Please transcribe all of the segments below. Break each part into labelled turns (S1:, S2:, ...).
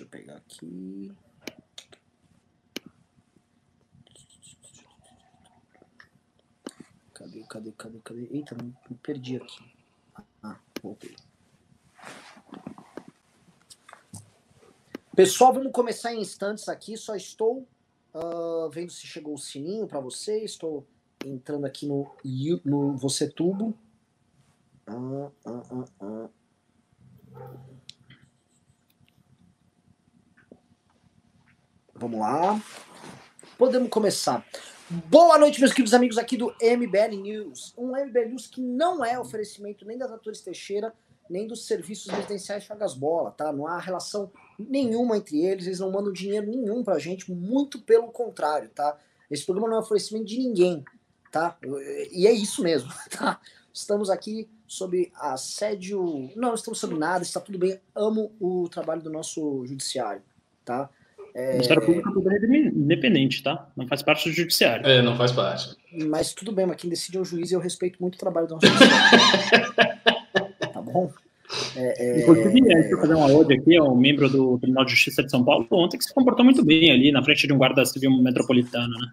S1: Deixa eu pegar aqui. Cadê, cadê, cadê, cadê? Eita, me, perdi aqui. Ah, voltei. Pessoal, vamos começar em instantes aqui. Só estou uh, vendo se chegou o sininho para você. Estou entrando aqui no, no Você Tubo. Ah, ah, ah, ah. Vamos lá. Podemos começar. Boa noite, meus queridos amigos aqui do MBL News. Um MBL News que não é oferecimento nem das atores Teixeira, nem dos serviços residenciais Chagas Bola, tá? Não há relação nenhuma entre eles, eles não mandam dinheiro nenhum pra gente, muito pelo contrário, tá? Esse programa não é oferecimento de ninguém, tá? E é isso mesmo, tá? Estamos aqui sob assédio. Não, estamos sob nada, está tudo bem. Amo o trabalho do nosso judiciário, tá?
S2: É... O Ministério Público é poder independente, tá? Não faz parte do judiciário.
S3: É, não faz parte.
S1: Mas tudo bem, mas quem decide é o juiz e eu respeito muito o trabalho do nosso judiciário. tá bom?
S2: É, é... Inclusive, a gente vai fazer uma ode aqui ao membro do Tribunal de Justiça de São Paulo ontem que se comportou muito bem ali na frente de um guarda civil metropolitano, né?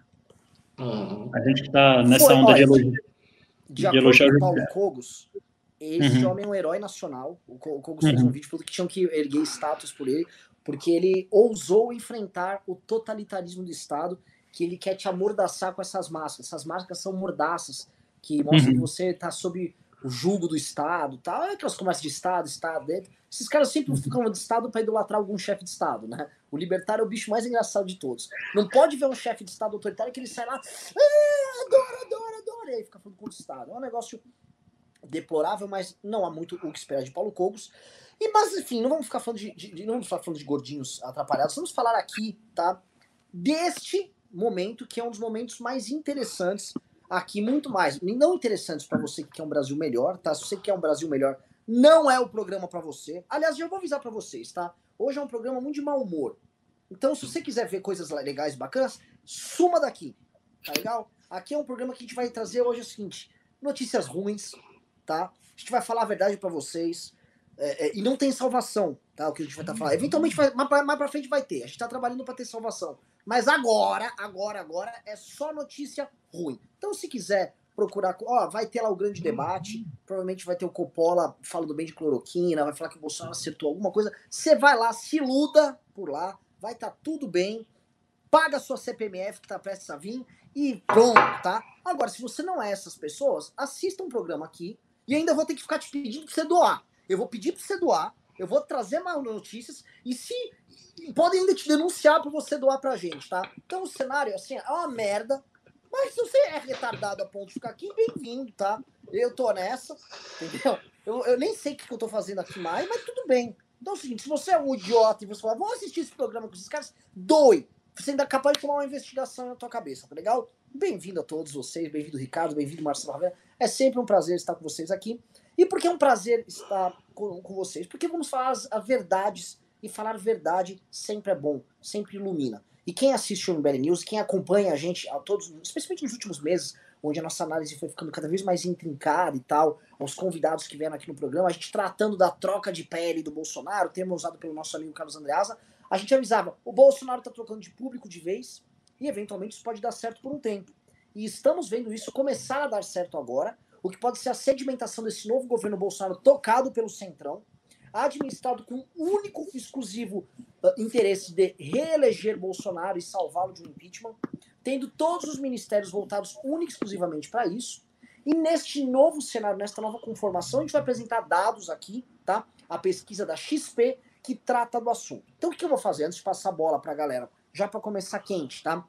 S2: Uhum. A gente que tá nessa Foi, onda olha, de elogio.
S1: De, de acordo com Paulo Cogos, esse uhum. homem é um herói nacional. O Cogos uhum. fez um vídeo falando que tinham que erguer status por ele porque ele ousou enfrentar o totalitarismo do Estado, que ele quer te amordaçar com essas máscaras. Essas máscaras são mordaças, que mostram uhum. que você está sob o jugo do Estado, tal. É aquelas conversas de Estado, Estado dentro. Esses caras sempre uhum. ficam de Estado para idolatrar algum chefe de Estado, né? O libertário é o bicho mais engraçado de todos. Não pode ver um chefe de Estado autoritário que ele sai lá, ah, adoro, adoro, adoro, e aí fica falando com o Estado. É um negócio deplorável, mas não há muito o que esperar de Paulo Cogos. E, mas, enfim, não vamos ficar falando de, de, não vamos ficar falando de gordinhos atrapalhados, vamos falar aqui, tá? Deste momento, que é um dos momentos mais interessantes aqui, muito mais. Não interessantes para você que quer um Brasil melhor, tá? Se você quer um Brasil melhor, não é o programa para você. Aliás, já vou avisar para vocês, tá? Hoje é um programa muito de mau humor. Então, se você quiser ver coisas legais, bacanas, suma daqui, tá legal? Aqui é um programa que a gente vai trazer hoje é o seguinte: notícias ruins, tá? A gente vai falar a verdade para vocês. É, é, e não tem salvação, tá? O que a gente vai estar tá falando. Eventualmente, vai, mais, pra, frente vai ter. A gente tá trabalhando para ter salvação. Mas agora, agora, agora é só notícia ruim. Então, se quiser procurar. Ó, vai ter lá o grande debate. Provavelmente vai ter o Coppola falando bem de cloroquina, vai falar que o Bolsonaro acertou alguma coisa. Você vai lá, se iluda por lá, vai estar tá tudo bem. Paga a sua CPMF que tá prestes a vir e pronto, tá? Agora, se você não é essas pessoas, assista um programa aqui e ainda vou ter que ficar te pedindo pra você doar eu vou pedir para você doar, eu vou trazer mais notícias e se podem ainda te denunciar para você doar pra gente, tá? Então o cenário assim é uma merda, mas se você é retardado a ponto de ficar aqui, bem-vindo, tá? Eu tô nessa, entendeu? Eu, eu nem sei o que eu tô fazendo aqui mais, mas tudo bem. Então é o seguinte, se você é um idiota e você fala, vou assistir esse programa com esses caras, doe. Você ainda é capaz de tomar uma investigação na tua cabeça, tá legal? Bem-vindo a todos vocês, bem-vindo Ricardo, bem-vindo Marcelo Ravena. É sempre um prazer estar com vocês aqui. E por que é um prazer estar com, com vocês? Porque vamos falar as, verdades e falar verdade sempre é bom, sempre ilumina. E quem assiste o MBL News, quem acompanha a gente, a todos, especialmente nos últimos meses, onde a nossa análise foi ficando cada vez mais intrincada e tal, aos convidados que vieram aqui no programa, a gente tratando da troca de pele do Bolsonaro, termo usado pelo nosso amigo Carlos Andreasa, a gente avisava, o Bolsonaro está trocando de público de vez e eventualmente isso pode dar certo por um tempo. E estamos vendo isso começar a dar certo agora, o que pode ser a sedimentação desse novo governo Bolsonaro tocado pelo Centrão, administrado com único exclusivo uh, interesse de reeleger Bolsonaro e salvá-lo de um impeachment, tendo todos os ministérios voltados única e exclusivamente para isso. E neste novo cenário, nesta nova conformação, a gente vai apresentar dados aqui, tá? A pesquisa da XP que trata do assunto. Então o que eu vou fazer antes de passar a bola para a galera, já para começar quente, tá?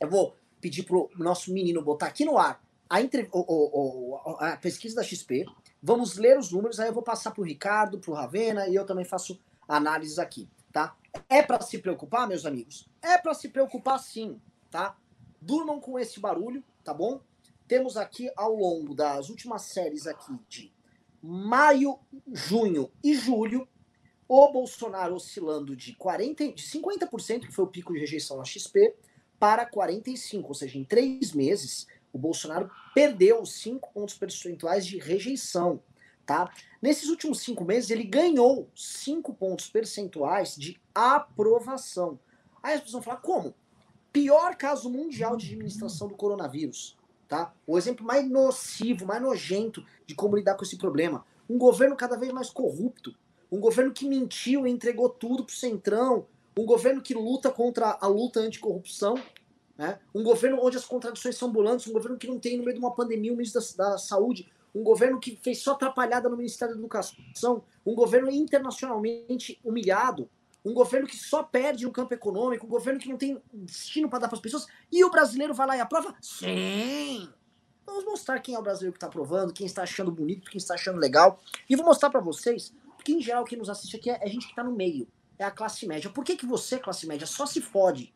S1: Eu vou pedir pro nosso menino botar aqui no ar a, entre, o, o, o, a pesquisa da XP, vamos ler os números, aí eu vou passar para o Ricardo, para o Ravena, e eu também faço análises aqui, tá? É para se preocupar, meus amigos? É para se preocupar sim, tá? Durmam com esse barulho, tá bom? Temos aqui ao longo das últimas séries aqui de maio, junho e julho, o Bolsonaro oscilando de 40, de 50%, que foi o pico de rejeição na XP, para 45%, ou seja, em três meses o Bolsonaro perdeu 5 pontos percentuais de rejeição. tá? Nesses últimos cinco meses, ele ganhou cinco pontos percentuais de aprovação. Aí as pessoas vão falar, como? Pior caso mundial de administração do coronavírus, tá? O exemplo mais nocivo, mais nojento de como lidar com esse problema. Um governo cada vez mais corrupto, um governo que mentiu e entregou tudo pro Centrão, um governo que luta contra a luta anticorrupção, né? um governo onde as contradições são ambulantes, um governo que não tem, no meio de uma pandemia, o ministro da, da Saúde, um governo que fez só atrapalhada no Ministério da Educação, um governo internacionalmente humilhado, um governo que só perde no campo econômico, um governo que não tem destino para dar para as pessoas, e o brasileiro vai lá e aprova? Sim! Vamos mostrar quem é o brasileiro que está aprovando, quem está achando bonito, quem está achando legal. E vou mostrar para vocês, porque em geral quem nos assiste aqui é, a gente que está no meio, é a classe média. Por que, que você, classe média, só se fode?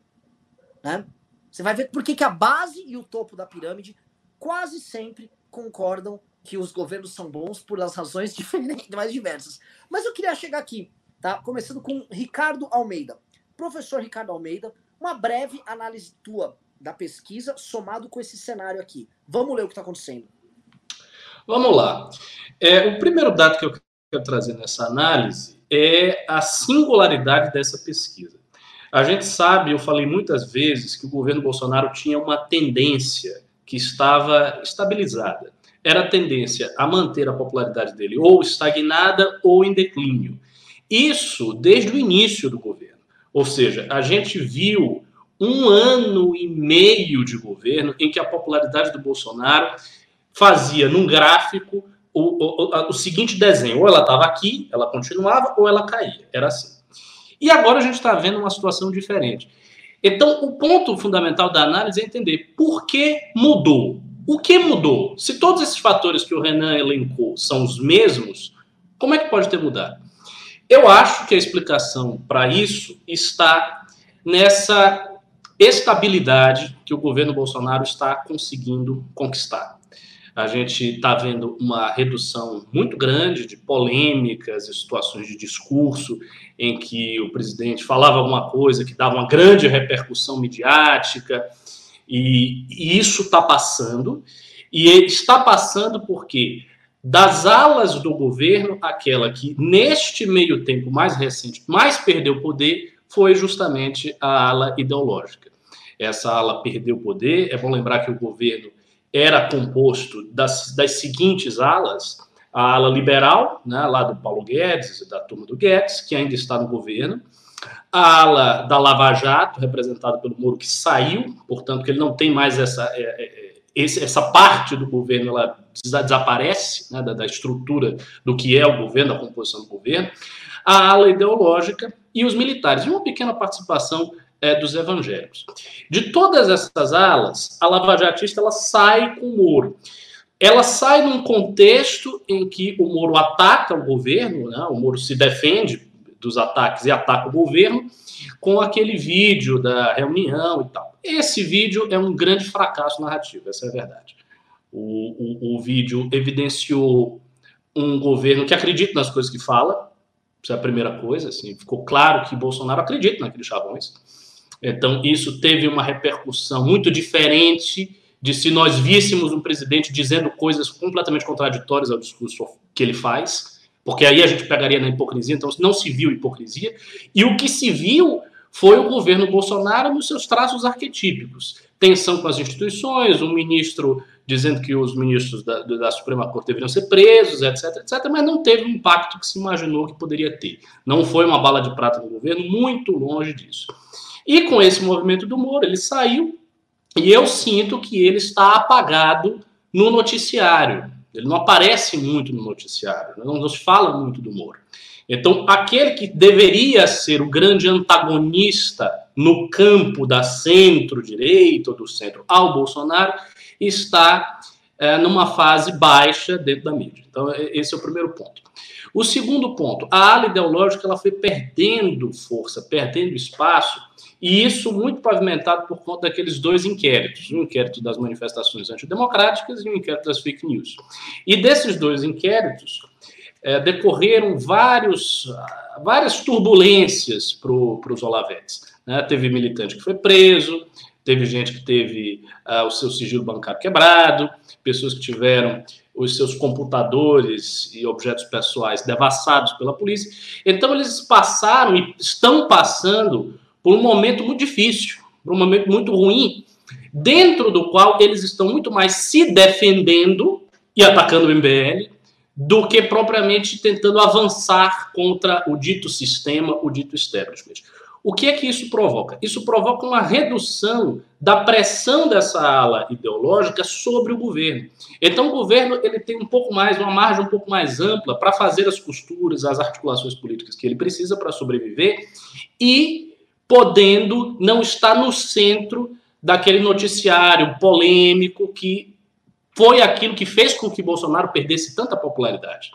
S1: Né? Você vai ver por que, a base e o topo da pirâmide quase sempre concordam que os governos são bons por as razões diferentes, mais diversas. Mas eu queria chegar aqui, tá? Começando com Ricardo Almeida. Professor Ricardo Almeida, uma breve análise tua da pesquisa somado com esse cenário aqui. Vamos ler o que está acontecendo.
S3: Vamos lá. É, o primeiro dado que eu quero trazer nessa análise é a singularidade dessa pesquisa. A gente sabe, eu falei muitas vezes, que o governo Bolsonaro tinha uma tendência que estava estabilizada era a tendência a manter a popularidade dele ou estagnada ou em declínio. Isso desde o início do governo. Ou seja, a gente viu um ano e meio de governo em que a popularidade do Bolsonaro fazia num gráfico o, o, o seguinte desenho: ou ela estava aqui, ela continuava, ou ela caía. Era assim. E agora a gente está vendo uma situação diferente. Então, o ponto fundamental da análise é entender por que mudou. O que mudou? Se todos esses fatores que o Renan elencou são os mesmos, como é que pode ter mudado? Eu acho que a explicação para isso está nessa estabilidade que o governo Bolsonaro está conseguindo conquistar. A gente está vendo uma redução muito grande de polêmicas e situações de discurso em que o presidente falava alguma coisa que dava uma grande repercussão midiática e, e isso está passando, e está passando porque das alas do governo, aquela que neste meio tempo mais recente mais perdeu poder foi justamente a ala ideológica. Essa ala perdeu poder. É bom lembrar que o governo era composto das, das seguintes alas: a ala liberal, né, lá do Paulo Guedes, da turma do Guedes, que ainda está no governo, a ala da Lava Jato, representada pelo Moro, que saiu, portanto, que ele não tem mais essa, é, é, esse, essa parte do governo, ela desaparece né, da, da, estrutura do que é o governo, da composição do governo, a ala ideológica e os militares, e uma pequena participação é, dos evangélicos. De todas essas alas, a Lava Jatista ela sai com o Moro. Ela sai num contexto em que o Moro ataca o governo, né, o Moro se defende dos ataques e ataca o governo, com aquele vídeo da reunião e tal. Esse vídeo é um grande fracasso narrativo, essa é a verdade. O, o, o vídeo evidenciou um governo que acredita nas coisas que fala, isso é a primeira coisa, assim, ficou claro que Bolsonaro acredita naqueles chavões. Então, isso teve uma repercussão muito diferente de se nós víssemos um presidente dizendo coisas completamente contraditórias ao discurso que ele faz porque aí a gente pegaria na hipocrisia, então não se viu hipocrisia, e o que se viu foi o governo Bolsonaro nos seus traços arquetípicos. Tensão com as instituições, um ministro dizendo que os ministros da, da Suprema Corte deveriam ser presos, etc, etc, mas não teve o impacto que se imaginou que poderia ter. Não foi uma bala de prata do governo, muito longe disso. E com esse movimento do Moro, ele saiu, e eu sinto que ele está apagado no noticiário. Ele não aparece muito no noticiário, não nos fala muito do Moro. Então, aquele que deveria ser o grande antagonista no campo da centro-direita ou do centro ao Bolsonaro está é, numa fase baixa dentro da mídia. Então, esse é o primeiro ponto. O segundo ponto, a ala ideológica ela foi perdendo força, perdendo espaço e isso muito pavimentado por conta daqueles dois inquéritos, um inquérito das manifestações antidemocráticas e um inquérito das fake news. E desses dois inquéritos é, decorreram vários, várias turbulências para os Olavetes. Né? Teve militante que foi preso, teve gente que teve uh, o seu sigilo bancário quebrado, pessoas que tiveram os seus computadores e objetos pessoais devassados pela polícia. Então, eles passaram e estão passando por um momento muito difícil, por um momento muito ruim, dentro do qual eles estão muito mais se defendendo e atacando o MBL do que propriamente tentando avançar contra o dito sistema, o dito establishment. O que é que isso provoca? Isso provoca uma redução da pressão dessa ala ideológica sobre o governo. Então, o governo ele tem um pouco mais, uma margem um pouco mais ampla para fazer as costuras, as articulações políticas que ele precisa para sobreviver e podendo não estar no centro daquele noticiário polêmico que foi aquilo que fez com que Bolsonaro perdesse tanta popularidade.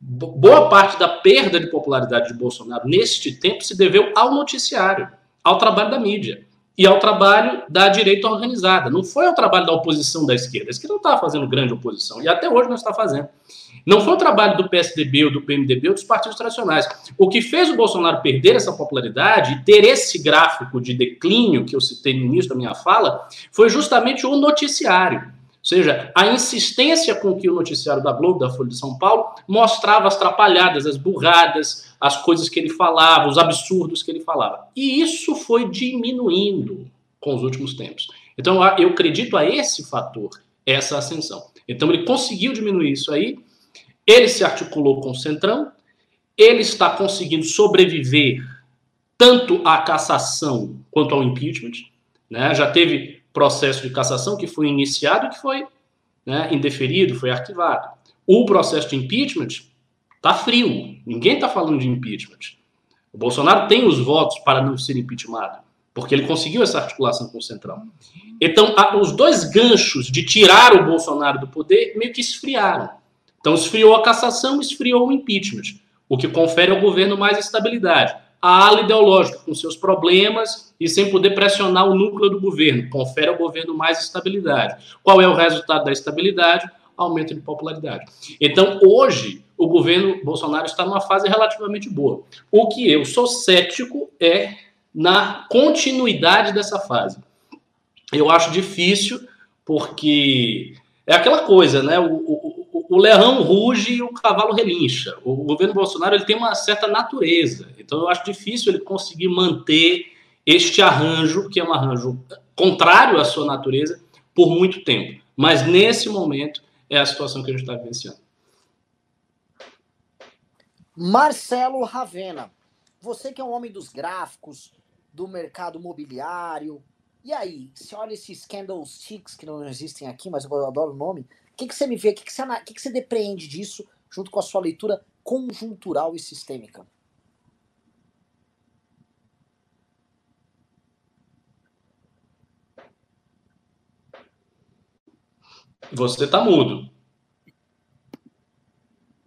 S3: Boa parte da perda de popularidade de Bolsonaro neste tempo se deveu ao noticiário, ao trabalho da mídia e ao trabalho da direita organizada. Não foi ao trabalho da oposição da esquerda. A esquerda não estava fazendo grande oposição e até hoje não está fazendo. Não foi o trabalho do PSDB ou do PMDB ou dos partidos tradicionais. O que fez o Bolsonaro perder essa popularidade e ter esse gráfico de declínio que eu citei no início da minha fala foi justamente o noticiário seja, a insistência com que o noticiário da Globo, da Folha de São Paulo, mostrava as trapalhadas, as burradas, as coisas que ele falava, os absurdos que ele falava. E isso foi diminuindo com os últimos tempos. Então, eu acredito a esse fator, essa ascensão. Então, ele conseguiu diminuir isso aí, ele se articulou com o Centrão, ele está conseguindo sobreviver tanto à cassação quanto ao impeachment. Né? Já teve processo de cassação que foi iniciado e que foi né, indeferido, foi arquivado. O processo de impeachment está frio. Ninguém está falando de impeachment. O Bolsonaro tem os votos para não ser impeachmentado, porque ele conseguiu essa articulação com o Centrão. Então, os dois ganchos de tirar o Bolsonaro do poder meio que esfriaram. Então, esfriou a cassação, esfriou o impeachment, o que confere ao governo mais estabilidade a ala ideológica, com seus problemas e sem poder pressionar o núcleo do governo. Confere ao governo mais estabilidade. Qual é o resultado da estabilidade? Aumento de popularidade. Então, hoje, o governo Bolsonaro está numa fase relativamente boa. O que eu sou cético é na continuidade dessa fase. Eu acho difícil, porque é aquela coisa, né? O, o, o leão ruge e o cavalo relincha. O governo Bolsonaro ele tem uma certa natureza. Então eu acho difícil ele conseguir manter este arranjo, que é um arranjo contrário à sua natureza, por muito tempo. Mas nesse momento é a situação que a gente está vivenciando.
S1: Marcelo Ravena, você que é um homem dos gráficos, do mercado mobiliário, e aí, você olha esses candlesticks que não existem aqui, mas eu adoro o nome, o que, que você me vê, o que, que, você, o que, que você depreende disso junto com a sua leitura conjuntural e sistêmica?
S3: Você tá mudo.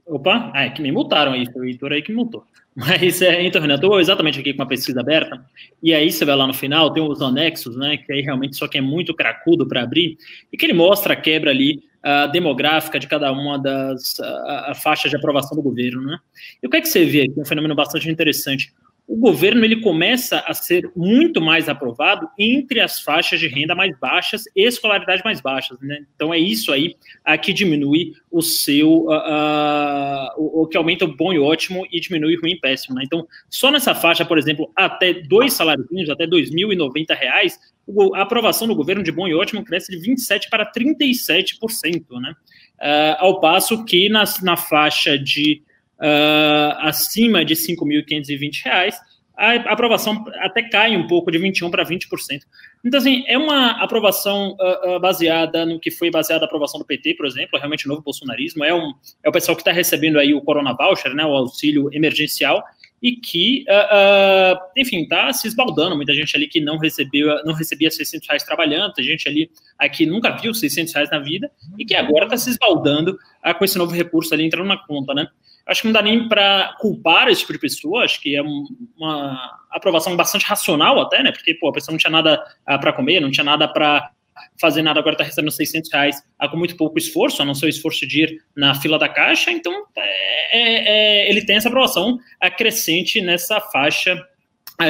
S2: Opa, é que me multaram aí, foi o Heitor aí que multou. Mas, é, então, Renato, eu exatamente aqui com uma pesquisa aberta, e aí você vai lá no final, tem os anexos, né, que aí realmente só que é muito cracudo para abrir, e que ele mostra a quebra ali uh, demográfica de cada uma das uh, faixas de aprovação do governo, né. E o que é que você vê aqui? Um fenômeno bastante interessante o governo ele começa a ser muito mais aprovado entre as faixas de renda mais baixas e escolaridade mais baixas. Né? Então é isso aí a que diminui o seu, uh, o, o, que aumenta o bom e ótimo e diminui o ruim e péssimo. Né? Então só nessa faixa, por exemplo, até dois salários mínimos, até 2.090 reais, a aprovação do governo de bom e ótimo cresce de 27 para 37%, né? Uh, ao passo que nas, na faixa de uh, acima de R$ 5.520, a aprovação até cai um pouco, de 21% para 20%. Então, assim, é uma aprovação uh, uh, baseada no que foi baseada a aprovação do PT, por exemplo, realmente o novo bolsonarismo, é, um, é o pessoal que está recebendo aí o Corona Voucher, né, o auxílio emergencial, e que, uh, enfim, está se esbaldando. Muita gente ali que não recebeu, não recebia 600 reais trabalhando, tem gente ali que numa viu 600 reais na vida e que agora está se esbaldando uh, com esse novo recurso ali entrando na conta, né? Acho que não dá nem para culpar esse tipo de pessoa, acho que é uma aprovação bastante racional até, né? Porque, pô, a pessoa não tinha nada ah, para comer, não tinha nada para fazer nada, agora está recebendo 600 reais uh, com muito pouco esforço, a não ser o esforço de ir na fila da caixa, então é, é, é ele tem essa aprovação crescente nessa faixa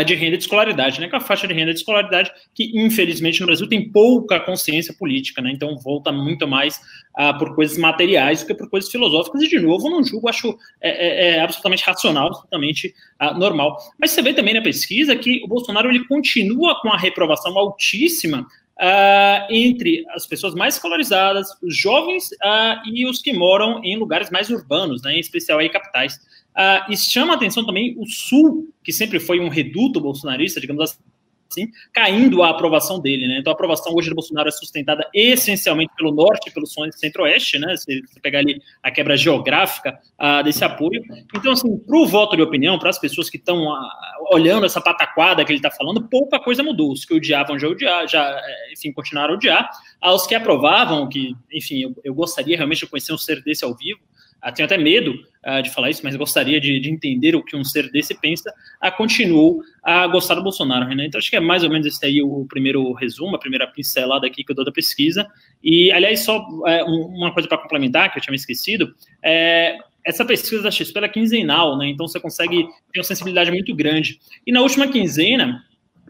S2: de renda de escolaridade, né? Com a faixa de renda de escolaridade que, infelizmente, no Brasil tem pouca consciência política, né? Então volta muito mais uh, por coisas materiais do que por coisas filosóficas. E, de novo, não julgo, acho é, é, é absolutamente racional, absolutamente uh, normal. Mas você vê também na pesquisa que o Bolsonaro ele continua com a reprovação altíssima Uh, entre as pessoas mais escolarizadas, os jovens uh, e os que moram em lugares mais urbanos, né, em especial aí capitais. Uh, e chama atenção também o Sul, que sempre foi um reduto bolsonarista, digamos assim, caindo a aprovação dele, né? Então a aprovação hoje do Bolsonaro é sustentada essencialmente pelo norte e pelo centro-oeste, né? Se você pegar ali a quebra geográfica uh, desse apoio. Então, assim, para o voto de opinião, para as pessoas que estão uh, olhando essa pataquada que ele está falando, pouca coisa mudou. Os que odiavam já odiar, já, eh, enfim, continuaram a odiar. Aos que aprovavam, que, enfim, eu, eu gostaria realmente de conhecer um ser desse ao vivo, tenho até medo uh, de falar isso, mas gostaria de, de, entender o que um ser desse pensa, uh, continuou a gostar do Bolsonaro? Então, acho que é mais ou menos esse aí o primeiro resumo, a primeira pincelada aqui que eu dou da pesquisa. E, aliás, só uh, uma coisa para complementar, que eu tinha me esquecido, é, essa pesquisa da XP é quinzenal, né? Então, você consegue ter uma sensibilidade muito grande. E na última quinzena,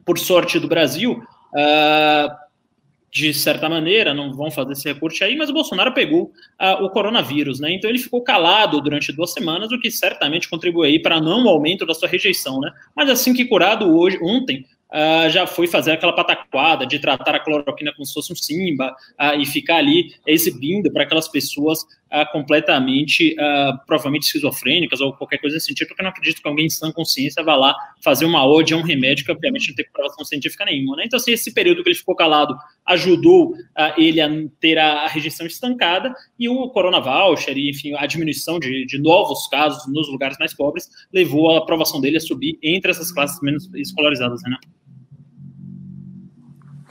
S2: por sorte do Brasil, Uh, de certa maneira, não vão fazer esse recorte aí, mas o Bolsonaro pegou uh, o coronavírus, né? Então ele ficou calado durante duas semanas, o que certamente contribuiu para não aumento da sua rejeição, né? Mas assim que curado hoje, ontem, uh, já foi fazer aquela pataquada de tratar a cloroquina como se fosse um simba uh, e ficar ali exibindo para aquelas pessoas completamente, provavelmente esquizofrênicas ou qualquer coisa nesse sentido, porque eu não acredito que alguém em sã consciência vá lá fazer uma ode a um remédio que obviamente não tem comprovação científica nenhuma. Né? Então, assim, esse período que ele ficou calado ajudou ele a ter a, a rejeição estancada e o Corona Voucher e, enfim, a diminuição de, de novos casos nos lugares mais pobres levou a aprovação dele a subir entre essas classes menos escolarizadas, né?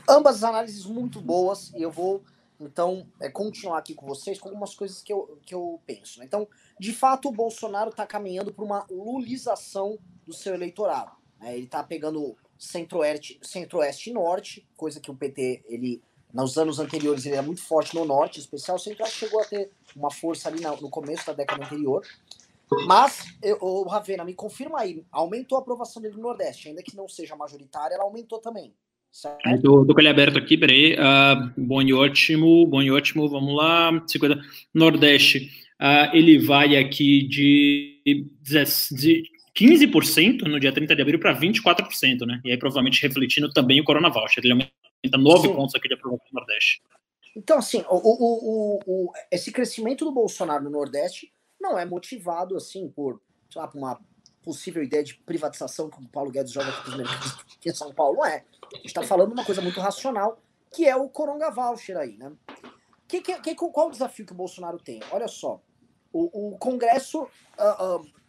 S1: Ambas as análises muito boas e eu vou então é, continuar aqui com vocês com algumas coisas que eu, que eu penso. Né? Então, de fato, o Bolsonaro está caminhando para uma lulização do seu eleitorado. Né? Ele está pegando centro-oeste centro e norte, coisa que o PT, ele nos anos anteriores, ele era muito forte no norte, em especial o centro-oeste chegou a ter uma força ali no começo da década anterior. Mas, o Ravena, me confirma aí, aumentou a aprovação dele no Nordeste, ainda que não seja majoritária, ela aumentou também.
S2: Estou com ele aberto aqui, peraí. Uh, bom e ótimo, bom e ótimo, vamos lá. 50. Nordeste, uh, ele vai aqui de, de 15% no dia 30 de abril para 24%, né? E aí provavelmente refletindo também o Corona Voucher. Ele aumenta 9 Sim. pontos aqui de aprovação no Nordeste.
S1: Então, assim, o, o, o, esse crescimento do Bolsonaro no Nordeste não é motivado, assim, por, sei lá, por uma possível ideia de privatização que o Paulo Guedes joga aqui aqui em São Paulo. Não é. A gente está falando uma coisa muito racional, que é o Coronga Voucher aí, né? Que, que, que, qual o desafio que o Bolsonaro tem? Olha só, o, o Congresso. Uh, uh,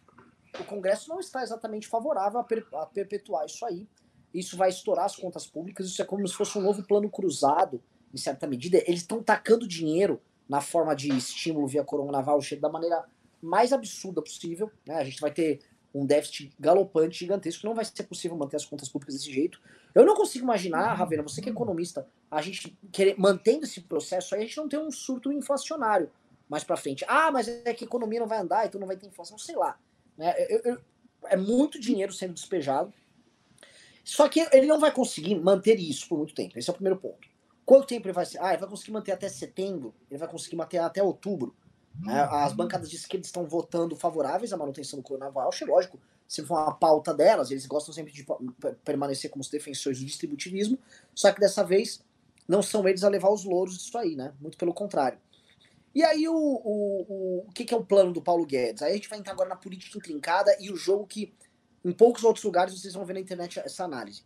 S1: o Congresso não está exatamente favorável a, per, a perpetuar isso aí. Isso vai estourar as contas públicas, isso é como se fosse um novo plano cruzado, em certa medida. Eles estão tacando dinheiro na forma de estímulo via Corona Voucher da maneira mais absurda possível. Né? A gente vai ter um déficit galopante gigantesco, não vai ser possível manter as contas públicas desse jeito. Eu não consigo imaginar, Ravena, você que é economista, a gente querer, mantendo esse processo aí, a gente não ter um surto inflacionário mais para frente. Ah, mas é que a economia não vai andar, então não vai ter inflação, sei lá. Né? Eu, eu, é muito dinheiro sendo despejado. Só que ele não vai conseguir manter isso por muito tempo. Esse é o primeiro ponto. Quanto tempo ele vai ser? Ah, ele vai conseguir manter até setembro, ele vai conseguir manter até outubro. Né? As bancadas de esquerda estão votando favoráveis à manutenção do Corona Voucher, lógico, se for uma pauta delas, eles gostam sempre de permanecer como os defensores do distributivismo, só que dessa vez não são eles a levar os louros disso aí, né? Muito pelo contrário. E aí o, o, o, o que, que é o plano do Paulo Guedes? Aí a gente vai entrar agora na política intrincada e o jogo que em poucos outros lugares vocês vão ver na internet essa análise.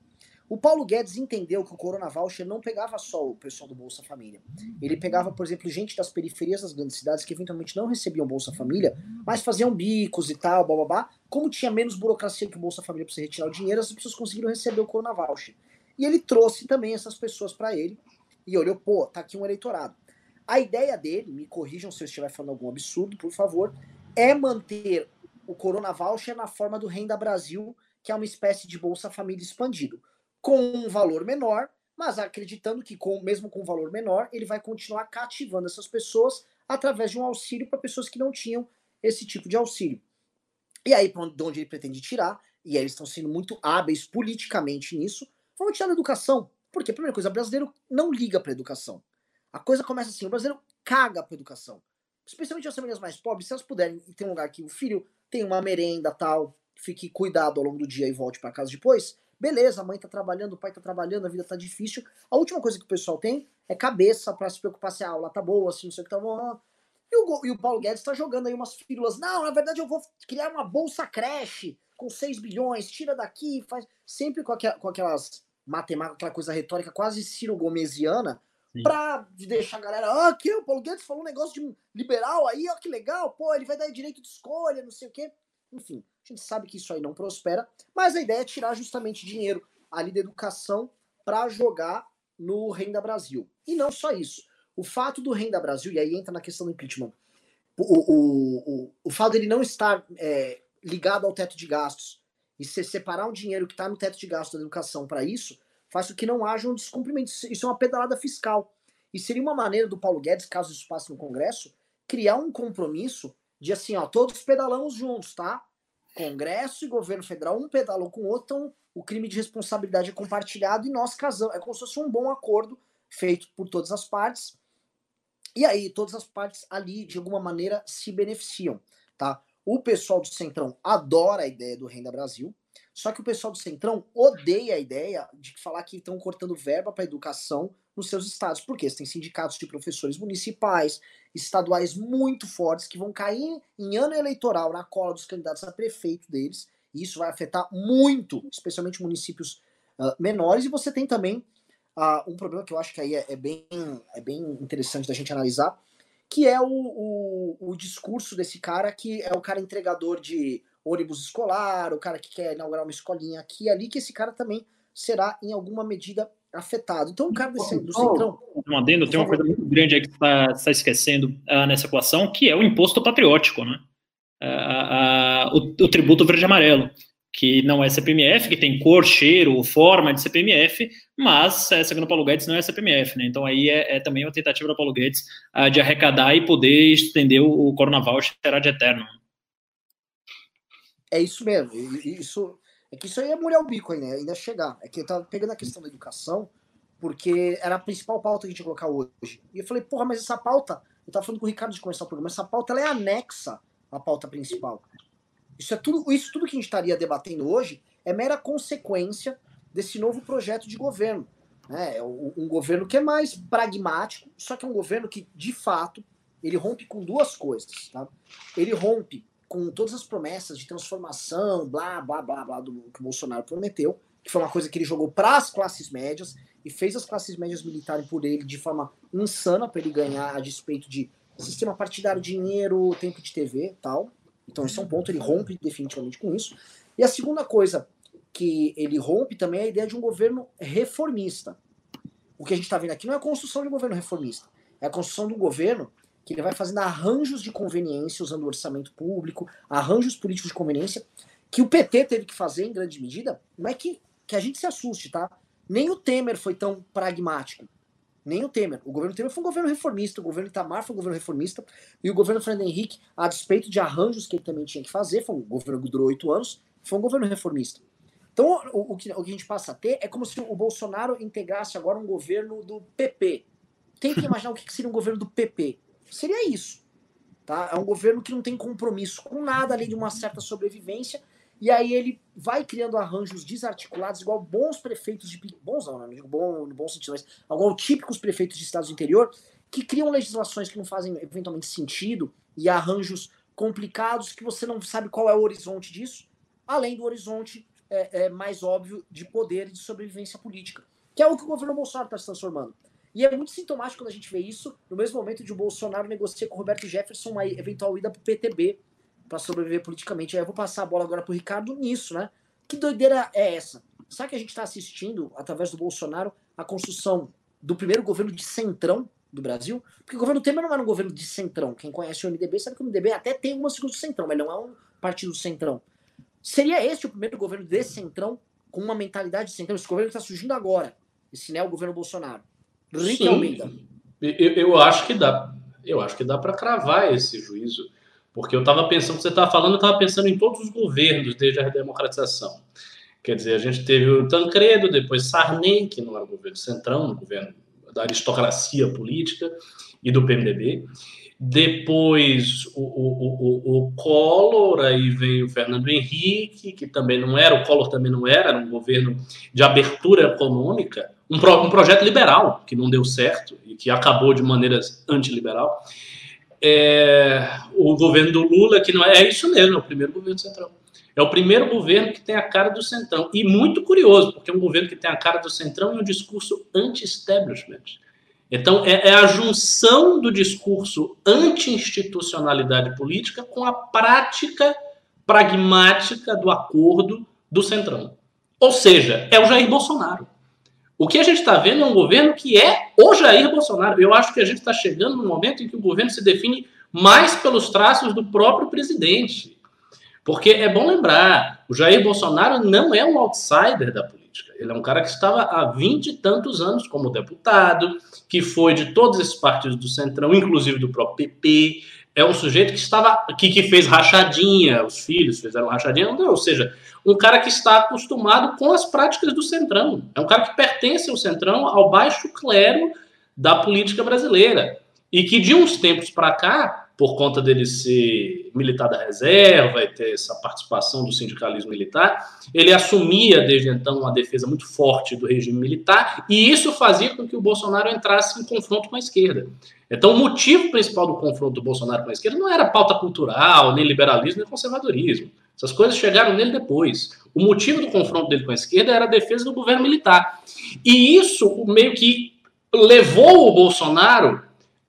S1: O Paulo Guedes entendeu que o Corona Voucher não pegava só o pessoal do Bolsa Família. Ele pegava, por exemplo, gente das periferias das grandes cidades que eventualmente não recebiam Bolsa Família, mas faziam bicos e tal, babá. Como tinha menos burocracia que o Bolsa Família para você retirar o dinheiro, as pessoas conseguiram receber o Corona Voucher. E ele trouxe também essas pessoas para ele e olhou, pô, tá aqui um eleitorado. A ideia dele, me corrijam se eu estiver falando algum absurdo, por favor, é manter o Corona Voucher na forma do Renda Brasil, que é uma espécie de Bolsa Família expandido com um valor menor, mas acreditando que com, mesmo com um valor menor, ele vai continuar cativando essas pessoas através de um auxílio para pessoas que não tinham esse tipo de auxílio. E aí, de onde ele pretende tirar e eles estão sendo muito hábeis politicamente nisso, vão tirar da educação. Porque, primeira coisa, o brasileiro não liga para educação. A coisa começa assim, o brasileiro caga para educação. Especialmente as famílias mais pobres, se elas puderem ter um lugar que o filho tem uma merenda tal, fique cuidado ao longo do dia e volte para casa depois, beleza, a mãe tá trabalhando, o pai tá trabalhando, a vida tá difícil. A última coisa que o pessoal tem é cabeça para se preocupar se a aula tá boa, se não sei o que tá bom. E o, e o Paulo Guedes tá jogando aí umas fírulas. Não, na verdade eu vou criar uma bolsa creche com 6 bilhões, tira daqui, faz. Sempre com, aqua, com aquelas matemáticas, aquela coisa retórica quase Ciro Gomesiana, para deixar a galera, ah, aqui o Paulo Guedes falou um negócio de liberal aí, ó, que legal, pô, ele vai dar direito de escolha, não sei o quê. Enfim, a gente sabe que isso aí não prospera, mas a ideia é tirar justamente dinheiro ali da educação para jogar no Renda Brasil. E não só isso. O fato do Renda Brasil, e aí entra na questão do impeachment, o, o, o, o fato dele não estar é, ligado ao teto de gastos e se separar um dinheiro que está no teto de gastos da educação para isso, faz com que não haja um descumprimento. Isso é uma pedalada fiscal. E seria uma maneira do Paulo Guedes, caso isso passe no Congresso, criar um compromisso de assim, ó, todos pedalamos juntos, tá? Congresso e governo federal, um pedalou com o outro, então o crime de responsabilidade é compartilhado e nós casamos. É como se fosse um bom acordo feito por todas as partes. E aí, todas as partes ali, de alguma maneira, se beneficiam, tá? O pessoal do Centrão adora a ideia do Renda Brasil, só que o pessoal do Centrão odeia a ideia de falar que estão cortando verba para educação nos seus estados. Porque tem sindicatos de professores municipais, estaduais muito fortes, que vão cair em ano eleitoral na cola dos candidatos a prefeito deles. E isso vai afetar muito, especialmente municípios uh, menores. E você tem também uh, um problema que eu acho que aí é, é, bem, é bem interessante da gente analisar, que é o, o, o, discurso desse cara que é o cara entregador de ônibus escolar, o cara que quer inaugurar uma escolinha aqui e ali, que esse cara também será em alguma medida afetado. Então o cara desse, do Centrão...
S2: Um adendo, tem uma coisa muito grande aí que você está tá esquecendo uh, nessa equação, que é o imposto patriótico, né? Uh, uh, o, o tributo verde-amarelo que não é CPMF, que tem cor, cheiro, forma de CPMF, mas, é, segundo o Paulo Guedes, não é CPMF, né? Então aí é, é também uma tentativa do Paulo Guedes de arrecadar e poder estender o, o será de eterno.
S1: É isso mesmo. Isso, é que isso aí é mulher o bico ainda, ainda chegar. É que eu tava pegando a questão da educação, porque era a principal pauta que a gente ia colocar hoje. E eu falei, porra, mas essa pauta, eu tava falando com o Ricardo de começar o programa, essa pauta ela é anexa à pauta principal. Isso é tudo, isso tudo que a gente estaria debatendo hoje é mera consequência desse novo projeto de governo. Né? É um governo que é mais pragmático, só que é um governo que, de fato, ele rompe com duas coisas. Tá? Ele rompe com todas as promessas de transformação, blá, blá, blá, blá, do que o Bolsonaro prometeu, que foi uma coisa que ele jogou para as classes médias e fez as classes médias militarem por ele de forma insana para ele ganhar a despeito de sistema partidário, dinheiro, tempo de TV tal. Então, esse é um ponto, ele rompe definitivamente com isso. E a segunda coisa que ele rompe também é a ideia de um governo reformista. O que a gente está vendo aqui não é a construção de um governo reformista, é a construção de um governo que ele vai fazendo arranjos de conveniência usando o orçamento público, arranjos políticos de conveniência, que o PT teve que fazer em grande medida. Não é que, que a gente se assuste, tá? Nem o Temer foi tão pragmático nem o Temer. O governo Temer foi um governo reformista, o governo Itamar foi um governo reformista, e o governo Fernando Henrique, a despeito de arranjos que ele também tinha que fazer, foi um governo que durou oito anos, foi um governo reformista. Então, o, o, que, o que a gente passa a ter é como se o Bolsonaro integrasse agora um governo do PP. Tente imaginar o que seria um governo do PP. Seria isso. Tá? É um governo que não tem compromisso com nada, além de uma certa sobrevivência, e aí ele vai criando arranjos desarticulados, igual bons prefeitos de. Bons não, não digo bom no bom sentido, mas igual típicos prefeitos de estados do interior, que criam legislações que não fazem eventualmente sentido e arranjos complicados que você não sabe qual é o horizonte disso, além do horizonte é, é, mais óbvio de poder e de sobrevivência política, que é o que o governo Bolsonaro está se transformando. E é muito sintomático quando a gente vê isso no mesmo momento de o Bolsonaro negocia com o Roberto Jefferson uma eventual ida para o PTB, para sobreviver politicamente. Aí eu vou passar a bola agora pro Ricardo nisso, né? Que doideira é essa? Sabe que a gente está assistindo, através do Bolsonaro, a construção do primeiro governo de centrão do Brasil? Porque o governo Temer não era um governo de centrão. Quem conhece o MDB sabe que o MDB até tem figuras de centrão, mas não é um partido centrão. Seria este o primeiro governo de centrão com uma mentalidade de centrão? Esse governo está surgindo agora, esse né, o governo Bolsonaro.
S3: Rick Almeida. Eu, eu acho que dá. Eu acho que dá para cravar esse juízo porque eu estava pensando, você estava falando, eu estava pensando em todos os governos desde a redemocratização. Quer dizer, a gente teve o Tancredo, depois Sarney, que não era o governo centrão, o governo da aristocracia política e do PMDB. Depois o, o, o, o Collor, aí veio o Fernando Henrique, que também não era, o Collor também não era, era um governo de abertura econômica, um, pro, um projeto liberal, que não deu certo e que acabou de maneira antiliberal. É, o governo do Lula, que não é, é isso mesmo, é o primeiro governo central. É o primeiro governo que tem a cara do centrão. E muito curioso, porque é um governo que tem a cara do centrão e um discurso anti-establishment. Então, é, é, a junção do discurso anti-institucionalidade política com a prática pragmática do acordo do centrão. Ou seja, é o Jair Bolsonaro. O que a gente está vendo é um governo que é o Jair Bolsonaro. Eu acho que a gente está chegando no momento em que o governo se define mais pelos traços do próprio presidente. Porque é bom lembrar, o Jair Bolsonaro não é um outsider da política. Ele é um cara que estava há vinte e tantos anos como deputado, que foi de todos esses partidos do Centrão, inclusive do próprio PP. É um sujeito que estava que, que fez rachadinha, os filhos fizeram rachadinha, ou seja, um cara que está acostumado com as práticas do Centrão. É um cara que pertence ao Centrão, ao baixo clero da política brasileira. E que de uns tempos para cá por conta dele ser militar da reserva e ter essa participação do sindicalismo militar, ele assumia desde então uma defesa muito forte do regime militar, e isso fazia com que o Bolsonaro entrasse em confronto com a esquerda. Então, o motivo principal do confronto do Bolsonaro com a esquerda não era pauta cultural, nem liberalismo, nem conservadorismo. Essas coisas chegaram nele depois. O motivo do confronto dele com a esquerda era a defesa do governo militar. E isso meio que levou o Bolsonaro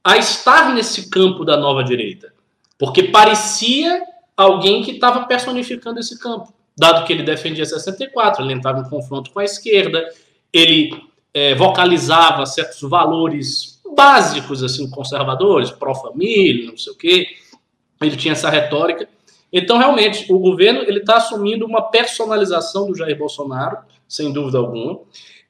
S3: a estar nesse campo da nova direita, porque parecia alguém que estava personificando esse campo, dado que ele defendia 64, ele entrava em confronto com a esquerda, ele é, vocalizava certos valores básicos assim conservadores, pró-família, não sei o quê. Ele tinha essa retórica. Então, realmente, o governo ele está assumindo uma personalização do Jair Bolsonaro, sem dúvida alguma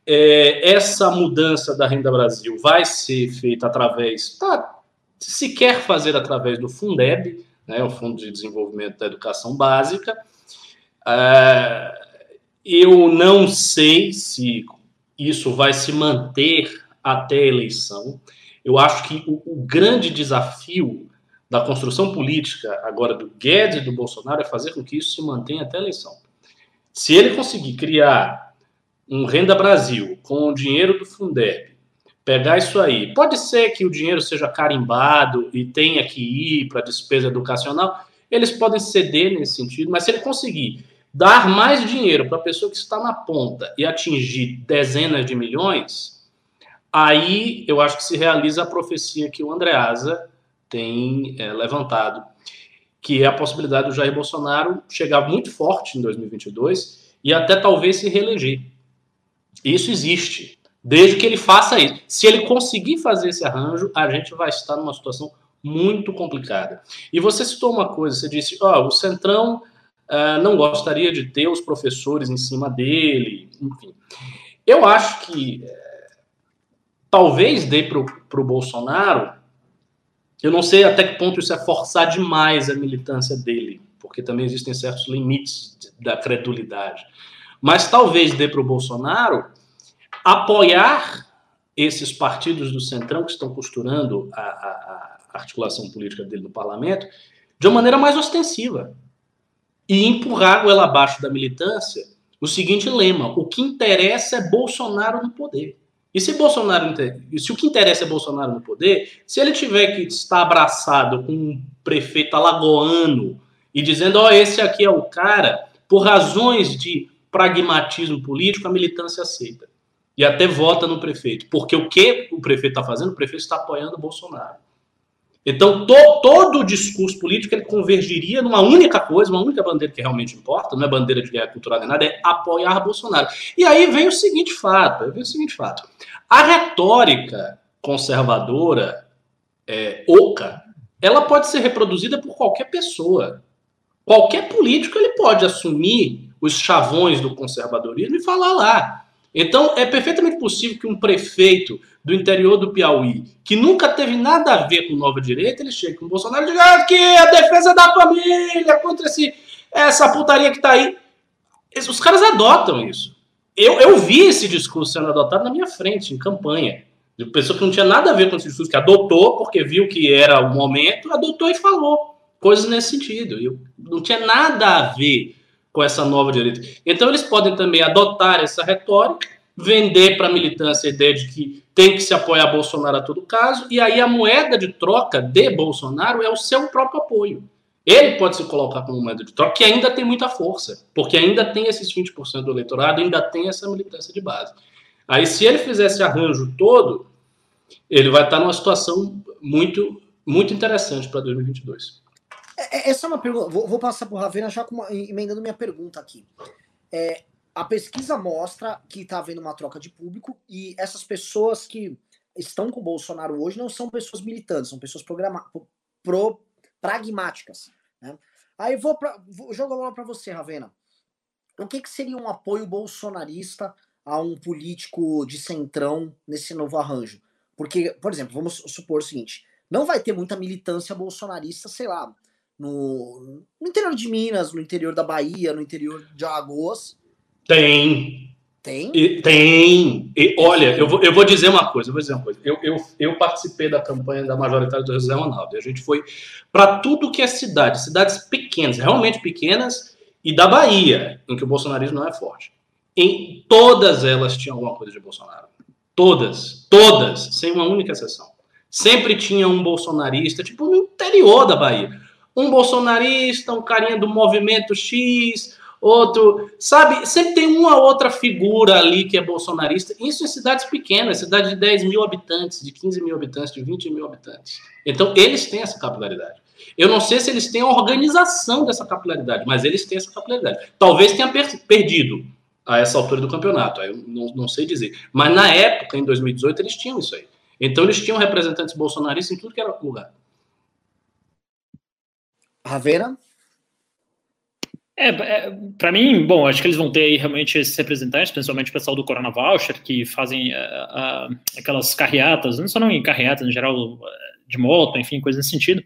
S3: é, essa mudança da Renda Brasil vai ser feita através, tá, se quer fazer através do Fundeb, né, o Fundo de Desenvolvimento da Educação Básica. É, eu não sei se isso vai se manter até a eleição. Eu acho que o, o grande desafio da construção política agora do Guedes e do Bolsonaro é fazer com que isso se mantenha até a eleição. Se ele conseguir criar um Renda Brasil com o dinheiro do Fundeb, pegar isso aí, pode ser que o dinheiro seja carimbado e tenha que ir para despesa educacional, eles podem ceder nesse sentido, mas se ele conseguir dar mais dinheiro para a pessoa que está na ponta e atingir dezenas de milhões, aí eu acho que se realiza a profecia que o Andreasa tem é, levantado, que é a possibilidade do Jair Bolsonaro chegar muito forte em 2022 e até talvez se reeleger. Isso existe. Desde que ele faça isso. Se ele conseguir fazer esse arranjo, a gente vai estar numa situação muito complicada. E você citou uma coisa, você disse, ó, oh, o Centrão uh, não gostaria de ter os professores em cima dele, enfim. Eu acho que uh, talvez dê para o Bolsonaro, eu não sei até que ponto isso é forçar demais a militância dele, porque também existem certos limites da credulidade. Mas talvez dê para o Bolsonaro apoiar esses partidos do Centrão que estão costurando a, a, a articulação política dele no parlamento de uma maneira mais ostensiva e empurrar goela abaixo da militância o seguinte lema: o que interessa é Bolsonaro no poder. E se Bolsonaro, se o que interessa é Bolsonaro no poder, se ele tiver que estar abraçado com um prefeito alagoano e dizendo, ó, oh, esse aqui é o cara, por razões de pragmatismo político, a militância aceita. E até vota no prefeito. Porque o que o prefeito está fazendo? O prefeito está apoiando o Bolsonaro. Então, to, todo o discurso político ele convergiria numa única coisa, uma única bandeira que realmente importa, não é bandeira de guerra cultural nem nada, é apoiar Bolsonaro. E aí vem o seguinte fato: vem o seguinte fato. A retórica conservadora, é, oca, ela pode ser reproduzida por qualquer pessoa. Qualquer político ele pode assumir os chavões do conservadorismo e falar lá. Então, é perfeitamente possível que um prefeito do interior do Piauí, que nunca teve nada a ver com nova direita, ele chegue com o Bolsonaro e diga ah, que a defesa da família contra esse, essa putaria que está aí. Os caras adotam isso. Eu, eu vi esse discurso sendo adotado na minha frente, em campanha. De pessoa que não tinha nada a ver com esse discurso, que adotou, porque viu que era o momento, adotou e falou coisas nesse sentido. Eu, não tinha nada a ver com essa nova direita. Então, eles podem também adotar essa retórica, vender para a militância a ideia de que tem que se apoiar Bolsonaro a todo caso, e aí a moeda de troca de Bolsonaro é o seu próprio apoio. Ele pode se colocar como moeda de troca, que ainda tem muita força, porque ainda tem esses 20% do eleitorado, ainda tem essa militância de base. Aí, se ele fizer esse arranjo todo, ele vai estar numa situação muito, muito interessante para 2022.
S1: É, é, essa é uma pergunta. Vou, vou passar para o Ravena já uma, emendando minha pergunta aqui. É, a pesquisa mostra que está havendo uma troca de público e essas pessoas que estão com o Bolsonaro hoje não são pessoas militantes, são pessoas programa, pro, pragmáticas. Né? Aí vou, pra, vou jogar a bola para você, Ravena. O que, que seria um apoio bolsonarista a um político de centrão nesse novo arranjo? Porque, por exemplo, vamos supor o seguinte: não vai ter muita militância bolsonarista, sei lá, no, no interior de Minas, no interior da Bahia, no interior de Alagoas.
S3: Tem.
S1: Tem?
S3: E, tem. E, olha, eu vou, eu vou dizer uma coisa, eu vou dizer uma coisa. Eu, eu, eu participei da campanha da majoritária do José Ronaldo. E a gente foi para tudo que é cidade, cidades pequenas, realmente pequenas, e da Bahia, em que o bolsonarismo não é forte. Em todas elas tinha alguma coisa de Bolsonaro. Todas, todas, sem uma única exceção. Sempre tinha um bolsonarista, tipo no interior da Bahia. Um bolsonarista, um carinha do movimento X, outro. Sabe, sempre tem uma outra figura ali que é bolsonarista. Isso em cidades pequenas, cidades de 10 mil habitantes, de 15 mil habitantes, de 20 mil habitantes. Então, eles têm essa capilaridade. Eu não sei se eles têm a organização dessa capilaridade, mas eles têm essa capilaridade. Talvez tenha per perdido a essa altura do campeonato. Eu não, não sei dizer. Mas na época, em 2018, eles tinham isso aí. Então eles tinham representantes bolsonaristas em tudo que era lugar.
S1: Ravena?
S2: É, é para mim, bom, acho que eles vão ter aí realmente esses representantes, principalmente o pessoal do Corona Voucher, que fazem uh, uh, aquelas carreatas, não só não em carreatas, em geral, de moto, enfim, coisas nesse sentido.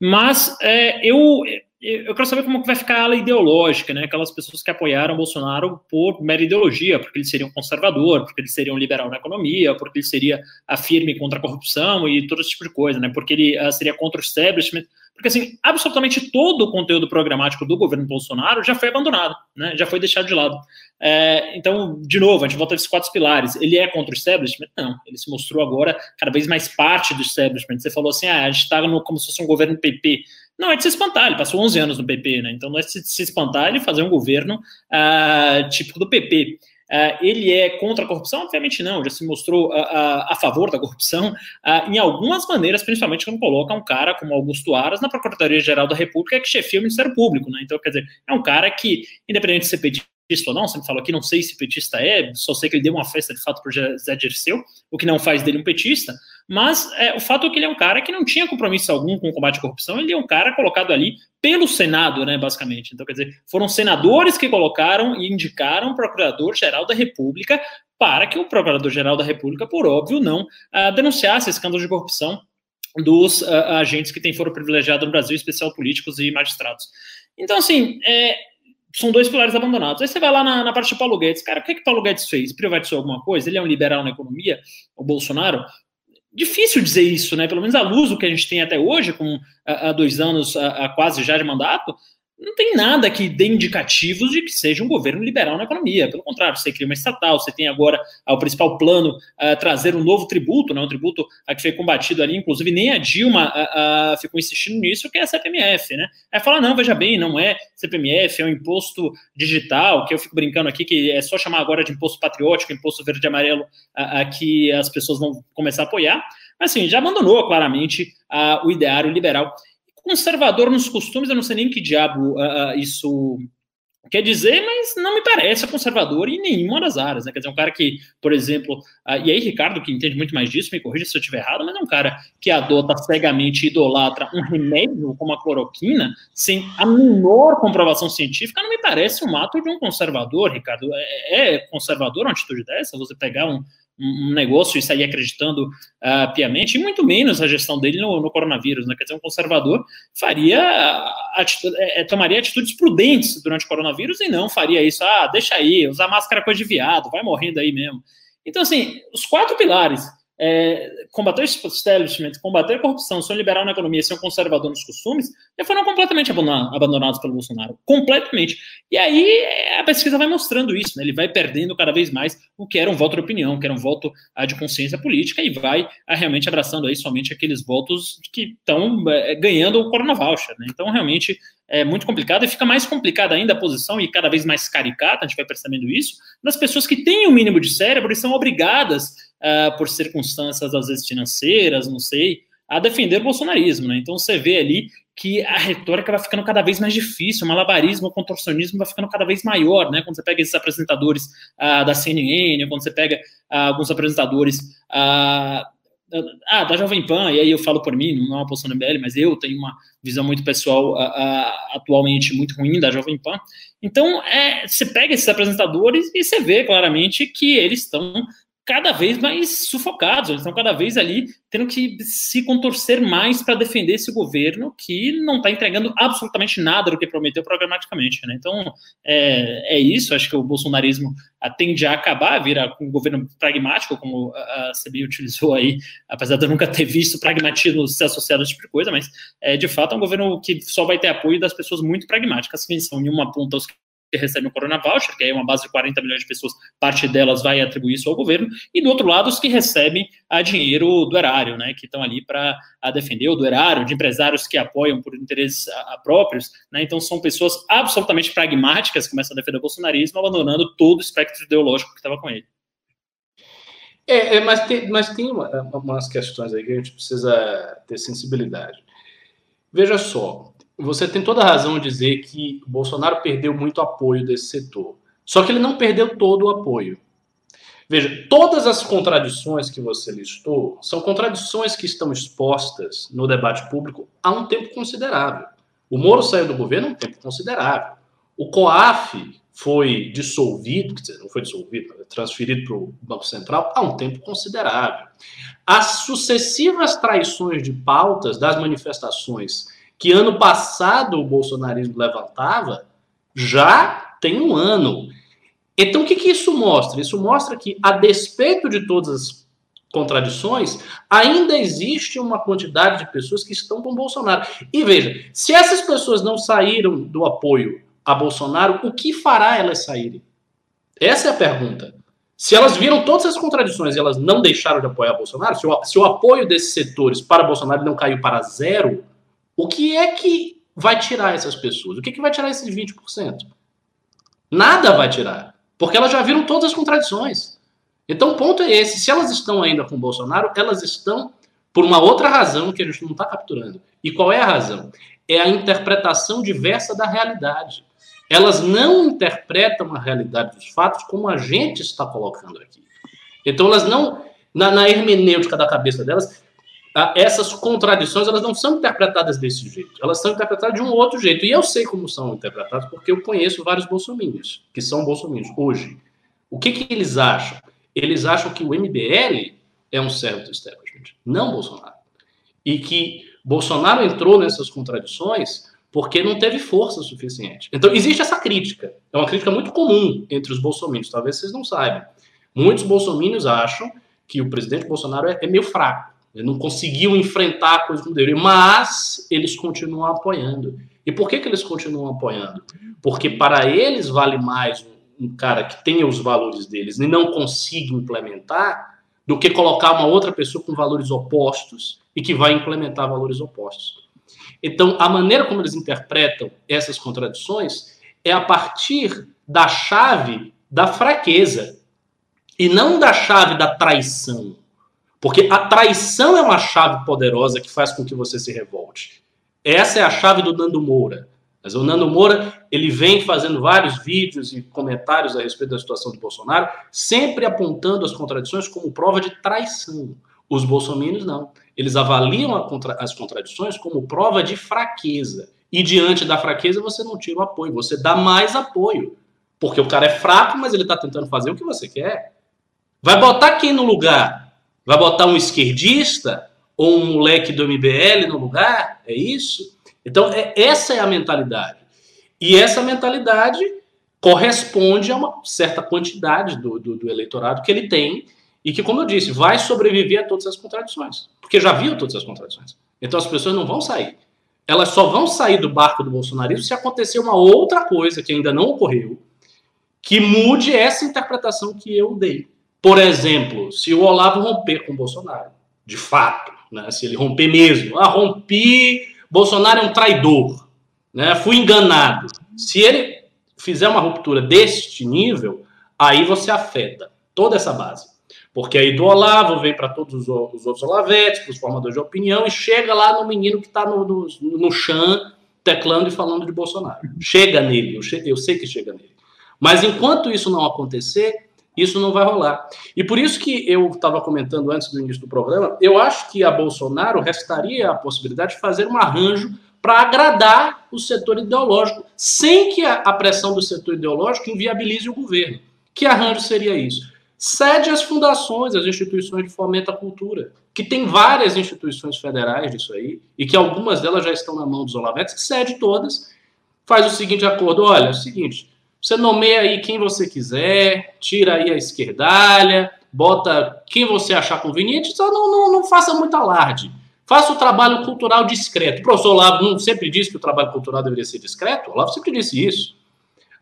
S2: Mas é, eu, eu quero saber como que vai ficar a ala ideológica, né? Aquelas pessoas que apoiaram Bolsonaro por mera ideologia, porque ele seria um conservador, porque ele seria um liberal na economia, porque ele seria firme contra a corrupção e todo esse tipo de coisa, né? Porque ele uh, seria contra o establishment. Porque, assim, absolutamente todo o conteúdo programático do governo Bolsonaro já foi abandonado, né? Já foi deixado de lado. É, então, de novo, a gente volta a esses quatro pilares. Ele é contra o establishment? Não. Ele se mostrou agora cada vez mais parte do establishment. Você falou assim, ah, a gente está como se fosse um governo PP. Não é de se espantar, ele passou 11 anos no PP, né? Então não é de se espantar ele fazer um governo típico do PP. Ah, ele é contra a corrupção? Obviamente não, já se mostrou uh, uh, a favor da corrupção em algumas maneiras, principalmente quando coloca um cara como Augusto Aras na Procuradoria-Geral da República, que chefia o Ministério Público. Né? Então, quer dizer, é um cara que, independente de ser petista ou não, sempre falou aqui, não sei se petista é, só sei que ele deu uma festa de fato para Zé Dirceu, o que não faz dele um petista, mas é, o fato é que ele é um cara que não tinha compromisso algum com o combate à corrupção, ele é um cara colocado ali pelo Senado, né, basicamente. Então, quer dizer, foram senadores que colocaram e indicaram o Procurador-Geral da República para que o Procurador-Geral da República, por óbvio, não uh, denunciasse escândalos de corrupção dos uh, agentes que têm foro privilegiado no Brasil, especial políticos e magistrados. Então, assim, é, são dois pilares abandonados. Aí você vai lá na, na parte de Paulo Guedes. Cara, o que, que Paulo Guedes fez? Privatizou alguma coisa? Ele é um liberal na economia? O Bolsonaro? difícil dizer isso, né? Pelo menos à luz do que a gente tem até hoje, com há dois anos, a, quase já de mandato, não tem nada que dê indicativos de que seja um governo liberal na economia. Pelo contrário, você cria uma estatal, você tem agora uh, o principal plano uh, trazer um novo tributo, né, um tributo que foi combatido ali, inclusive nem a Dilma ficou insistindo nisso, que é a CPMF. Né? Aí fala, não, veja bem, não é CPMF, é um imposto digital, que eu fico brincando aqui, que é só chamar agora de imposto patriótico, imposto verde e amarelo, que as pessoas vão começar a apoiar. Mas assim, já abandonou claramente o ideário liberal conservador nos costumes, eu não sei nem que diabo uh, isso quer dizer, mas não me parece conservador em nenhuma das áreas, né? Quer dizer, um cara que, por exemplo, uh, e aí Ricardo, que entende muito mais disso, me corrija se eu estiver errado, mas é um cara que adota cegamente e idolatra um remédio como a cloroquina, sem a menor comprovação científica, não me parece um ato de um conservador, Ricardo. É, é conservador uma atitude dessa? Você pegar um, um negócio e sair acreditando uh, piamente, e muito menos a gestão dele no, no coronavírus, né? Quer dizer, um conservador faria atitude, é, é, tomaria atitudes prudentes durante o coronavírus e não faria isso, ah, deixa aí, usar máscara coisa de viado, vai morrendo aí mesmo. Então, assim, os quatro pilares é, combater o establishment, combater a corrupção, ser um liberal na economia, ser um conservador nos costumes, já foram completamente abandonados pelo Bolsonaro. Completamente. E aí a pesquisa vai mostrando isso, né? ele vai perdendo cada vez mais o que era um voto de opinião, que era um voto ah, de consciência política, e vai ah, realmente abraçando aí somente aqueles votos que estão é, ganhando o Corona Voucher. Né? Então, realmente, é muito complicado e fica mais complicada ainda a posição e cada vez mais caricata, a gente vai percebendo isso, das pessoas que têm o um mínimo de cérebro e são obrigadas, uh, por circunstâncias às vezes financeiras, não sei, a defender o bolsonarismo. Né? Então você vê ali que a retórica vai ficando cada vez mais difícil, o malabarismo, o contorcionismo vai ficando cada vez maior, né? Quando você pega esses apresentadores uh, da CNN, quando você pega uh, alguns apresentadores ah, da Jovem Pan, e aí eu falo por mim, não é uma posição do MBL, mas eu tenho uma visão muito pessoal atualmente muito ruim da Jovem Pan. Então, é, você pega esses apresentadores e você vê claramente que eles estão cada vez mais sufocados, eles estão cada vez ali tendo que se contorcer mais para defender esse governo que não está entregando absolutamente nada do que prometeu programaticamente. Né? Então, é, é isso, acho que o bolsonarismo tende a acabar, vira um governo pragmático, como a CBI utilizou aí, apesar de eu nunca ter visto pragmatismo ser associado a esse tipo de coisa, mas é, de fato é um governo que só vai ter apoio das pessoas muito pragmáticas, que são em uma ponta os que recebem o Corona Voucher, que é uma base de 40 milhões de pessoas, parte delas vai atribuir isso ao governo, e do outro lado, os que recebem a dinheiro do erário, né, que estão ali para defender o do erário, de empresários que apoiam por interesses a, a próprios, né, então são pessoas absolutamente pragmáticas que começam a defender o bolsonarismo, abandonando todo o espectro ideológico que estava com ele.
S3: É, é, mas tem, mas tem uma, umas questões aí que a gente precisa ter sensibilidade. Veja só, você tem toda a razão em dizer que Bolsonaro perdeu muito apoio desse setor. Só que ele não perdeu todo o apoio. Veja, todas as contradições que você listou são contradições que estão expostas no debate público há um tempo considerável. O Moro saiu do governo há um tempo considerável. O COAF foi dissolvido, quer dizer, não foi dissolvido, transferido para o Banco Central há um tempo considerável. As sucessivas traições de pautas das manifestações que ano passado o bolsonarismo levantava, já tem um ano. Então, o que, que isso mostra? Isso mostra que, a despeito de todas as contradições, ainda existe uma quantidade de pessoas que estão com Bolsonaro. E veja, se essas pessoas não saíram do apoio a Bolsonaro, o que fará elas saírem? Essa é a pergunta. Se elas viram todas as contradições e elas não deixaram de apoiar Bolsonaro, se o, se o apoio desses setores para Bolsonaro não caiu para zero, o que é que vai tirar essas pessoas? O que, é que vai tirar esses 20%? Nada vai tirar. Porque elas já viram todas as contradições. Então o ponto é esse. Se elas estão ainda com o Bolsonaro, elas estão por uma outra razão que a gente não está capturando. E qual é a razão? É a interpretação diversa da realidade. Elas não interpretam a realidade dos fatos como a gente está colocando aqui. Então elas não, na, na hermenêutica da cabeça delas, Tá? essas contradições elas não são interpretadas desse jeito, elas são interpretadas de um outro jeito. E eu sei como são interpretadas porque eu conheço vários bolsominions, que são bolsominions hoje. O que, que eles acham? Eles acham que o MBL é um servo do establishment, não Bolsonaro. E que Bolsonaro entrou nessas contradições porque não teve força suficiente. Então, existe essa crítica. É uma crítica muito comum entre os bolsominions, talvez vocês não saibam. Muitos bolsominions acham que o presidente Bolsonaro é, é meio fraco não conseguiu enfrentar a coisa como deveria, mas eles continuam apoiando. E por que, que eles continuam apoiando? Porque para eles vale mais um cara que tenha os valores deles e não consiga implementar do que colocar uma outra pessoa com valores opostos e que vai implementar valores opostos. Então, a maneira como eles interpretam essas contradições é a partir da chave da fraqueza e não da chave da traição. Porque a traição é uma chave poderosa que faz com que você se revolte. Essa é a chave do Nando Moura. Mas o Nando Moura, ele vem fazendo vários vídeos e comentários a respeito da situação do Bolsonaro, sempre apontando as contradições como prova de traição. Os bolsominions não. Eles avaliam contra, as contradições como prova de fraqueza. E diante da fraqueza você não tira o apoio, você dá mais apoio. Porque o cara é fraco, mas ele está tentando fazer o que você quer. Vai botar quem no lugar? Vai botar um esquerdista ou um moleque do MBL no lugar? É isso? Então, é, essa é a mentalidade. E essa mentalidade corresponde a uma certa quantidade do, do, do, eleitorado que ele tem e que, como eu disse, vai sobreviver a todas as contradições. Porque já viu todas as contradições. Então, as pessoas não vão sair. Elas só vão sair do barco do bolsonarismo se acontecer uma outra coisa que ainda não ocorreu, que mude essa interpretação que eu dei. Por exemplo, se o Olavo romper com o Bolsonaro, de fato, né, se ele romper mesmo, ah, rompi Bolsonaro é um traidor, né? Fui enganado. Se ele fizer uma ruptura deste nível, aí você afeta toda essa base. Porque aí do Olavo vem para todos os, outros Olavetes, para os formadores de opinião, e chega lá no menino que está no, no, no chão, teclando e falando de Bolsonaro. Chega nele, eu, che eu sei que chega nele. Mas enquanto isso não acontecer, isso não vai rolar. E por isso que eu estava comentando antes do início do programa, eu acho que a Bolsonaro restaria a possibilidade de fazer um arranjo para agradar o setor ideológico, sem que a, pressão do setor ideológico inviabilize o governo. Que arranjo seria isso? Cede às fundações, às instituições de fomento à cultura, que tem várias instituições federais disso aí, e que algumas delas já estão na mão dos Olavetes, cede todas, faz o seguinte acordo: olha, é o seguinte, você nomeia aí quem você quiser, tira aí a esquerdalha, bota quem você achar conveniente, só não, não, não faça muito alarde. Faça o trabalho cultural discreto. O professor Olavo sempre disse que o trabalho cultural deveria ser discreto? O Olavo sempre disse isso.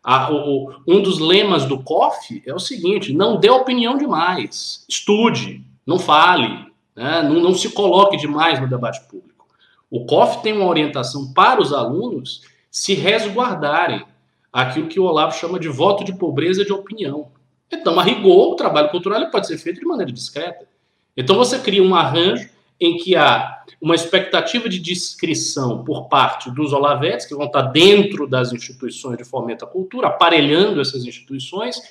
S3: A, o, um dos lemas do COF é o seguinte: não dê opinião demais. Estude, não fale, né? não, não se coloque demais no debate público. O COF tem uma orientação para os alunos se resguardarem aquilo que o Olavo chama de voto de pobreza de opinião. Então, a rigor, o trabalho cultural pode ser feito de maneira discreta. Então, você cria um arranjo em que há uma expectativa de discrição por parte dos olavetes, que vão estar dentro das instituições de fomento à cultura, aparelhando essas instituições,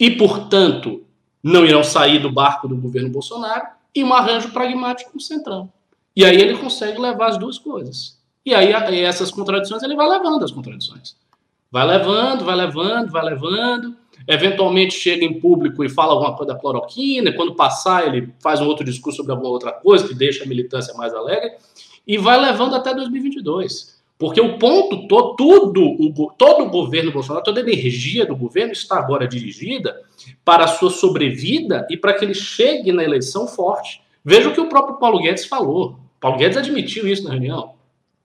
S3: e, portanto, não irão sair do barco do governo Bolsonaro, e um arranjo pragmático no Centrão. E aí ele consegue levar as duas coisas. E aí essas contradições, ele vai levando as contradições. Vai levando, vai levando, vai levando. Eventualmente chega em público e fala alguma coisa da cloroquina, quando passar ele faz um outro discurso sobre alguma outra coisa que deixa a militância mais alegre, e vai levando até 2022. Porque o ponto todo, tudo, o, todo o governo Bolsonaro, toda a energia do governo está agora dirigida para a sua sobrevida e para que ele chegue na eleição forte. Veja o que o próprio Paulo Guedes falou. Paulo Guedes admitiu isso na reunião.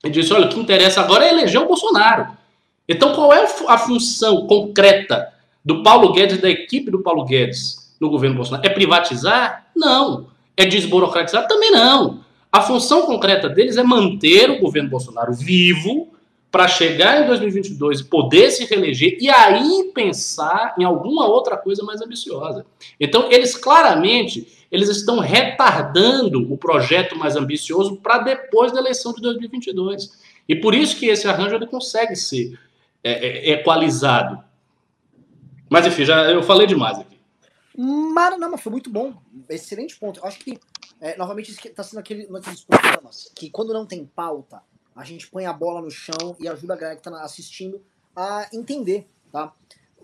S3: Ele disse: olha, o que interessa agora é eleger o Bolsonaro. Então, qual é a função concreta do Paulo Guedes da equipe do Paulo Guedes no governo Bolsonaro? É privatizar? Não. É desburocratizar? Também não. A função concreta deles é manter o governo Bolsonaro vivo para chegar em 2022 e poder se reeleger e aí pensar em alguma outra coisa mais ambiciosa. Então, eles claramente eles estão retardando o projeto mais ambicioso para depois da eleição de 2022. E por isso que esse arranjo ele consegue ser é, é, equalizado. Mas enfim, já eu falei demais aqui.
S1: Mas, não, mas foi muito bom. Excelente ponto. Eu acho que, é, novamente, está sendo aquele, naqueles programas que quando não tem pauta, a gente põe a bola no chão e ajuda a galera que está assistindo a entender, tá?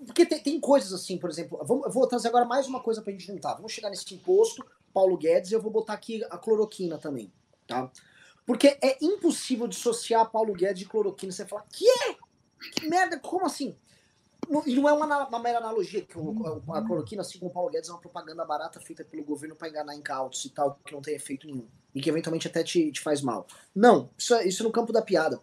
S1: Porque tem, tem coisas assim, por exemplo, vou trazer agora mais uma coisa para a gente juntar. Vamos chegar nesse imposto, Paulo Guedes, eu vou botar aqui a cloroquina também, tá? Porque é impossível dissociar Paulo Guedes de cloroquina. Você fala, que é? Que merda, como assim? E não é uma, uma mera analogia que o, a cloroquina, assim como o Paulo Guedes, é uma propaganda barata feita pelo governo para enganar incautos e tal, que não tem efeito nenhum. E que eventualmente até te, te faz mal. Não, isso é, isso é no campo da piada.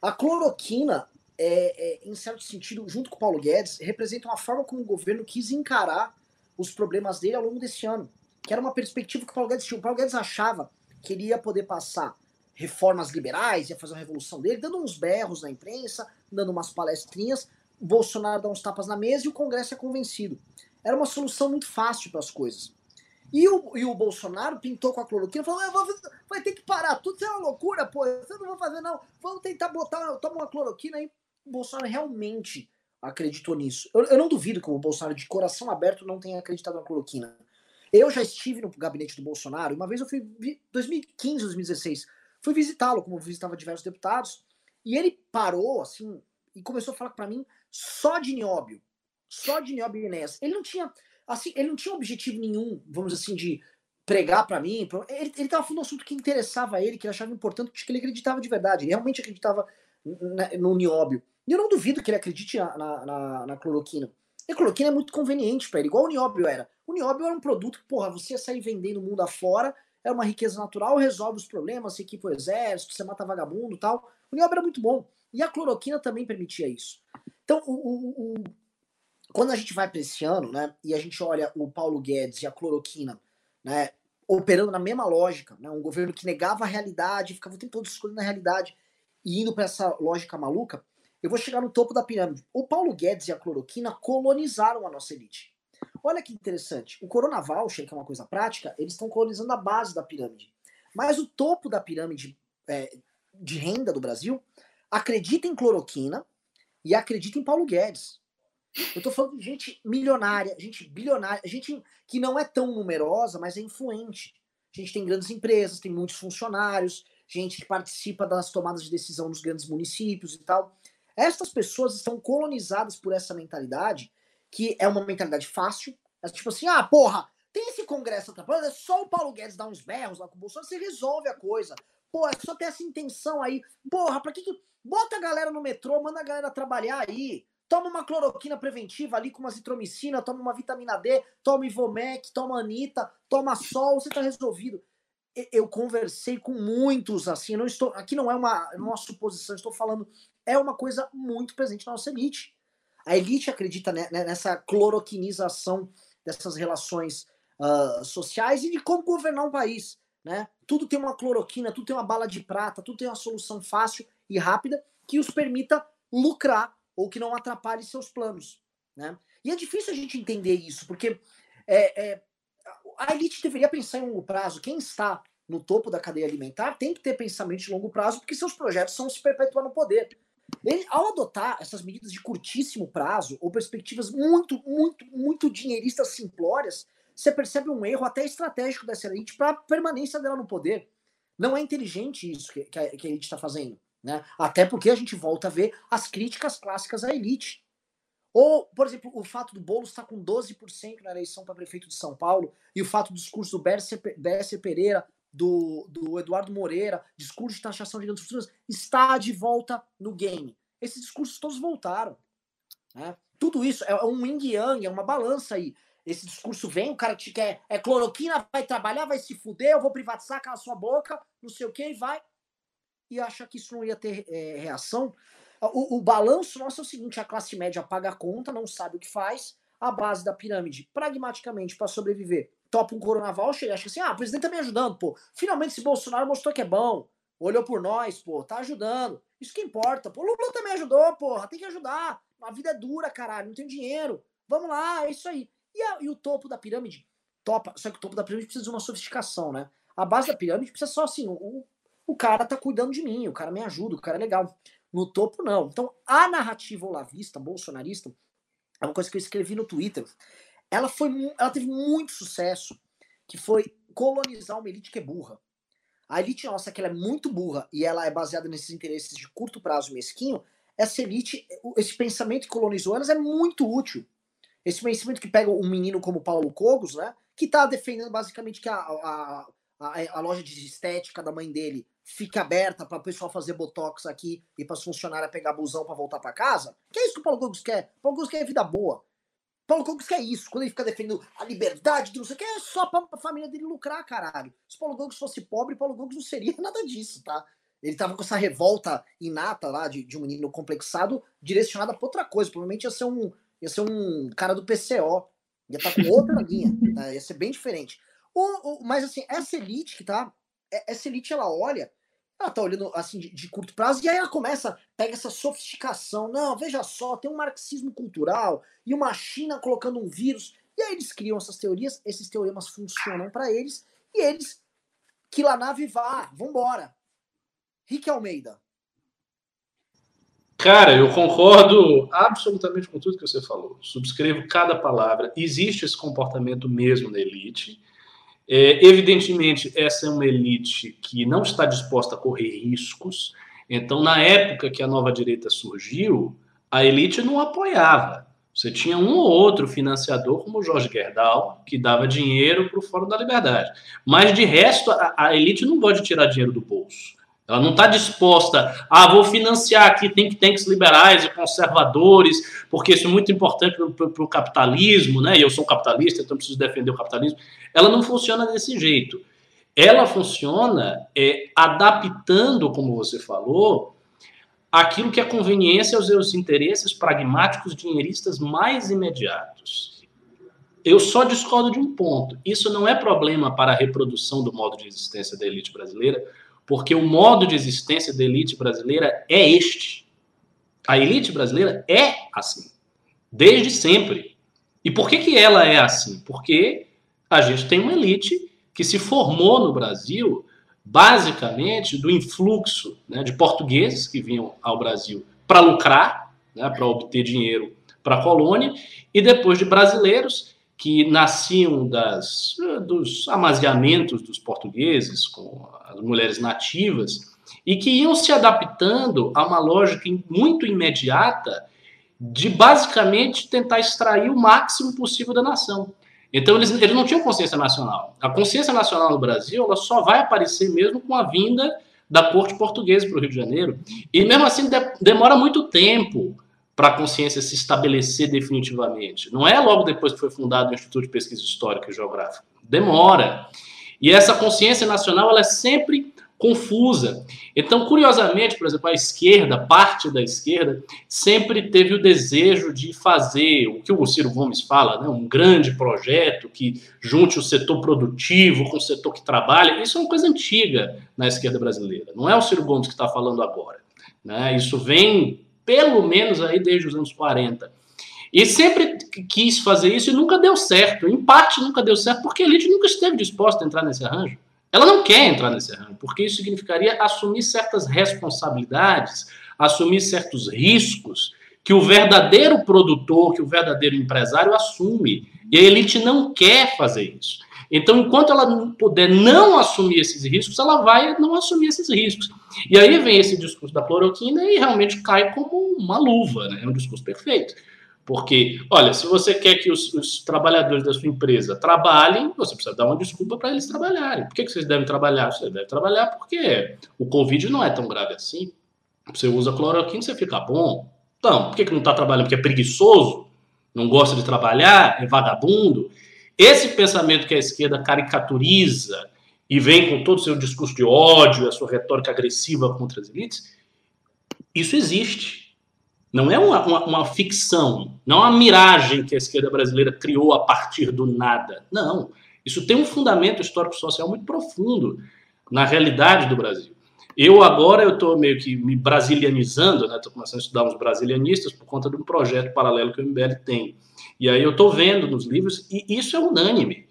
S1: A cloroquina, é, é, em certo sentido, junto com o Paulo Guedes, representa uma forma como o governo quis encarar os problemas dele ao longo desse ano. Que era uma perspectiva que o Paulo Guedes tinha. O Paulo Guedes achava que ele ia poder passar reformas liberais, ia fazer uma revolução dele, dando uns berros na imprensa, dando umas palestrinhas, Bolsonaro dá uns tapas na mesa e o Congresso é convencido. Era uma solução muito fácil para as coisas. E o, e o Bolsonaro pintou com a cloroquina, falou: vai ter que parar tudo, isso é uma loucura, pô, eu não vou fazer, não. Vamos tentar botar, toma uma cloroquina aí. O Bolsonaro realmente acreditou nisso. Eu, eu, não duvido que o Bolsonaro, de coração aberto, não tenha acreditado na cloroquina. Eu já estive no gabinete do Bolsonaro, uma vez eu fui, 2015, 2016, fui visitá-lo, como visitava diversos deputados, e ele parou, assim, e começou a falar para mim só de nióbio. Só de nióbio e Enéas. Ele não tinha, assim, ele não tinha objetivo nenhum, vamos assim, de pregar para mim. Ele, ele tava falando um assunto que interessava a ele, que ele achava importante, que ele acreditava de verdade. Ele realmente acreditava no nióbio. E eu não duvido que ele acredite na, na, na cloroquina. E a cloroquina é muito conveniente para ele, igual o nióbio era. O nióbio era um produto que, porra, você ia sair vendendo o mundo afora, é uma riqueza natural, resolve os problemas, você equipa o exército, você mata vagabundo tal. O nióbio era muito bom. E a cloroquina também permitia isso. Então, o, o, o quando a gente vai para esse ano, né, e a gente olha o Paulo Guedes e a cloroquina, né, operando na mesma lógica, né, um governo que negava a realidade, ficava o tempo todo escolhendo a realidade e indo para essa lógica maluca, eu vou chegar no topo da pirâmide. O Paulo Guedes e a cloroquina colonizaram a nossa elite. Olha que interessante. O Corona Voucher, que é uma coisa prática, eles estão colonizando a base da pirâmide. Mas o topo da pirâmide é, de renda do Brasil acredita em cloroquina e acredita em Paulo Guedes. Eu tô falando de gente milionária, gente bilionária, gente que não é tão numerosa, mas é influente. A gente tem grandes empresas, tem muitos funcionários, gente que participa das tomadas de decisão nos grandes municípios e tal. Estas pessoas estão colonizadas por essa mentalidade, que é uma mentalidade fácil. É tipo assim, ah, porra, tem esse congresso atrapalhando, é só o Paulo Guedes dar uns berros lá com o Bolsonaro, você resolve a coisa. Pô, é só ter essa intenção aí. Porra, pra que que... Bota a galera no metrô, manda a galera trabalhar aí toma uma cloroquina preventiva ali com uma zitromicina, toma uma vitamina D, toma Ivomec, toma Anita, toma sol, você tá resolvido. Eu conversei com muitos assim, não estou, aqui não é uma, é uma suposição, estou falando, é uma coisa muito presente na nossa elite. A elite acredita nessa cloroquinização dessas relações uh, sociais e de como governar um país. Né? Tudo tem uma cloroquina, tudo tem uma bala de prata, tudo tem uma solução fácil e rápida que os permita lucrar ou que não atrapalhe seus planos. Né? E é difícil a gente entender isso, porque é, é, a elite deveria pensar em longo prazo. Quem está no topo da cadeia alimentar tem que ter pensamento de longo prazo, porque seus projetos são se perpetuar no poder. Ele, ao adotar essas medidas de curtíssimo prazo, ou perspectivas muito, muito, muito dinheiristas simplórias, você percebe um erro até estratégico dessa elite para a permanência dela no poder. Não é inteligente isso que, que a, que a elite está fazendo. Né? Até porque a gente volta a ver as críticas clássicas à elite. Ou, por exemplo, o fato do Boulos estar com 12% na eleição para prefeito de São Paulo, e o fato do discurso do Bércia Pereira, do, do Eduardo Moreira, discurso de taxação de grandes fortunas, está de volta no game. Esses discursos todos voltaram. Né? Tudo isso é um yin-yang, é uma balança aí. Esse discurso vem, o cara te quer, é cloroquina, vai trabalhar, vai se fuder, eu vou privatizar, cala sua boca, não sei o que, e vai e acha que isso não ia ter é, reação. O, o balanço nosso é o seguinte: a classe média paga a conta, não sabe o que faz, a base da pirâmide, pragmaticamente, para sobreviver, topa um Corona Voucher e acha assim: ah, o presidente tá me ajudando, pô. Finalmente esse Bolsonaro mostrou que é bom, olhou por nós, pô, tá ajudando. Isso que importa, pô. O Lula também ajudou, porra, tem que ajudar. A vida é dura, caralho, não tem dinheiro. Vamos lá, é isso aí. E, a, e o topo da pirâmide? Topa, só que o topo da pirâmide precisa de uma sofisticação, né? A base da pirâmide precisa só assim, o, o cara tá cuidando de mim, o cara me ajuda, o cara é legal. No topo, não. Então, a narrativa olavista, bolsonarista, é uma coisa que eu escrevi no Twitter. Ela, foi, ela teve muito sucesso, que foi colonizar uma elite que é burra. A elite nossa, que ela é muito burra e ela é baseada nesses interesses de curto prazo mesquinho, essa elite, esse pensamento que colonizou elas é muito útil. Esse pensamento que pega um menino como Paulo Cogos, né, que está defendendo basicamente que a, a, a, a, loja de estética da mãe dele fique aberta para o pessoal fazer botox aqui e para os funcionários pegar busão para voltar para casa? Que é isso que o Paulo Gogos quer? O Paulo Gogos quer vida boa. Paulo Gogos quer isso. Quando ele fica defendendo a liberdade, não sei o que, é só para a família dele lucrar, caralho. Se Paulo Gogos fosse pobre, Paulo Gogos não seria nada disso, tá? Ele tava com essa revolta inata lá de, de um menino complexado direcionada para outra coisa. Provavelmente ia ser um, ia ser um cara do PCO. Ia estar tá com outra linha. Tá? Ia ser bem diferente. O, o, mas assim, essa elite que tá. É, essa elite ela olha ela tá olhando assim de, de, curto prazo, e aí ela começa, pega essa sofisticação. Não, veja só, tem um marxismo cultural e uma China colocando um vírus. E aí eles criam essas teorias, esses teoremas funcionam para eles, e eles, que lá nave vá, vambora. Rick Almeida.
S3: Cara, eu concordo absolutamente com tudo que você falou. Subscrevo cada palavra. Existe esse comportamento mesmo na elite. É, evidentemente, essa é uma elite que não está disposta a correr riscos. Então, na época que a nova direita surgiu, a elite não apoiava. Você tinha um ou outro financiador, como o Jorge Gerdau, que dava dinheiro para o Fórum da Liberdade. Mas, de resto, a, a elite não pode tirar dinheiro do bolso. Ela não está disposta, ah, vou financiar aqui think tanks liberais e conservadores, porque isso é muito importante para o capitalismo, né? E eu sou um capitalista, então preciso defender o capitalismo. Ela não funciona desse jeito. Ela funciona é, adaptando, como você falou, aquilo que é conveniência aos seus interesses pragmáticos dinheiristas mais imediatos. Eu só discordo de um ponto. Isso não é problema para a reprodução do modo de existência da elite brasileira, porque o modo de existência da elite brasileira é este. A elite brasileira é assim, desde sempre. E por que, que ela é assim? Porque a gente tem uma elite que se formou no Brasil basicamente do influxo né, de portugueses que vinham ao Brasil para lucrar, né, para obter dinheiro para a colônia, e depois de brasileiros que nasciam das, dos amaziamentos dos portugueses com as mulheres nativas e que iam se adaptando a uma lógica muito imediata de basicamente tentar extrair o máximo possível da nação. Então eles, eles não tinham consciência nacional. A consciência nacional no Brasil ela só vai aparecer mesmo com a vinda da corte portuguesa para o Rio de Janeiro. E mesmo assim de, demora muito tempo para a consciência se estabelecer definitivamente. Não é logo depois que foi fundado o Instituto de Pesquisa Histórica e Geográfica. Demora. E essa consciência nacional ela é sempre confusa. Então, curiosamente, por exemplo, a esquerda, parte da esquerda, sempre teve o desejo de fazer o que o Ciro Gomes fala, né, um grande projeto que junte o setor produtivo com o setor que trabalha. Isso é uma coisa antiga na esquerda brasileira. Não é o Ciro Gomes que está falando agora. Né? Isso vem pelo menos aí desde os anos 40. E sempre quis fazer isso e nunca deu certo. Em parte nunca deu certo porque a elite nunca esteve disposta a entrar nesse arranjo. Ela não quer entrar nesse arranjo, porque isso significaria assumir certas responsabilidades, assumir certos riscos que o verdadeiro produtor, que o verdadeiro empresário assume. E a elite não quer fazer isso. Então, enquanto ela puder não assumir esses riscos, ela vai não assumir esses riscos. E aí vem esse discurso da cloroquina e realmente cai como uma luva, né? É um discurso perfeito. Porque, olha, se você quer que os, os trabalhadores da sua empresa trabalhem, você precisa dar uma desculpa para eles trabalharem. Por que, que vocês devem trabalhar? Você deve trabalhar porque o Covid não é tão grave assim. Você usa cloroquina, você fica bom. Então, por que, que não está trabalhando? Porque é preguiçoso? Não gosta de trabalhar? É vagabundo? Esse pensamento que a esquerda caricaturiza e vem com todo o seu discurso de ódio, a sua retórica agressiva contra as elites, isso existe. Não é uma, uma, uma, ficção, não é uma miragem que a esquerda brasileira criou a partir do nada. Não. Isso tem um fundamento histórico-social muito profundo na realidade do Brasil. Eu agora eu estou meio que me brasilianizando, né? Estou começando a estudar uns brasilianistas por conta de um projeto paralelo que o MBL tem. E aí eu estou vendo nos livros, e isso é unânime.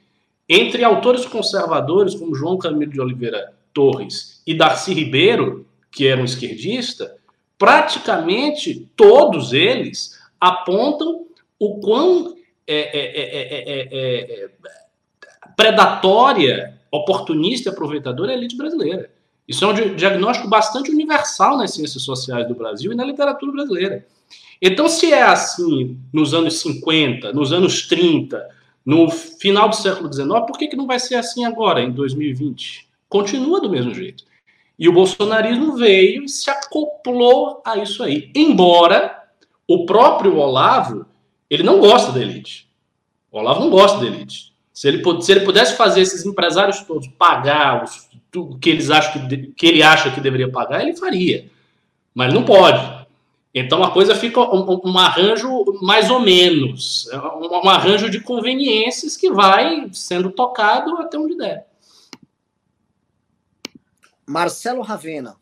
S3: Entre autores conservadores, como João Camilo de Oliveira Torres e Darcy Ribeiro, que era um esquerdista, praticamente todos eles apontam o quão é, é, é, predatória, oportunista e aproveitadora é a elite brasileira. Isso é um diagnóstico bastante universal nas ciências sociais do Brasil e na literatura brasileira. Então, se é assim nos anos 50, nos anos 30, no final do século XIX, por que, que não vai ser assim agora, em 2020? Continua do mesmo jeito. E o bolsonarismo veio e se acoplou a isso aí. Embora o próprio Olavo, ele não gosta da elite. O Olavo não gosta da elite. Se ele, se ele pudesse fazer esses empresários todos pagar o que eles acham que, que ele acha que deveria pagar, ele faria. Mas não pode. Então a coisa fica um, um, arranjo mais ou menos, é um, um, arranjo de conveniências que vai sendo tocado até onde der.
S1: Marcelo Ravena.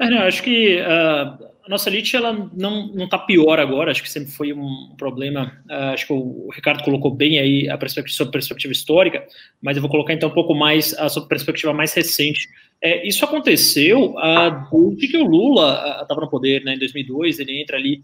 S2: É, não, acho que uh, a nossa elite ela não não está pior agora. Acho que sempre foi um problema. Uh, acho que o Ricardo colocou bem aí a perspectiva sobre perspectiva histórica, mas eu vou colocar então um pouco mais a sua perspectiva mais recente. É, isso aconteceu uh, desde que o Lula estava no poder, né? Em 2002 ele entra ali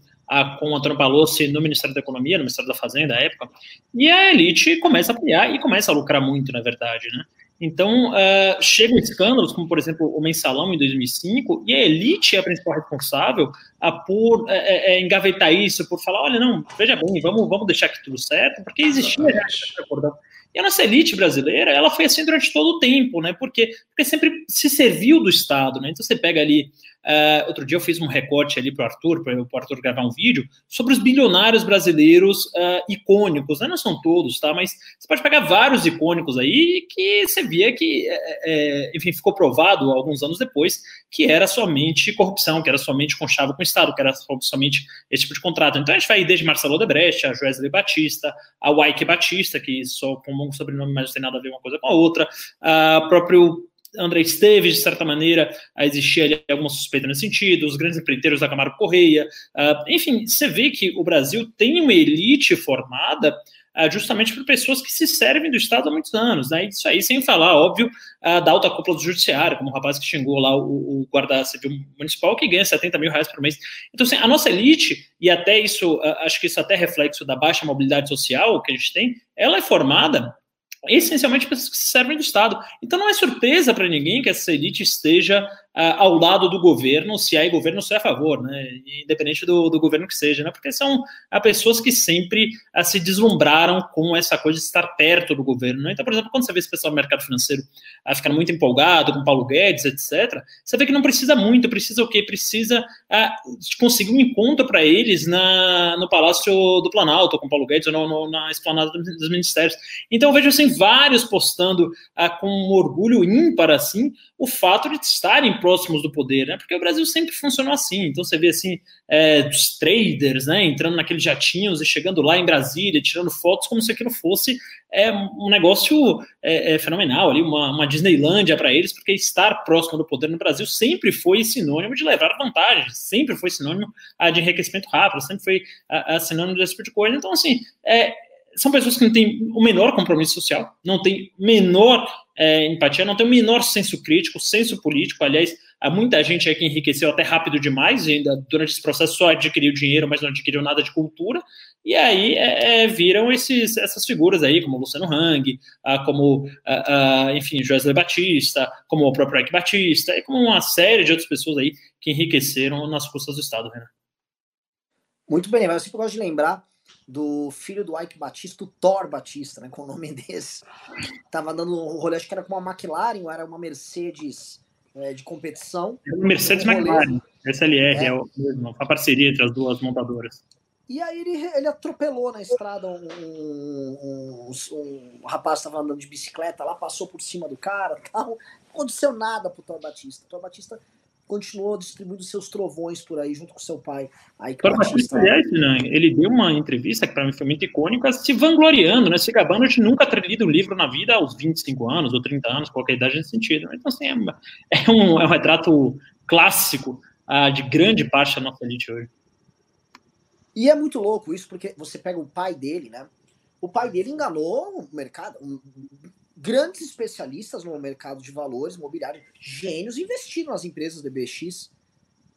S2: com o Antônio Palocci no Ministério da Economia, no Ministério da Fazenda, à época, e a elite começa a apoiar e começa a lucrar muito, na verdade, né? Então, uh, chegam escândalos, como, por exemplo, o Mensalão em 2005, e a elite é a principal responsável uh, por uh, engavetar isso, por falar, olha, não, veja bem, vamos, vamos deixar aqui tudo certo, porque existia já esse acordão. E a nossa elite brasileira, ela foi assim durante todo o tempo, né? Porque, porque sempre se serviu do Estado, né? Então, você pega ali Uh, outro dia eu fiz um recorte ali para o Arthur, para o Arthur gravar um vídeo, sobre os bilionários brasileiros uh, icônicos. Né? Não são todos, tá? Mas você pode pegar vários icônicos aí que você via que, é, é, enfim, ficou provado alguns anos depois que era somente corrupção, que era somente conchavo com o Estado, que era somente esse tipo de contrato. Então a gente vai desde Marcelo Odebrecht, a Joesley Batista, a Waike Batista, que só com um sobrenome, mas não tem nada a ver uma coisa com a outra, a próprio André Esteves, de certa maneira, existia ali alguma suspeita nesse sentido, os grandes empreiteiros da Camargo Correia. Uh, enfim, você vê que o Brasil tem uma elite formada uh, justamente por pessoas que se servem do Estado há muitos anos. Né? Isso aí sem falar, óbvio, uh, da alta cúpula do judiciário, como o rapaz que xingou lá o, o guarda civil municipal, que ganha 70 mil reais por mês. Então, assim, a nossa elite, e até isso, acho que isso até é reflexo da baixa mobilidade social que a gente tem, ela é formada essencialmente pessoas que se servem do Estado. Então não é surpresa para ninguém que essa elite esteja ao lado do governo, se é governo, se é a favor, né? independente do, do governo que seja, né? porque são uh, pessoas que sempre uh, se deslumbraram com essa coisa de estar perto do governo. Né? Então, por exemplo, quando você vê esse pessoal do mercado financeiro uh, ficando muito empolgado com Paulo Guedes, etc., você vê que não precisa muito, precisa o quê? Precisa conseguir um encontro para eles na, no Palácio do Planalto, com Paulo Guedes, ou no, no, na esplanada dos ministérios. Então, eu vejo assim, vários postando com um orgulho ímpar, assim, o fato de estarem do poder, né? Porque o Brasil sempre funcionou assim. Então você vê assim, é, os traders, né? Entrando naqueles jatinhos e chegando lá em Brasília, tirando fotos como se aquilo fosse é, um negócio é, é fenomenal ali, uma, uma Disneylândia para eles, porque estar próximo do poder no Brasil sempre foi sinônimo de levar vantagem, sempre foi sinônimo ah, de enriquecimento rápido, sempre foi a, a sinônimo desse tipo de coisa. Então, assim, é, são pessoas que não têm o menor compromisso social, não têm menor é, empatia, não têm o menor senso crítico, senso político. Aliás, há muita gente aí que enriqueceu até rápido demais, e ainda durante esse processo só adquiriu dinheiro, mas não adquiriu nada de cultura. E aí é, é, viram esses, essas figuras aí, como Luciano Hang, ah, como, ah, ah, enfim, Joesley Batista, como o próprio Ike Batista, e como uma série de outras pessoas aí que enriqueceram nas custas do Estado, Renan.
S1: Muito bem, mas eu sempre gosto de lembrar do filho do Ike Batista, o Thor Batista, né, com o nome desse. Tava dando um rolê, acho que era com uma McLaren, ou era uma Mercedes é, de competição.
S2: É Mercedes um McLaren, SLR, é, é uma parceria entre as duas montadoras.
S1: E aí ele, ele atropelou na estrada um, um, um, um rapaz estava andando de bicicleta lá, passou por cima do cara tal. Não aconteceu nada pro Thor Batista. O Thor Batista continuou distribuindo seus trovões por aí, junto com seu pai. Aí,
S2: Thor Batista, aliás, né, ele deu uma entrevista que para mim foi muito icônica, se vangloriando, né, se gabando de nunca ter lido um livro na vida aos 25 anos ou 30 anos, qualquer idade nesse sentido. Então, assim, é, é, um, é um retrato clássico uh, de grande parte da nossa elite hoje.
S1: E é muito louco isso, porque você pega o pai dele, né? O pai dele enganou o mercado, grandes especialistas no mercado de valores imobiliários, gênios, investiram nas empresas do BX,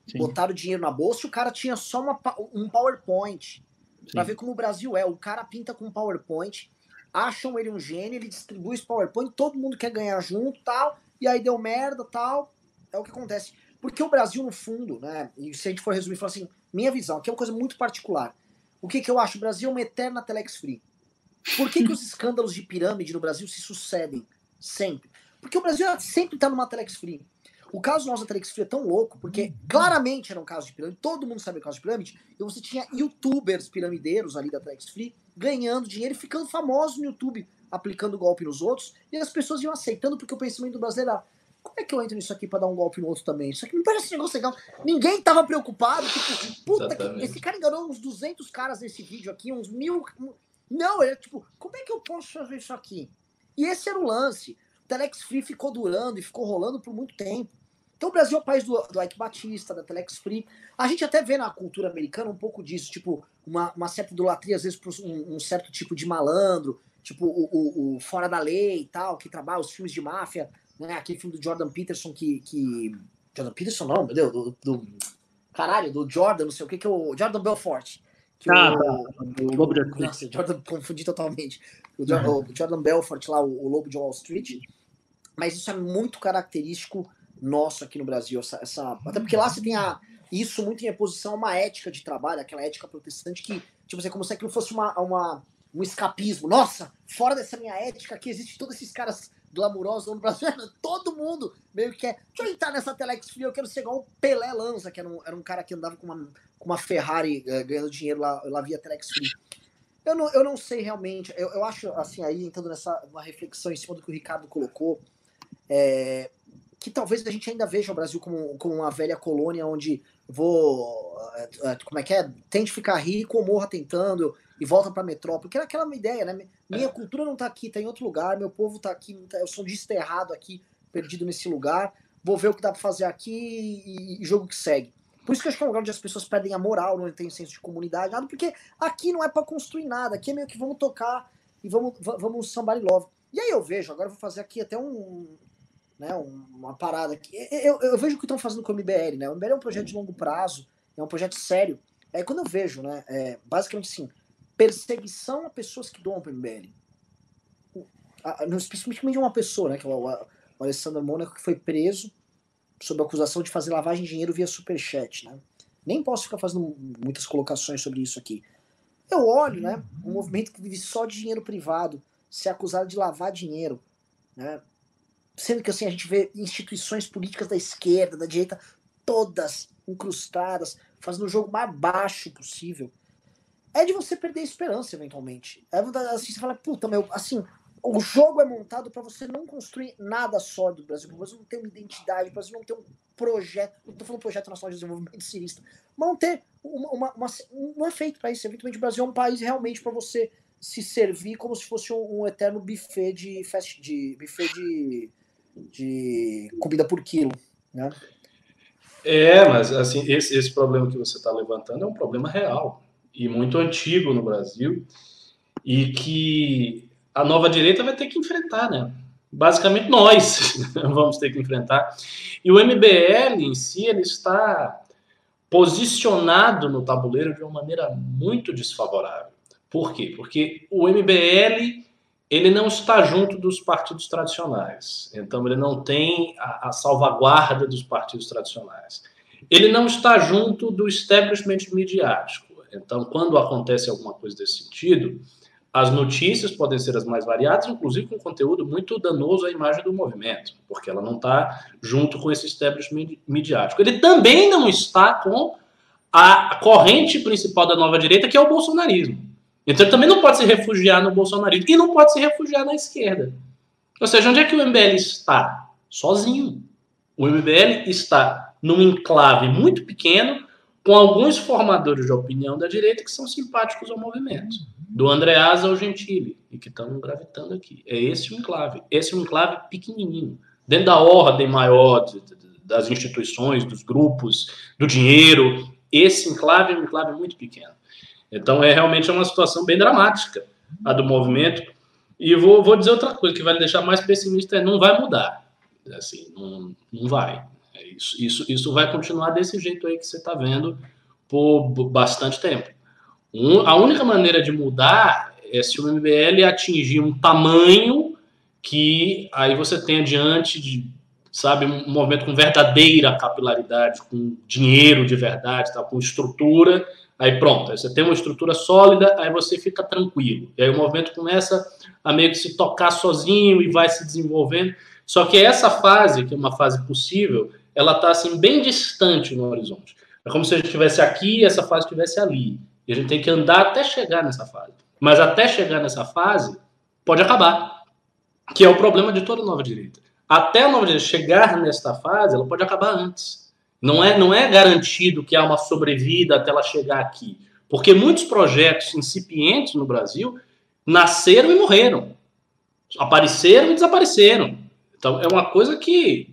S1: Sim. botaram dinheiro na bolsa e o cara tinha só uma, um PowerPoint. Para ver como o Brasil é. O cara pinta com um PowerPoint, acham ele um gênio, ele distribui esse PowerPoint, todo mundo quer ganhar junto tal, e aí deu merda tal. É o que acontece. Porque o Brasil, no fundo, né? E se a gente for resumir, falar assim, minha visão, aqui é uma coisa muito particular. O que, que eu acho? O Brasil é uma eterna Telex Free. Por que, que os escândalos de pirâmide no Brasil se sucedem sempre? Porque o Brasil sempre está numa Telex Free. O caso nosso da Telex Free é tão louco, porque claramente era um caso de pirâmide, todo mundo sabe o caso de pirâmide, e você tinha youtubers piramideiros ali da Telex Free ganhando dinheiro e ficando famosos no YouTube, aplicando golpe nos outros, e as pessoas iam aceitando porque o pensamento do brasileiro era como é que eu entro nisso aqui para dar um golpe no outro também? Isso aqui me parece um negócio legal. Ninguém tava preocupado, tipo, puta, que, esse cara enganou uns 200 caras nesse vídeo aqui, uns mil, não, ele é tipo, como é que eu posso fazer isso aqui? E esse era o lance. O Telex Free ficou durando e ficou rolando por muito tempo. Então o Brasil é o país do, do Ike Batista, da Telex Free. A gente até vê na cultura americana um pouco disso, tipo, uma, uma certa idolatria, às vezes, por um, um certo tipo de malandro, tipo o, o, o, Fora da Lei e tal, que trabalha os filmes de máfia, né? Aquele filme do Jordan Peterson que. que... Jordan Peterson, não, meu Deus, do, do, Caralho, do Jordan, não sei o que, que é o. Jordan Belfort. Que ah, o, tá. o Lobo de Wall Street. Nossa, Jordan, confundi totalmente. O, uhum. o Jordan Belfort lá, o, o Lobo de Wall Street. Mas isso é muito característico nosso aqui no Brasil. Essa, essa, até porque lá você tem a, isso muito em oposição a uma ética de trabalho, aquela ética protestante que, tipo assim, como se aquilo fosse uma, uma, um escapismo. Nossa, fora dessa minha ética aqui, existe todos esses caras glamurosos no Brasil. Todo mundo meio que quer. Deixa eu entrar nessa Telex Free, eu quero ser igual o Pelé Lanza, que era um, era um cara que andava com uma, com uma Ferrari uh, ganhando dinheiro lá, lá via Telex Free. Eu não, eu não sei realmente, eu, eu acho, assim, aí entrando nessa uma reflexão em cima do que o Ricardo colocou, é, que talvez a gente ainda veja o Brasil como, como uma velha colônia onde vou. É, é, como é que é? Tente ficar rico morra tentando e volta para a metrópole. Que era aquela ideia, né? Minha é. cultura não está aqui, está em outro lugar, meu povo está aqui, tá, eu sou desterrado aqui, perdido nesse lugar. Vou ver o que dá para fazer aqui e, e, jogo que segue. Por isso que eu acho que é um lugar onde as pessoas perdem a moral, não tem senso de comunidade, nada, porque aqui não é para construir nada, aqui é meio que vamos tocar e vamos, vamos e love. E aí eu vejo, agora eu vou fazer aqui até um, né, uma parada que eu, eu vejo o que estão fazendo com o MBL, né? O MBL é um projeto de longo prazo, é um projeto sério. É quando eu vejo, né, é, basicamente assim, perseguição a pessoas que doam para o MBL. Especificamente uma pessoa, né, que é o, o Alessandro Mônaco, que foi preso sob a acusação de fazer lavagem de dinheiro via superchat, né? Nem posso ficar fazendo muitas colocações sobre isso aqui. Eu olho, né, um movimento que vive só de dinheiro privado, ser acusado de lavar dinheiro, né? Sendo que assim, a gente vê instituições políticas da esquerda, da direita, todas incrustadas, fazendo o jogo mais baixo possível. É de você perder a esperança, eventualmente. É assim, você fala, puta, meu, assim, o jogo é montado para você não construir nada sólido do Brasil. O Brasil não tem uma identidade, o Brasil não tem um projeto. Não tô falando projeto nacional de desenvolvimento cirista, mas não ter uma, uma, uma feito para isso. Eventualmente, o Brasil é um país realmente para você se servir como se fosse um, um eterno buffet de fast, de buffet de de comida por quilo, né?
S3: É, mas assim, esse, esse problema que você está levantando é um problema real e muito antigo no Brasil e que a nova direita vai ter que enfrentar, né? Basicamente nós vamos ter que enfrentar. E o MBL em si ele está posicionado no tabuleiro de uma maneira muito desfavorável. Por quê? Porque o MBL ele não está junto dos partidos tradicionais. Então, ele não tem a, a, salvaguarda dos partidos tradicionais. Ele não está junto do establishment midiático. Então, quando acontece alguma coisa desse sentido, as notícias podem ser as mais variadas, inclusive com conteúdo muito danoso à imagem do movimento, porque ela não está junto com esse establishment midiático. Ele também não está com a corrente principal da nova direita, que é o bolsonarismo. Então ele também não pode se refugiar no bolsonarismo e não pode se refugiar na esquerda. Ou seja, onde é que o MBL está? Sozinho. O MBL está num enclave muito pequeno com alguns formadores de opinião da direita que são simpáticos ao movimento. Do Andreasa ao Gentili, e que estão gravitando aqui. É esse o enclave. Esse é um enclave pequenininho. Dentro da ordem maior de, de, das instituições, dos grupos, do dinheiro, esse enclave é um enclave muito pequeno. Então, é realmente uma situação bem dramática a do movimento. E vou, vou dizer outra coisa que vai deixar mais pessimista: é não vai mudar. Assim, não, não vai. É isso, isso, isso vai continuar desse jeito aí que você está vendo por bastante tempo. Um, a única maneira de mudar é se o MBL atingir um tamanho que aí você tenha diante de, sabe, um movimento com verdadeira capilaridade, com dinheiro de verdade, tá, com estrutura Aí pronto, aí você tem uma estrutura sólida, aí você fica tranquilo. E aí o movimento começa a meio que se tocar sozinho e vai se desenvolvendo. Só que essa fase, que é uma fase possível, ela está assim bem distante no horizonte. É como se a gente estivesse aqui e essa fase estivesse ali. E a gente tem que andar até chegar nessa fase. Mas até chegar nessa fase, pode acabar. Que é o problema de toda nova direita. Até a nova direita chegar nesta fase, ela pode acabar antes. Não é, não é garantido que há uma sobrevida até ela chegar aqui. Porque muitos projetos incipientes no Brasil nasceram e morreram. Apareceram e desapareceram. Então, é uma coisa que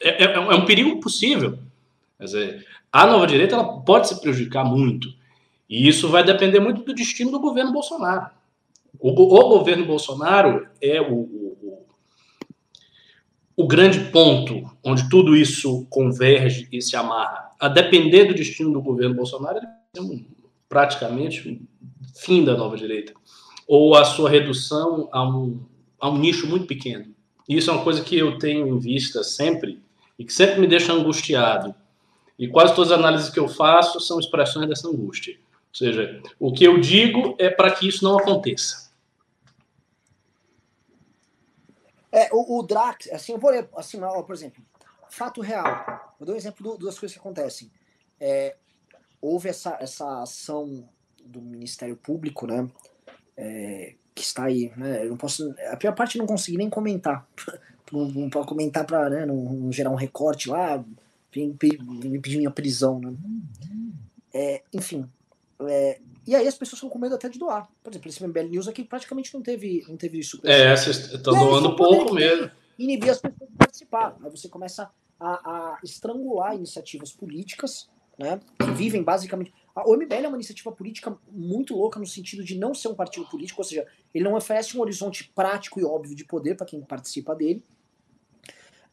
S3: é, é, é um perigo possível. Quer dizer, a nova direita ela pode se prejudicar muito. E isso vai depender muito do destino do governo Bolsonaro. O, o governo Bolsonaro é o, o, o, grande ponto onde tudo isso converge e se amarra. A depender do destino do governo Bolsonaro, ele é um, praticamente um fim da nova direita. Ou a sua redução a um, a um nicho muito pequeno. Isso é uma coisa que eu tenho em vista sempre e que sempre me deixa angustiado. E quase todas as análises que eu faço são expressões dessa angústia. Ou seja, o que eu digo é para que isso não aconteça.
S1: É, o, o Drax, assim, eu vou ler, assim, ó, por exemplo, fato real. Vou dar um exemplo do, das coisas que acontecem. É, houve essa, essa ação do Ministério Público, né? É, que está aí, né? Eu não posso. A pior parte eu não consegui nem comentar. não posso comentar para né, não, não, gerar um recorte lá, me pedir minha prisão, né? É, enfim, é, e aí as pessoas ficam com medo até de doar. Por exemplo, esse MBL News aqui praticamente não teve, não teve isso.
S3: É, vocês estão doando pouco mesmo.
S1: Inibir as pessoas de participar. Aí você começa a, a, estrangular iniciativas políticas, né? Que vivem basicamente. O MBL é uma iniciativa política muito louca no sentido de não ser um partido político, ou seja, ele não oferece um horizonte prático e óbvio de poder para quem participa dele.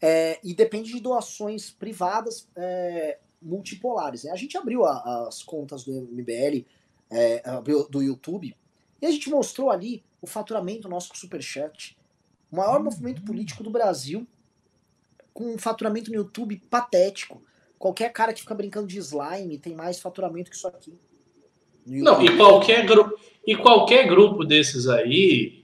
S1: É, e depende de doações privadas é, multipolares. Né? A gente abriu a, as contas do MBL, é, do YouTube, e a gente mostrou ali o faturamento nosso com Superchat. O maior movimento político do Brasil, com um faturamento no YouTube patético. Qualquer cara que fica brincando de slime tem mais faturamento que isso aqui.
S3: Não, e qualquer, grupo, e qualquer grupo desses aí,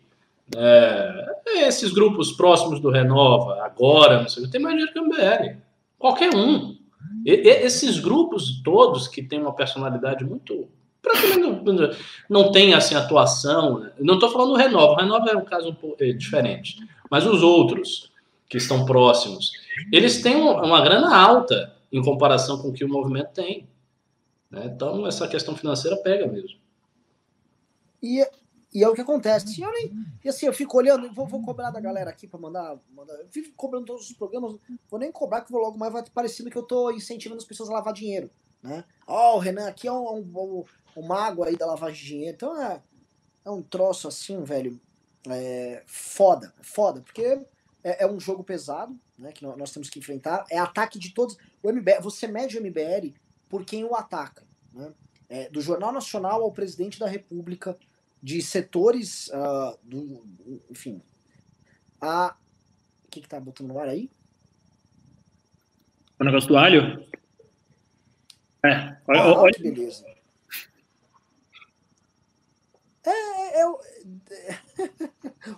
S3: é, esses grupos próximos do Renova, agora, não sei, tem mais dinheiro que o MBL. Qualquer um. E, esses grupos todos que têm uma personalidade muito. Praticamente não, tem assim atuação. Né? Não estou falando do Renova, o Renova é um caso um pouco é, diferente. Mas os outros que estão próximos, eles têm uma grana alta em comparação com o que o movimento tem. Né? Então, essa questão financeira pega mesmo.
S1: E e é o que acontece. E, eu nem, assim, eu fico olhando, vou, vou cobrar da galera aqui para mandar, mandar. Eu fico cobrando todos os programas, vou nem cobrar, que vou logo mais vai parecendo que eu tô incentivando as pessoas a lavar dinheiro. Né? Ó, oh, o Renan aqui é um, um, um, mago aí da lavagem de dinheiro. Então é, é um troço assim, velho. É, foda, foda, porque é, é, um jogo pesado, né? Que nós temos que enfrentar. É ataque de todos. O MBL, você mede o MBL por quem o ataca. Né? É, do Jornal Nacional ao presidente da República de setores uh, do, enfim, a o que que tá botando no ar aí?
S2: O negócio do alho?
S1: É, olha, ah, olha. beleza. É, é, é,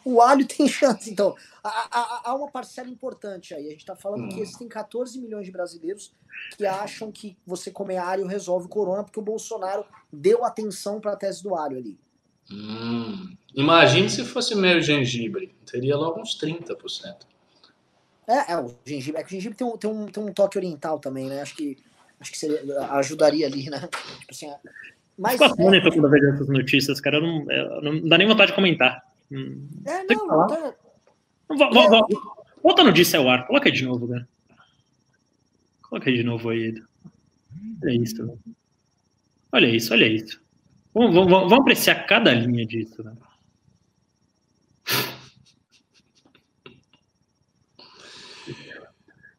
S1: o alho tem chance, então. Há, há, uma parcela importante aí. A gente está falando hum. que existem 14 milhões de brasileiros que acham que você comer alho resolve o corona, porque o Bolsonaro deu atenção para a tese do alho ali.
S3: Hum, imagine se fosse meio gengibre, teria logo uns 30%.
S1: É, é o gengibre. É que o gengibre tem um, tem, um, tem um toque oriental também, né? Acho que, acho que seria, ajudaria ali, né? Tipo assim, é,
S2: mas. Fico atônito é, quando vejo essas notícias, cara. Não, é, não dá nem vontade de comentar. Hum, é, não, não tá... Volta a notícia ao ar. Coloca aí de novo, cara. Coloca aí de novo aí, Olha isso. Olha isso, olha isso. Vamos, vamos, vamos apreciar cada linha disso, né?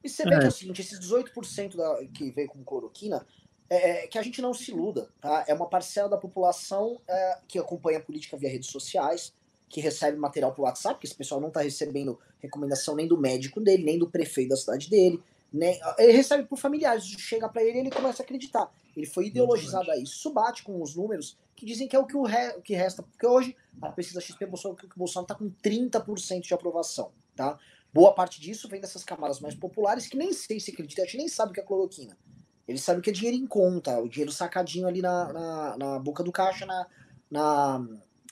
S1: E você vê é. que é o seguinte, esses 18% da, que veio com cloroquina, é, é, que a gente não se iluda, tá? É uma parcela da população é, que acompanha a política via redes sociais, que recebe material por WhatsApp, que esse pessoal não está recebendo recomendação nem do médico dele, nem do prefeito da cidade dele, nem, ele recebe por familiares, chega para ele e ele começa a acreditar. Ele foi ideologizado a isso. Isso bate com os números que dizem que é o que, o re, o que resta. Porque hoje a pesquisa XP mostrou que o Bolsonaro está com 30% de aprovação. Tá? Boa parte disso vem dessas camadas mais populares que nem sei se acredita, a gente nem sabe o que é cloroquina. Eles sabem que é dinheiro em conta, o dinheiro sacadinho ali na, na, na boca do caixa, na, na,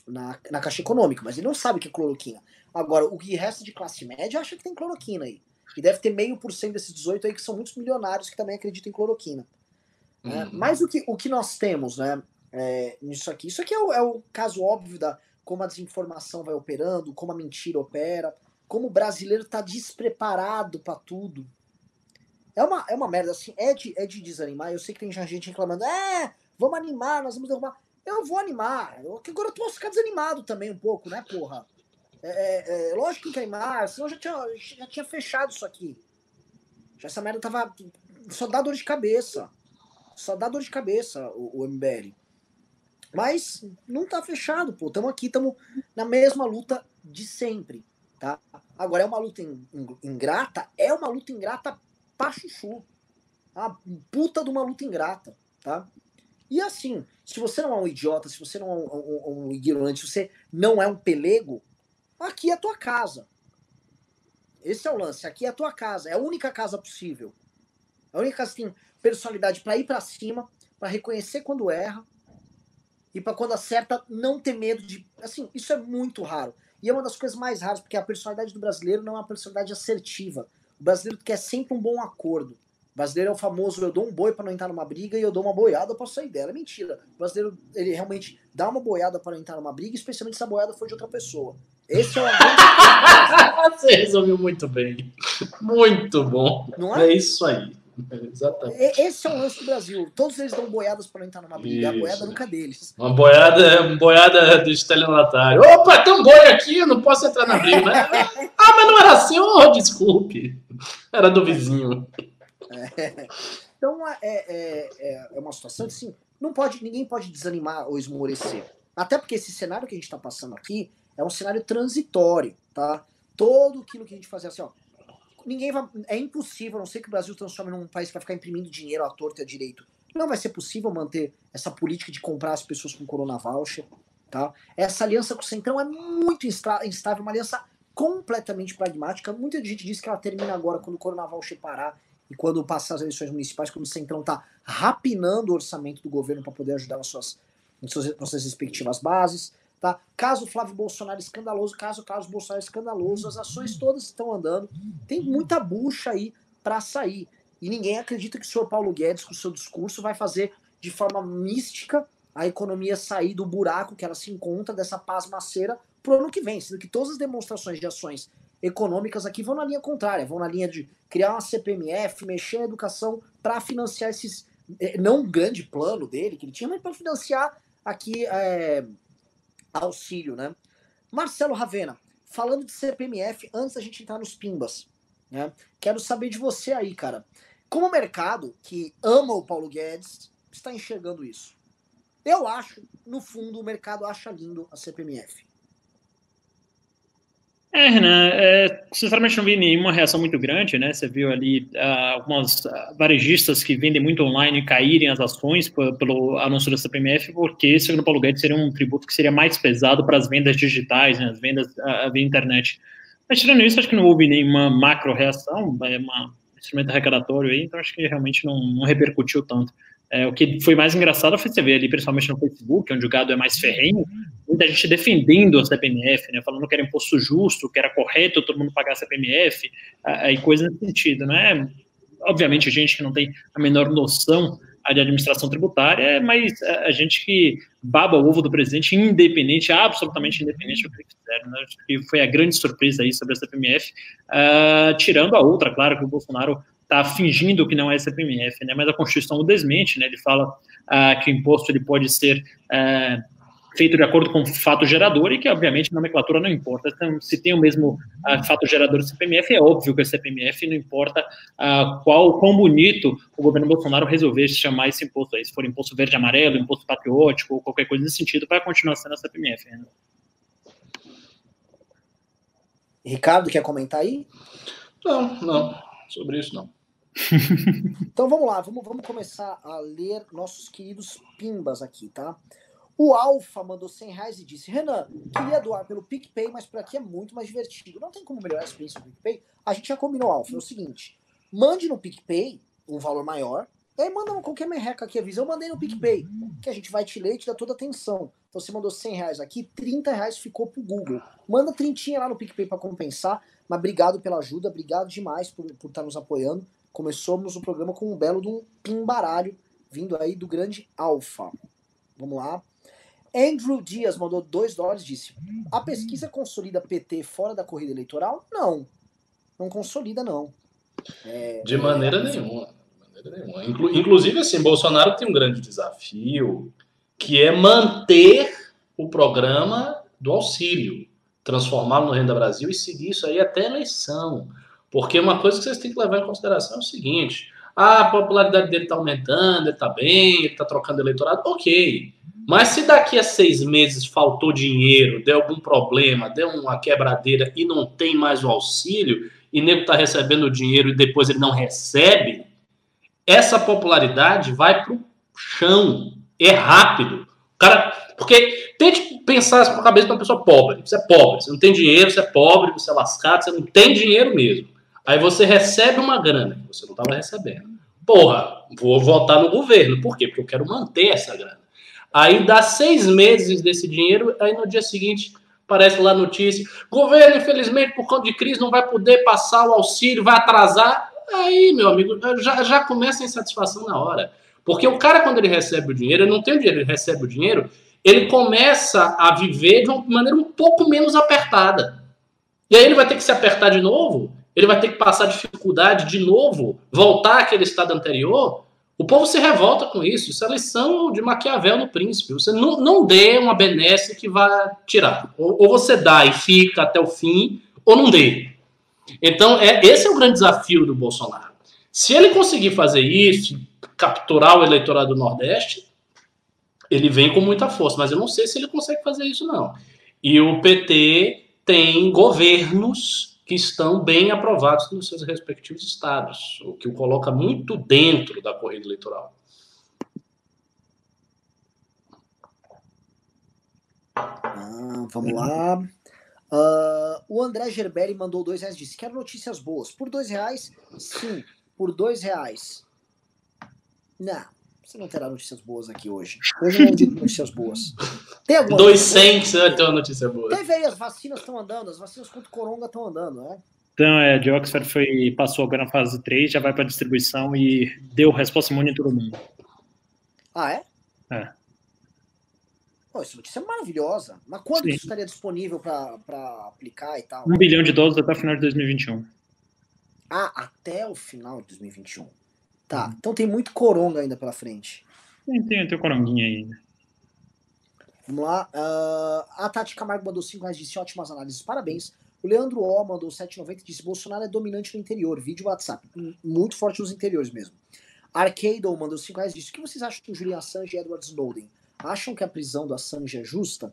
S1: na, na, caixa econômica, mas ele não sabe o que é cloroquina. Agora, o que resta de classe média acha que tem cloroquina aí. E deve ter meio por cento desses 18 aí que são muitos milionários que também acreditam em cloroquina. Né? Uhum. Mas o que, o que nós temos, né, é, nisso aqui, isso aqui é o, é o caso óbvio da como a desinformação vai operando, como a mentira opera, como o brasileiro está despreparado para tudo. É uma, é uma merda, assim, é de, é de desanimar. Eu sei que tem gente reclamando, é, vamos animar, nós vamos derrubar. Eu vou animar. Eu, agora eu posso ficar desanimado também um pouco, né, porra? É, é, é, lógico que queimar, senão já tinha, já tinha fechado isso aqui. Já essa merda tava. Só dá dor de cabeça. Só dá dor de cabeça o, o MBL. Mas não tá fechado, pô. Tamo aqui, tamo na mesma luta de sempre, tá? Agora, é uma luta ingrata? É uma luta ingrata pra chuchu. Uma puta de uma luta ingrata, tá? E assim, se você não é um idiota, se você não é um, um, um ignorante, se você não é um pelego, aqui é a tua casa. Esse é o lance. Aqui é a tua casa. É a única casa possível. É a única casa que tem personalidade para ir para cima, para reconhecer quando erra e para quando acerta não ter medo de. Assim, isso é muito raro. E é uma das coisas mais raras, porque a personalidade do brasileiro não é uma personalidade assertiva. O brasileiro quer sempre um bom acordo. O brasileiro é o famoso, eu dou um boi para não entrar numa briga e eu dou uma boiada para sair dela. É mentira. O brasileiro, ele realmente dá uma boiada para não entrar numa briga, especialmente se a boiada for de outra pessoa. Esse é o
S3: Você resumiu muito bem. Muito bom. Não é? é isso aí.
S1: Exatamente. Esse é o lance do Brasil. Todos eles dão boiadas para entrar numa briga. Isso. A boiada nunca é deles.
S3: Uma boiada, uma boiada do estelionatário. Opa, tem um boi aqui, eu não posso entrar na briga. Né? ah, mas não era seu, oh, desculpe. Era do vizinho.
S1: É. Então é, é, é, é, uma situação que assim, não pode, ninguém pode desanimar ou esmorecer. Até porque esse cenário que a gente está passando aqui é um cenário transitório, tá? Todo aquilo que a gente fazia assim, ó. Ninguém vai. É impossível, a não ser que o Brasil transforme num país que vai ficar imprimindo dinheiro à torta e à direito. Não vai ser possível manter essa política de comprar as pessoas com Corona Voucher, tá? Essa aliança com o Centrão é muito instável, uma aliança completamente pragmática. Muita gente diz que ela termina agora quando o Corona Voucher parar e quando passar as eleições municipais, quando o Centrão está rapinando o orçamento do governo para poder ajudar nas suas, nas suas, respectivas bases. Tá? Caso Flávio Bolsonaro escandaloso, caso Carlos Bolsonaro escandaloso, as ações todas estão andando. Tem muita bucha aí para sair. E ninguém acredita que o senhor Paulo Guedes, com o seu discurso, vai fazer de forma mística a economia sair do buraco que ela se encontra, dessa pasmaceira, pro ano que vem. Sendo que todas as demonstrações de ações econômicas aqui vão na linha contrária, vão na linha de criar uma CPMF, mexer na educação para financiar esses. Eh, não um grande plano dele que ele tinha, mas para financiar aqui é, auxílio, né? Marcelo Ravena, falando de CPMF, antes da gente entrar nos pimbas, né? Quero saber de você aí, cara. Como o mercado que ama o Paulo Guedes está enxergando isso? Eu acho, no fundo, o mercado acha lindo a CPMF.
S2: É, Renan, é, sinceramente não vi nenhuma reação muito grande, né? Você viu ali uh, algumas uh, varejistas que vendem muito online caírem as ações pelo anúncio da CPMF, porque, segundo o Paulo Guedes, seria um tributo que seria mais pesado para as vendas digitais, né, as vendas uh, via internet. Mas tirando isso, acho que não houve nenhuma macro reação, é um instrumento arrecadatório aí, então acho que realmente não, não repercutiu tanto. É, o que foi mais engraçado foi você ver ali, principalmente no Facebook, onde o gado é mais ferrenho, muita gente defendendo a CPMF, né, falando que era imposto justo, que era correto todo mundo pagar a CPMF, e coisas nesse sentido, né? Obviamente, gente que não tem a menor noção de administração tributária, mas a gente que baba o ovo do presidente, independente, absolutamente independente do que fizeram, né? Acho que foi a grande surpresa aí sobre a CPMF, uh, ah, tirando a outra, claro, que o Bolsonaro está fingindo que não é CPMF, né? Mas a Constituição o desmente, né? Ele fala uh, que o imposto ele pode ser uh, feito de acordo com o fato gerador e que, obviamente, a nomenclatura não importa. Então, se tem o mesmo uh, fato gerador do CPMF, é óbvio que o CPMF não importa uh, qual, quão bonito o governo Bolsonaro resolver chamar esse imposto aí. Se for imposto verde amarelo, imposto patriótico, ou qualquer coisa nesse sentido, vai continuar sendo a CPMF. Né?
S1: Ricardo, quer comentar aí?
S3: Não, não. Sobre isso, não.
S1: Então vamos lá, vamos, vamos começar a ler nossos queridos pimbas aqui, tá? O Alfa mandou 100 reais e disse: Renan, queria doar pelo PicPay, mas por aqui é muito mais divertido. Não tem como melhorar a experiência do PicPay? A gente já combinou, Alfa. É o seguinte: mande no PicPay um valor maior, e aí manda qualquer merreca aqui, avisa. Eu mandei no PicPay, que a gente vai te ler e te dá toda a atenção. Então você mandou 100 reais aqui, 30 reais ficou pro Google. Manda trintinha lá no PicPay para compensar, mas obrigado pela ajuda, obrigado demais por, por estar nos apoiando. Começamos o programa com um belo de um pimbaralho vindo aí do grande Alfa. Vamos lá. Andrew Dias mandou 2 dólares disse: A pesquisa consolida PT fora da corrida eleitoral? Não. Não consolida, não.
S3: É, de maneira é, nenhuma. De maneira nenhuma. Inclu, inclusive, assim, Bolsonaro tem um grande desafio, que é manter o programa do auxílio, transformá-lo no Renda Brasil e seguir isso aí até a eleição. Porque uma coisa que vocês têm que levar em consideração é o seguinte: ah, a popularidade dele está aumentando, ele está bem, ele está trocando eleitorado, ok. Mas se daqui a seis meses faltou dinheiro, deu algum problema, deu uma quebradeira e não tem mais o auxílio, e nego está recebendo o dinheiro e depois ele não recebe, essa popularidade vai para o chão. É rápido. O cara, porque tente pensar com a cabeça de uma pessoa pobre. Você é pobre, você não tem dinheiro, você é pobre, você é lascado, você não tem dinheiro mesmo. Aí você recebe uma grana que você não estava recebendo. Porra, vou votar no governo. Por quê? Porque eu quero manter essa grana. Aí dá seis meses desse dinheiro, aí no dia seguinte aparece lá a notícia: governo, infelizmente, por conta de crise, não vai poder passar o auxílio, vai atrasar. Aí, meu amigo, já, já começa a insatisfação na hora. Porque o cara, quando ele recebe o dinheiro, ele não tem o dinheiro, ele recebe o dinheiro, ele começa a viver de uma maneira um pouco menos apertada. E aí ele vai ter que se apertar de novo, ele vai ter que passar dificuldade de novo, voltar àquele estado anterior. O povo se revolta com isso. Isso é lição de Maquiavel no Príncipe. Você não, não dê uma benesse que vá tirar. Ou, ou, você dá e fica até o fim, ou não dê. Então, é, esse é o grande desafio do Bolsonaro. Se ele conseguir fazer isso, capturar o eleitorado do Nordeste, ele vem com muita força. Mas eu não sei se ele consegue fazer isso, não. E o PT tem governos que estão bem aprovados nos seus respectivos estados, o que o coloca muito dentro da corrida eleitoral.
S1: Ah, vamos lá. Uh, o André Gerberi mandou dois reais disse: Quero notícias boas. Por dois reais? Sim. Por dois reais. Não. Você não terá notícias boas aqui hoje. Hoje não de notícias boas.
S3: Tem alguma Dois cem que você vai ter uma notícia boa.
S1: Teve aí, as vacinas estão andando, as vacinas contra o coronga estão andando, né?
S2: Então, é, de Oxford foi, passou agora na fase 3, já vai para distribuição e deu resposta imune em todo mundo.
S1: Ah, é?
S2: É.
S1: Pô, essa notícia é maravilhosa. Mas quando Sim. isso estaria disponível para aplicar e tal?
S2: Um bilhão de doses até o final de 2021.
S1: Ah, até o final de 2021. Tá, uhum. então tem muito coronga ainda pela frente.
S2: Tem, tem, tem coronguinha ainda.
S1: Vamos lá. Uh, a Tati Camargo mandou 5 reais, disse ótimas análises, parabéns. O Leandro O mandou 7,90 e disse Bolsonaro é dominante no interior, vídeo WhatsApp. Muito forte nos interiores mesmo. Arcado mandou 5 reais disse o que vocês acham do Julian Assange e Edward Snowden? Acham que a prisão do Assange é justa?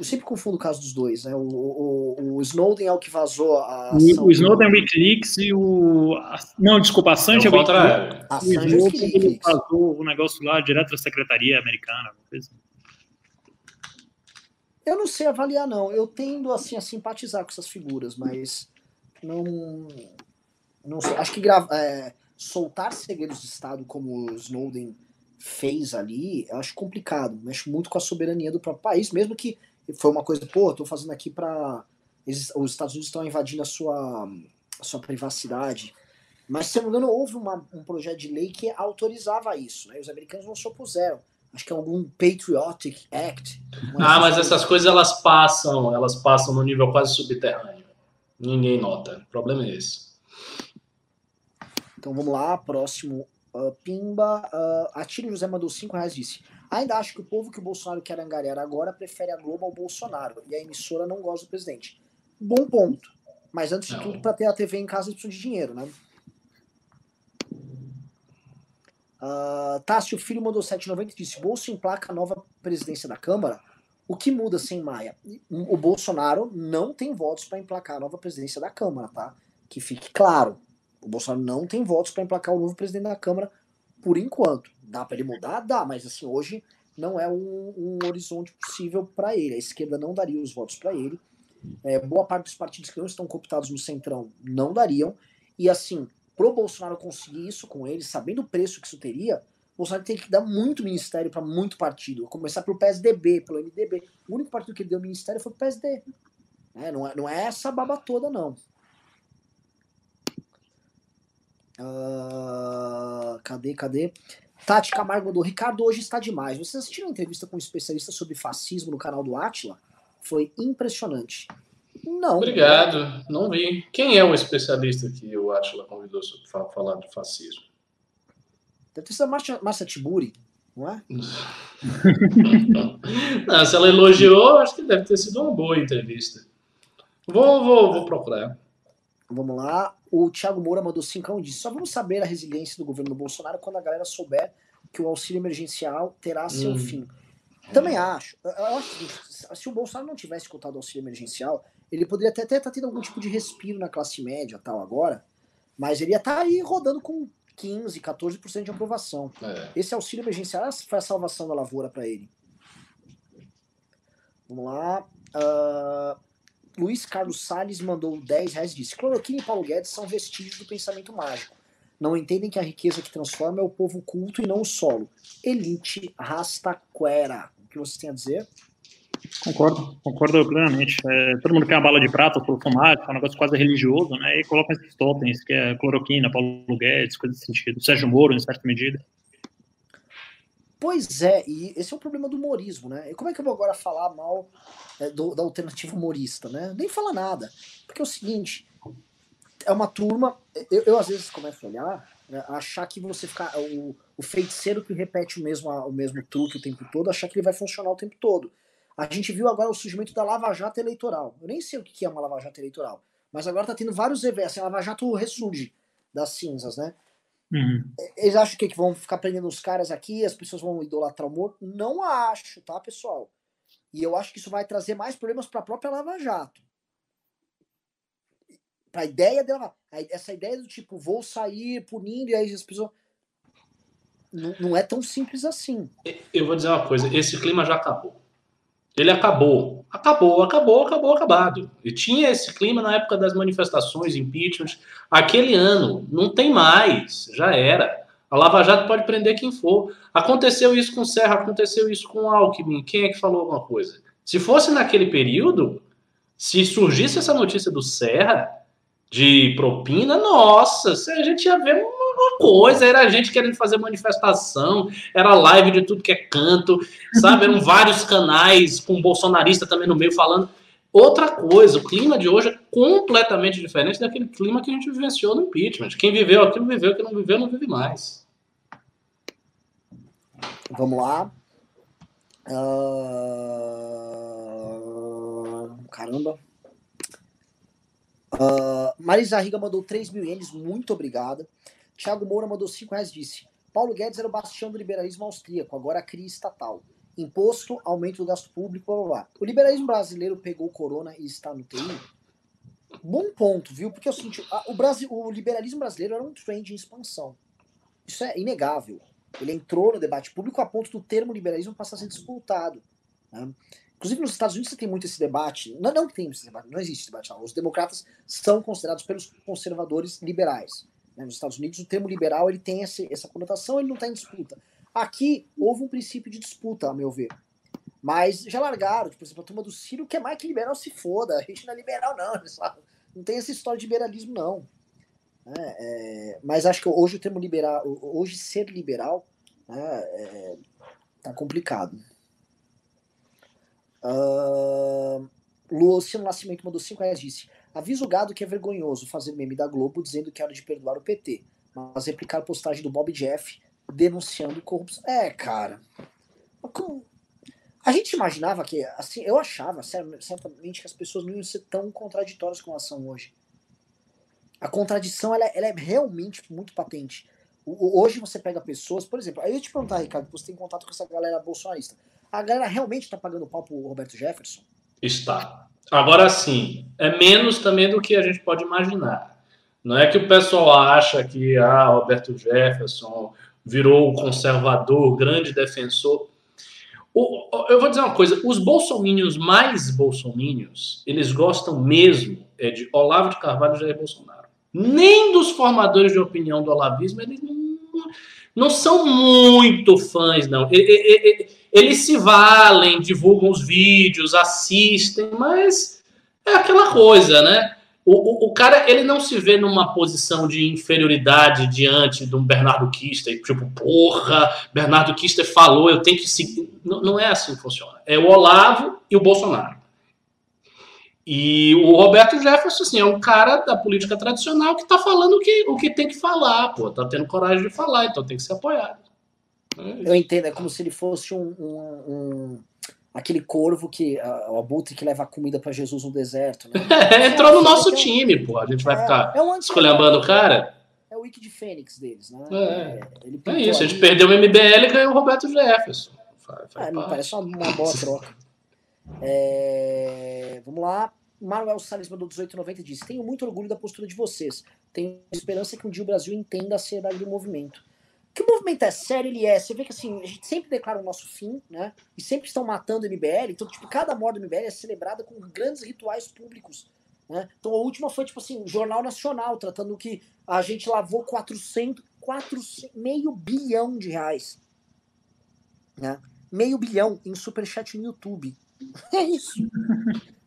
S1: Eu sempre confundo o caso dos dois, né? O, o, o Snowden é o que vazou a.
S2: O, o Snowden é o Wikileaks e o. Não, desculpa, a Assange é, o Wikileaks. A Assange é o Wikileaks. vazou o negócio lá direto da secretaria americana. Assim.
S1: Eu não sei avaliar, não. Eu tendo assim, a simpatizar com essas figuras, mas não. Não sei. Acho que grava, é, soltar segredos de Estado como o Snowden fez ali, eu acho complicado. Mexe muito com a soberania do próprio país, mesmo que foi uma coisa, pô, tô fazendo aqui para os Estados Unidos estão invadindo a sua, a sua privacidade. Mas, se não me engano, houve uma, um projeto de lei que autorizava isso, né? E os americanos não se opuseram. Acho que é algum Patriotic Act.
S3: Ah, mas essas coisas elas passam, elas passam no nível quase subterrâneo. Ninguém nota. O problema é esse.
S1: Então vamos lá, próximo. Uh, Pimba. Uh, Atílio José mandou 5 reais disse. Ainda acho que o povo que o Bolsonaro quer angariar agora prefere a Globo ao Bolsonaro e a emissora não gosta do presidente. Bom ponto. Mas antes de não. tudo, para ter a TV em casa, precisa de dinheiro, né? Uh, Tássio Filho mandou 7,90 e disse: Bolso emplaca a nova presidência da Câmara. O que muda sem Maia? O Bolsonaro não tem votos para emplacar a nova presidência da Câmara, tá? Que fique claro. O Bolsonaro não tem votos para emplacar o novo presidente da Câmara por enquanto. Dá para ele mudar? Dá, mas assim, hoje não é um, um horizonte possível para ele. A esquerda não daria os votos para ele. É, boa parte dos partidos que não estão cooptados no Centrão não dariam. E assim, pro Bolsonaro conseguir isso com ele, sabendo o preço que isso teria, Bolsonaro tem que dar muito ministério para muito partido. Começar pelo PSDB, pelo MDB. O único partido que ele deu ministério foi o PSD. É, não, é, não é essa baba toda, não. Uh, cadê, cadê? Tati Camargo do Ricardo hoje está demais. Vocês assistiram a entrevista com um especialista sobre fascismo no canal do Atila? Foi impressionante. Não.
S3: Obrigado, não vi. Quem é o especialista que o Atila convidou para falar de fascismo?
S1: Deve ter sido a Márcia Tiburi, não é?
S3: não, se ela elogiou, acho que deve ter sido uma boa entrevista. Vou, vou, vou procurar.
S1: Vamos lá. O Thiago Moura mandou cincão e disse: só vamos saber a resiliência do governo Bolsonaro quando a galera souber que o auxílio emergencial terá seu hum. fim. Também acho. Eu acho que se o Bolsonaro não tivesse escutado o auxílio emergencial, ele poderia até estar tá tendo algum tipo de respiro na classe média tal agora, mas ele ia estar tá aí rodando com 15, 14% de aprovação. É. Esse auxílio emergencial foi a salvação da lavoura para ele. Vamos lá. Uh, Luiz Carlos Salles mandou 10 reais e disse: Cloroquina e Paulo Guedes são vestígios do pensamento mágico. Não entendem que a riqueza que transforma é o povo culto e não o solo. Elite rastaquera. O que você tem a dizer?
S2: Concordo, concordo plenamente. É, todo mundo quer uma bala de prata fumar, é um negócio quase religioso, né? E coloca esses totens, que é cloroquina, Paulo Guedes, coisas desse sentido. Sérgio Moro, em certa medida.
S1: Pois é, e esse é o problema do humorismo, né? E como é que eu vou agora falar mal é, do, da alternativa humorista, né? Nem fala nada. Porque é o seguinte, é uma turma. Eu, eu às vezes começo a olhar, né, achar que você ficar. O, o feiticeiro que repete o mesmo, o mesmo truque o tempo todo, achar que ele vai funcionar o tempo todo. A gente viu agora o surgimento da Lava Jato eleitoral. Eu nem sei o que é uma Lava Jato eleitoral, mas agora tá tendo vários eventos. Assim, a Lava Jato ressurge das cinzas, né? Uhum. Eles acham que, que vão ficar prendendo os caras aqui, as pessoas vão idolatrar o morto? Não acho, tá, pessoal? E eu acho que isso vai trazer mais problemas para a própria Lava Jato. Para a ideia dela, essa ideia do tipo, vou sair punindo e aí as pessoas. Não, não é tão simples assim.
S3: Eu vou dizer uma coisa: esse clima já acabou. Ele acabou. Acabou, acabou, acabou, acabado. E tinha esse clima na época das manifestações, impeachment. Aquele ano, não tem mais, já era. A Lava Jato pode prender quem for. Aconteceu isso com Serra, aconteceu isso com Alckmin. Quem é que falou alguma coisa? Se fosse naquele período, se surgisse essa notícia do Serra, de propina, nossa, a gente ia ver coisa, era a gente querendo fazer manifestação, era live de tudo que é canto, sabe? Eram vários canais com bolsonarista também no meio falando. Outra coisa, o clima de hoje é completamente diferente daquele clima que a gente vivenciou no impeachment. Quem viveu aquilo viveu, quem não viveu não vive mais.
S1: Vamos lá. Uh... Caramba. Uh, Marisa Riga mandou 3 mil ienes, muito obrigada. Thiago Moura mandou 5 reais disse: Paulo Guedes era o bastião do liberalismo austríaco, agora cria estatal. Imposto, aumento do gasto público, blá blá blá. O liberalismo brasileiro pegou o corona e está no TI? Bom ponto, viu? Porque é o seguinte: o, Brasil, o liberalismo brasileiro era um trend em expansão. Isso é inegável. Ele entrou no debate público a ponto do termo liberalismo passar a ser disputado. Né? Inclusive nos Estados Unidos você tem muito esse debate. Não, não tem esse debate, não existe esse debate. Não. Os democratas são considerados pelos conservadores liberais. Né? Nos Estados Unidos, o termo liberal ele tem essa, essa conotação, ele não está em disputa. Aqui houve um princípio de disputa, a meu ver. Mas já largaram, tipo, por exemplo, a turma do Ciro quer mais que liberal se foda. A gente não é liberal, não. Não tem essa história de liberalismo, não. É, é, mas acho que hoje o termo liberal, hoje ser liberal, né, é, tá complicado. Uh, Luciano Nascimento mandou 5 reais disse: Avisa o gado que é vergonhoso fazer meme da Globo dizendo que é hora de perdoar o PT, mas replicar postagem do Bob Jeff denunciando corrupção. É, cara. A gente imaginava que, assim, eu achava certamente que as pessoas não iam ser tão contraditórias com a ação hoje. A contradição ela, é, ela é realmente muito patente. Hoje você pega pessoas, por exemplo, aí eu te perguntar, Ricardo, você tem contato com essa galera bolsonarista. A galera realmente está pagando pau pro Roberto Jefferson?
S3: Está. Agora sim, é menos também do que a gente pode imaginar. Não é que o pessoal acha que ah, Roberto Jefferson virou o conservador, grande defensor. O, eu vou dizer uma coisa: os bolsomínios mais bolsomínios, eles gostam mesmo é, de Olavo de Carvalho e Jair Bolsonaro. Nem dos formadores de opinião do olavismo, eles não, não são muito fãs, não. Eles se valem, divulgam os vídeos, assistem, mas é aquela coisa, né? O, o, o, cara, ele não se vê numa posição de inferioridade diante de um Bernardo Kister, tipo, porra, Bernardo Kister falou, eu tenho que seguir. Não, não é assim que funciona. É o Olavo e o Bolsonaro. E o Roberto Jefferson, assim, é um cara da política tradicional que está falando o que, o que tem que falar, pô, tá tendo coragem de falar, então tem que ser apoiado.
S1: É Eu entendo, é como se ele fosse um, um, um aquele corvo que o abutre que leva comida para Jesus no deserto. Né?
S3: É, entrou no nosso time, pô. A gente vai é, ficar é um escolhendo o cara.
S1: É o wiki de Fênix deles, né?
S3: É, é isso, a gente perdeu o MBL e ganhou o Roberto Jefferson.
S1: Me parece uma, uma boa troca. É, vamos lá. Manuel Salles mandou 1890 e disse: Tenho muito orgulho da postura de vocês. Tenho esperança que um dia o Brasil entenda a seriedade do movimento. Que o movimento é sério, ele é. Você vê que assim, a gente sempre declara o nosso fim, né? E sempre estão matando o MBL. Então, tipo, cada morte do MBL é celebrada com grandes rituais públicos. Né? Então, a última foi, tipo assim, Jornal Nacional, tratando que a gente lavou 400, 400 meio bilhão de reais. Né? Meio bilhão em superchat no YouTube. É isso.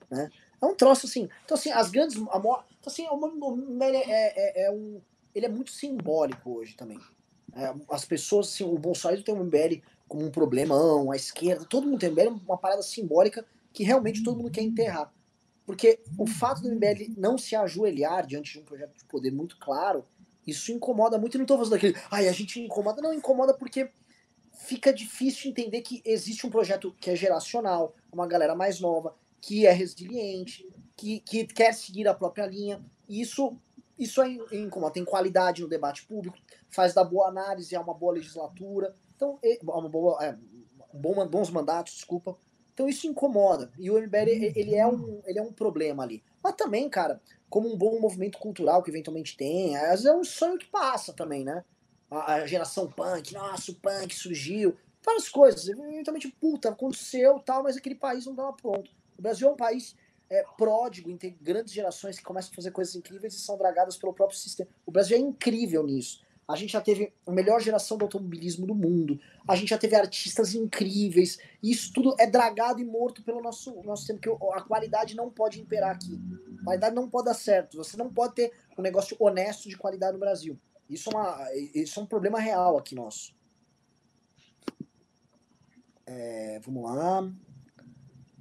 S1: né? É um troço assim. Então, assim, as grandes. A, então, assim, o MBL é, é, é um. Ele é muito simbólico hoje também. É, as pessoas, assim, o Bolsonaro tem o MBL como um problemão, a esquerda, todo mundo tem o MBL uma parada simbólica que realmente todo mundo quer enterrar. Porque o fato do MBL não se ajoelhar diante de um projeto de poder muito claro, isso incomoda muito. Eu não estou fazendo aquele, ai, a gente incomoda. Não, incomoda porque fica difícil entender que existe um projeto que é geracional, uma galera mais nova, que é resiliente, que, que quer seguir a própria linha. E isso isso é incomoda, tem qualidade no debate público, faz da boa análise, é uma boa legislatura, então, é uma boa, é, bom, bons mandatos, desculpa. Então isso incomoda. E o MBL, ele é, um, ele é um problema ali. Mas também, cara, como um bom movimento cultural que eventualmente tem, às vezes é um sonho que passa também, né? A, a geração punk, nossa, o punk surgiu, várias coisas. Eventualmente, puta, aconteceu tal, mas aquele país não estava pronto. O Brasil é um país é, pródigo em ter grandes gerações que começam a fazer coisas incríveis e são dragadas pelo próprio sistema. O Brasil é incrível nisso. A gente já teve a melhor geração do automobilismo do mundo. A gente já teve artistas incríveis. E isso tudo é dragado e morto pelo nosso, nosso tempo. Que a qualidade não pode imperar aqui. A qualidade não pode dar certo. Você não pode ter um negócio honesto de qualidade no Brasil. Isso é, uma, isso é um problema real aqui nosso. É, vamos lá.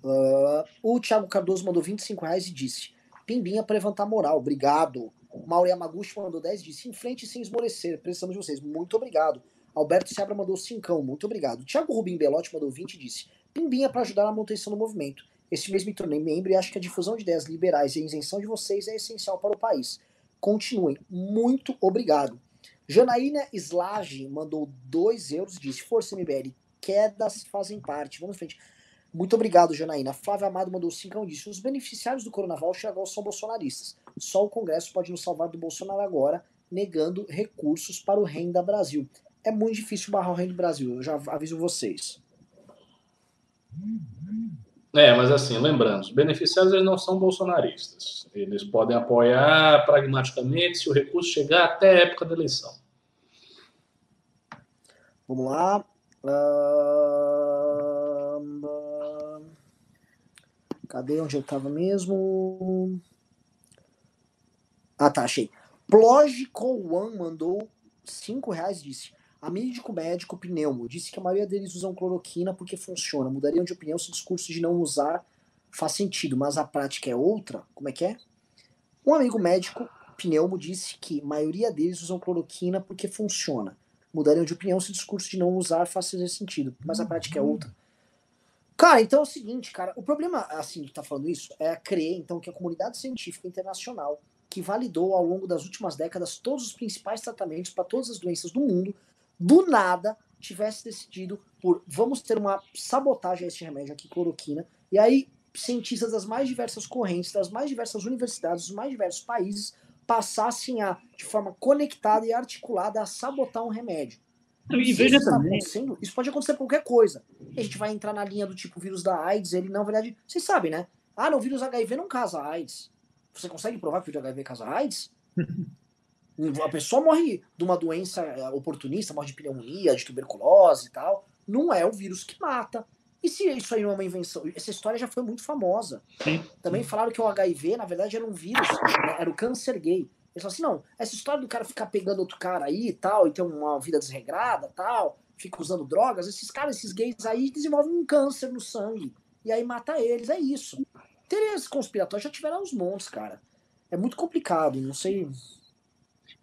S1: Uh, o Thiago Cardoso mandou 25 reais e disse: Pimbinha para levantar moral, obrigado. Mauro Yamaguchi mandou 10 e disse: Em frente sem esmorecer, precisamos de vocês, muito obrigado. Alberto Seabra mandou 5, muito obrigado. Thiago Rubim Belotti mandou 20 e disse: Pimbinha para ajudar na manutenção do movimento. Este mês me tornei membro e acho que a difusão de ideias liberais e a isenção de vocês é essencial para o país. Continuem, muito obrigado. Janaína Slage mandou 2 euros e disse: Força MBL, quedas fazem parte. Vamos em frente. Muito obrigado, Janaína. Flávio Amado mandou 5 e disse: Os beneficiários do Coronavac chegou são bolsonaristas. Só o Congresso pode nos salvar do Bolsonaro agora, negando recursos para o Renda Brasil. É muito difícil barrar o Renda Brasil, eu já aviso vocês.
S3: É, mas assim, lembrando, os beneficiários eles não são bolsonaristas. Eles podem apoiar pragmaticamente se o recurso chegar até a época da eleição.
S1: Vamos lá. Uh... Cadê onde eu tava mesmo? Ah, tá, achei. Plogico One mandou 5 reais e disse: Amídico médico pneumo disse que a maioria deles usam cloroquina porque funciona. Mudariam de opinião se o discurso de não usar faz sentido, mas a prática é outra? Como é que é? Um amigo médico pneumo disse que a maioria deles usam cloroquina porque funciona. Mudariam de opinião se o discurso de não usar faz sentido, mas a prática é outra. Cara, então é o seguinte, cara, o problema, assim, estar tá falando isso, é crer, então, que a comunidade científica internacional, que validou ao longo das últimas décadas todos os principais tratamentos para todas as doenças do mundo, do nada tivesse decidido por vamos ter uma sabotagem a esse remédio aqui, cloroquina, e aí cientistas das mais diversas correntes, das mais diversas universidades, dos mais diversos países, passassem a, de forma conectada e articulada, a sabotar um remédio. E veja isso também. Isso pode acontecer com qualquer coisa. A gente vai entrar na linha do tipo vírus da AIDS, ele na verdade. Vocês sabem, né? Ah, não, o vírus HIV não causa AIDS. Você consegue provar que o vírus HIV causa AIDS? A pessoa morre de uma doença eh, oportunista, morre de pneumonia, de tuberculose e tal. Não é o vírus que mata. E se isso aí não é uma invenção? Essa história já foi muito famosa. Sim. Também falaram que o HIV, na verdade, era um vírus, né? era o câncer gay. Eles falam assim, não, essa história do cara ficar pegando outro cara aí e tal, e ter uma vida desregrada tal, fica usando drogas, esses caras, esses gays aí desenvolvem um câncer no sangue. E aí mata eles, é isso. Teorias conspiratórias já tiveram uns montes, cara. É muito complicado, não sei.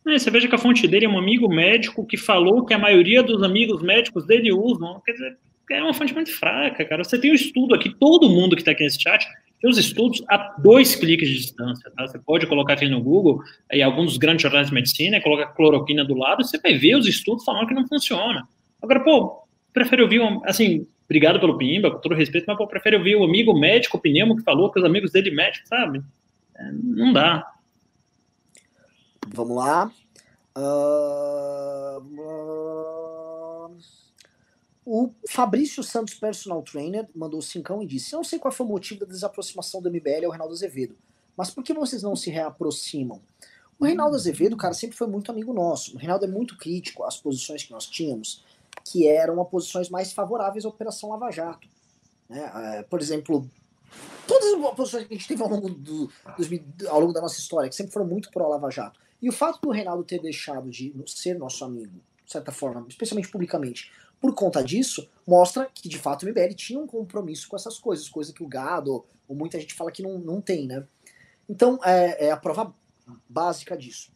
S2: É, você veja que a fonte dele é um amigo médico que falou que a maioria dos amigos médicos dele usam. Quer dizer, é uma fonte muito fraca, cara. Você tem um estudo aqui, todo mundo que está aqui nesse chat tem os estudos a dois cliques de distância, tá? Você pode colocar aqui no Google, aí alguns grandes jornais de medicina, coloca cloroquina do lado, você vai ver os estudos falando que não funciona. Agora, pô, prefere ouvir, assim, obrigado pelo Pimba, com todo respeito, mas pô, prefere ouvir o amigo médico pneumo que falou que os amigos dele médicos, sabe? É, não dá.
S1: Vamos lá. Uh... O Fabrício Santos, personal trainer, mandou cincão e disse: Não sei qual foi o motivo da desaproximação do MBL ao Reinaldo Azevedo, mas por que vocês não se reaproximam? O Reinaldo Azevedo, cara, sempre foi muito amigo nosso. O Reinaldo é muito crítico às posições que nós tínhamos, que eram posições mais favoráveis à Operação Lava Jato. Né? É, por exemplo, todas as posições que a gente teve ao longo, do, ao longo da nossa história, que sempre foram muito pró-Lava Jato. E o fato do Reinaldo ter deixado de ser nosso amigo, de certa forma, especialmente publicamente, por conta disso, mostra que de fato o MBL tinha um compromisso com essas coisas, coisa que o gado, ou muita gente fala que não, não tem, né? Então, é, é a prova básica disso.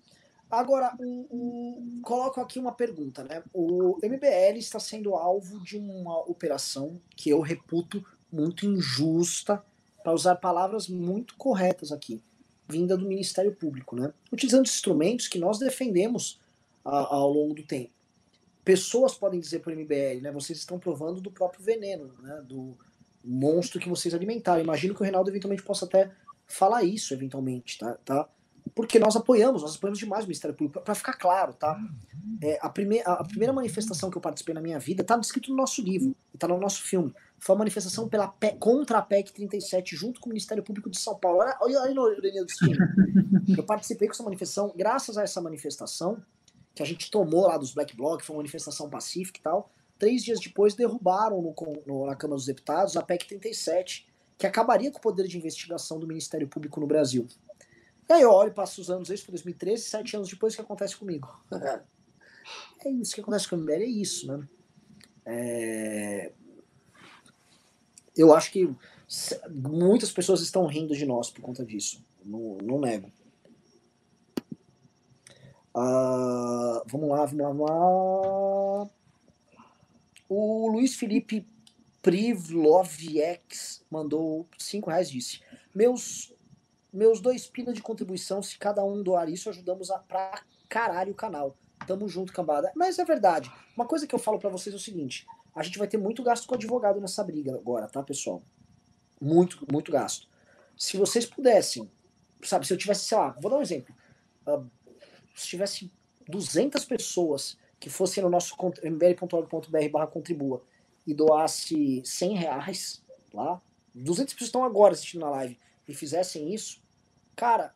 S1: Agora, o, o, coloco aqui uma pergunta, né? O MBL está sendo alvo de uma operação que eu reputo muito injusta, para usar palavras muito corretas aqui, vinda do Ministério Público, né? Utilizando instrumentos que nós defendemos a, ao longo do tempo pessoas podem dizer para o MBL, né? Vocês estão provando do próprio veneno, né? Do monstro que vocês alimentaram. Imagino que o Reinaldo eventualmente possa até falar isso, eventualmente, tá? tá? Porque nós apoiamos, nós apoiamos demais o Ministério Público, para ficar claro, tá? É, a, prime a primeira manifestação que eu participei na minha vida tá descrito no nosso livro, está no nosso filme. Foi a manifestação pela PEC, contra a PEC 37, junto com o Ministério Público de São Paulo. Olha, olha aí no Destino. Eu participei com essa manifestação, graças a essa manifestação, que a gente tomou lá dos Black Bloc, foi uma manifestação pacífica e tal. Três dias depois derrubaram no, no, na Câmara dos Deputados a PEC 37, que acabaria com o poder de investigação do Ministério Público no Brasil. E aí eu olho, passo os anos, isso foi 2013, sete anos depois, o que acontece comigo? é isso que acontece com o MBL, é isso, né? É... Eu acho que muitas pessoas estão rindo de nós por conta disso. Não, não nego. Uh, vamos lá, vamos lá, vamos lá. O Luiz Felipe Privloviex mandou 5 reais disse: Meus, meus dois pila de contribuição, se cada um doar isso, ajudamos a, pra caralho o canal. Tamo junto, cambada. Mas é verdade. Uma coisa que eu falo para vocês é o seguinte: a gente vai ter muito gasto com advogado nessa briga agora, tá, pessoal? Muito, muito gasto. Se vocês pudessem, sabe, se eu tivesse, sei lá, vou dar um exemplo. Uh, se tivesse 200 pessoas que fossem no nosso mbl.org.br barra contribua e doasse 100 reais lá, 200 pessoas estão agora assistindo na live e fizessem isso, cara,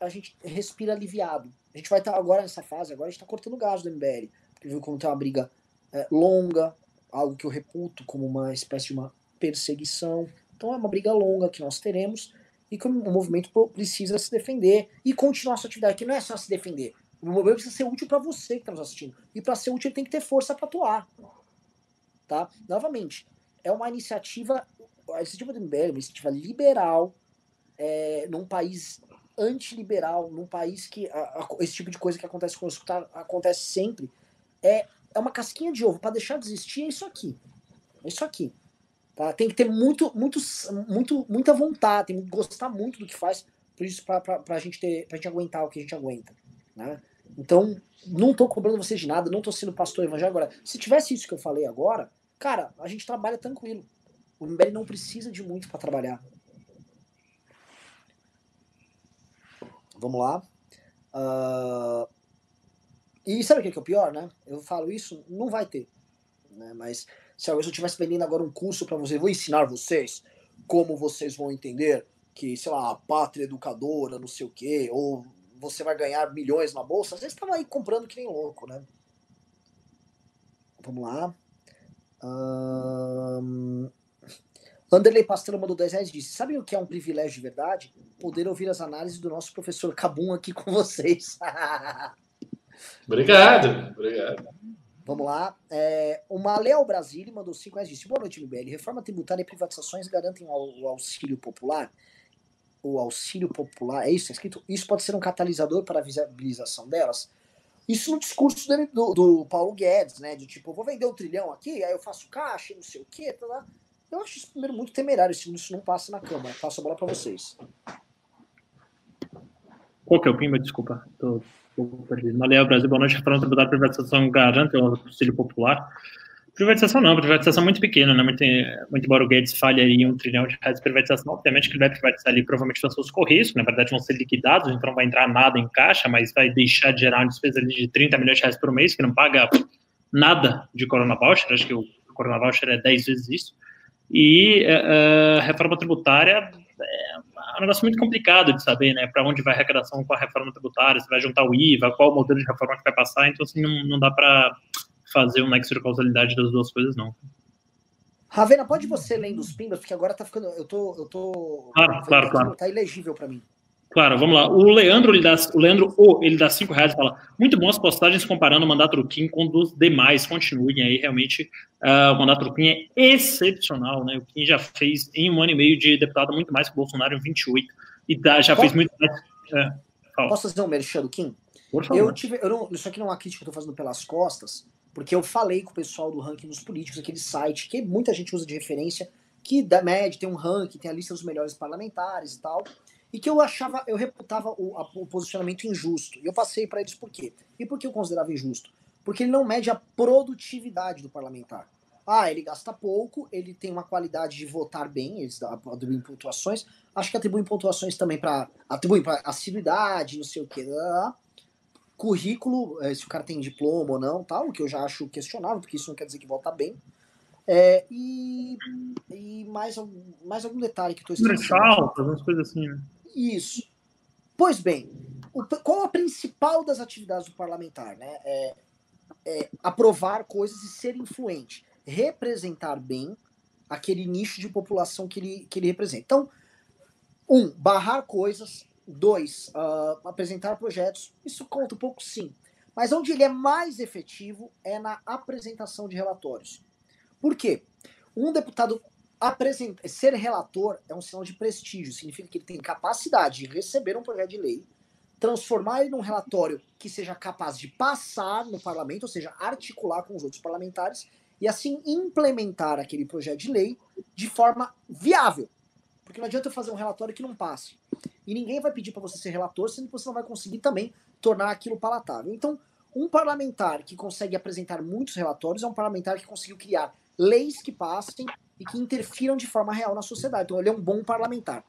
S1: a gente respira aliviado. A gente vai estar agora nessa fase, agora a gente está cortando o gás do MBL, porque viu como tem uma briga é, longa, algo que eu reputo como uma espécie de uma perseguição. Então é uma briga longa que nós teremos e que o movimento precisa se defender e continuar sua atividade, que não é só se defender. O movimento precisa ser útil para você que está nos assistindo. E para ser útil, ele tem que ter força para atuar. Tá? Novamente, é uma iniciativa, a iniciativa do MBL é uma iniciativa liberal, é, num país antiliberal, num país que a, a, esse tipo de coisa que acontece conosco tá, acontece sempre. É, é uma casquinha de ovo. Para deixar de existir, é isso aqui. É isso aqui. Tá? Tem que ter muito, muito, muito, muita vontade, tem que gostar muito do que faz, por isso para a gente ter, pra gente aguentar o que a gente aguenta. Né? Então, não estou cobrando vocês de nada, não estou sendo pastor evangélico. Agora, se tivesse isso que eu falei agora, cara, a gente trabalha tranquilo. O MBL não precisa de muito para trabalhar. Vamos lá. Uh... E sabe o que é, que é o pior, né? Eu falo isso, não vai ter. Né? Mas se eu estivesse vendendo agora um curso para vocês, vou ensinar vocês como vocês vão entender que, sei lá, a pátria educadora, não sei o quê, ou você vai ganhar milhões na bolsa, às vezes estava aí comprando que nem louco, né? Vamos lá. Um... Anderley Pastelo mandou 10 reais e disse: Sabem o que é um privilégio de verdade? Poder ouvir as análises do nosso professor Cabum aqui com vocês.
S3: obrigado, obrigado.
S1: Vamos lá. É, o Maléo Brasília mandou 5 reais disse: Boa noite, MBL. Reforma tributária e privatizações garantem o, auxílio popular? O auxílio popular, é isso? É escrito? Isso pode ser um catalisador para a viabilização delas? Isso no discurso do, do, Paulo Guedes, né? De tipo, vou vender um trilhão aqui, aí eu faço caixa, não sei o quê. Tá lá. Eu acho isso primeiro muito temerário, isso não passa na Câmara. Passo a bola para vocês.
S2: Qual que é o PIMBA? Desculpa. Tô perdido. Maleia Brasil, boa noite. Reforma tributária privatização garante o auxílio popular. Privatização não, privatização muito pequena, né? Muito, muito embora o Guedes falhe aí um trilhão de reais de privatização, obviamente que ele vai privatizar ali provavelmente os Correios, que na verdade vão ser liquidados, então não vai entrar nada em caixa, mas vai deixar de gerar uma despesa de 30 milhões de reais por mês, que não paga nada de Corona Voucher, acho que o Corona Voucher é 10 vezes isso. E uh, reforma tributária é um negócio muito complicado de saber, né? Para onde vai a arrecadação com a reforma tributária, se vai juntar o IVA, qual o modelo de reforma que vai passar, então assim, não, não dá para fazer um nexo de causalidade das duas coisas, não.
S1: Ravena, pode você lendo os pimbas, porque agora tá ficando. Eu tô. Eu tô
S2: claro, claro, claro.
S1: Tá ilegível para mim.
S2: Claro, vamos lá. O Leandro, ele dá, o Leandro, oh, ele dá cinco reais e fala: muito bom as postagens comparando o mandato do Kim com dos demais. Continuem aí, realmente. Uh, o mandato do Kim é excepcional, né? O Kim já fez em um ano e meio de deputado muito mais que o Bolsonaro em 28. E dá, já fez muito mais.
S1: É, Posso fazer um merchan do Kim? Por favor. Eu tive. Eu não, isso aqui não é uma crítica que eu tô fazendo pelas costas, porque eu falei com o pessoal do ranking dos políticos, aquele site que muita gente usa de referência, que da MED tem um ranking, tem a lista dos melhores parlamentares e tal e que eu achava, eu reputava o, a, o posicionamento injusto. E eu passei para eles por quê? E por que eu considerava injusto? Porque ele não mede a produtividade do parlamentar. Ah, ele gasta pouco, ele tem uma qualidade de votar bem, eles atribuem pontuações. Acho que atribuem pontuações também para atribuem para assiduidade, não sei o quê. Currículo, eh, se o cara tem diploma ou não, tal, o que eu já acho questionável, porque isso não quer dizer que vota bem. É, e, e mais, mais algum detalhe que estou
S2: esquecendo. Faltas, umas coisas assim, né?
S1: Isso. Pois bem, o, qual a principal das atividades do parlamentar? Né? É, é aprovar coisas e ser influente, representar bem aquele nicho de população que ele, que ele representa. Então, um, barrar coisas. Dois, uh, apresentar projetos. Isso conta um pouco, sim. Mas onde ele é mais efetivo é na apresentação de relatórios. Por quê? Um deputado ser relator é um sinal de prestígio, significa que ele tem capacidade de receber um projeto de lei, transformar ele num relatório que seja capaz de passar no parlamento, ou seja, articular com os outros parlamentares e assim implementar aquele projeto de lei de forma viável. Porque não adianta eu fazer um relatório que não passe. E ninguém vai pedir para você ser relator, sendo que você não vai conseguir também tornar aquilo palatável. Então, um parlamentar que consegue apresentar muitos relatórios é um parlamentar que conseguiu criar leis que passem e que interfiram de forma real na sociedade. Então ele é um bom parlamentar.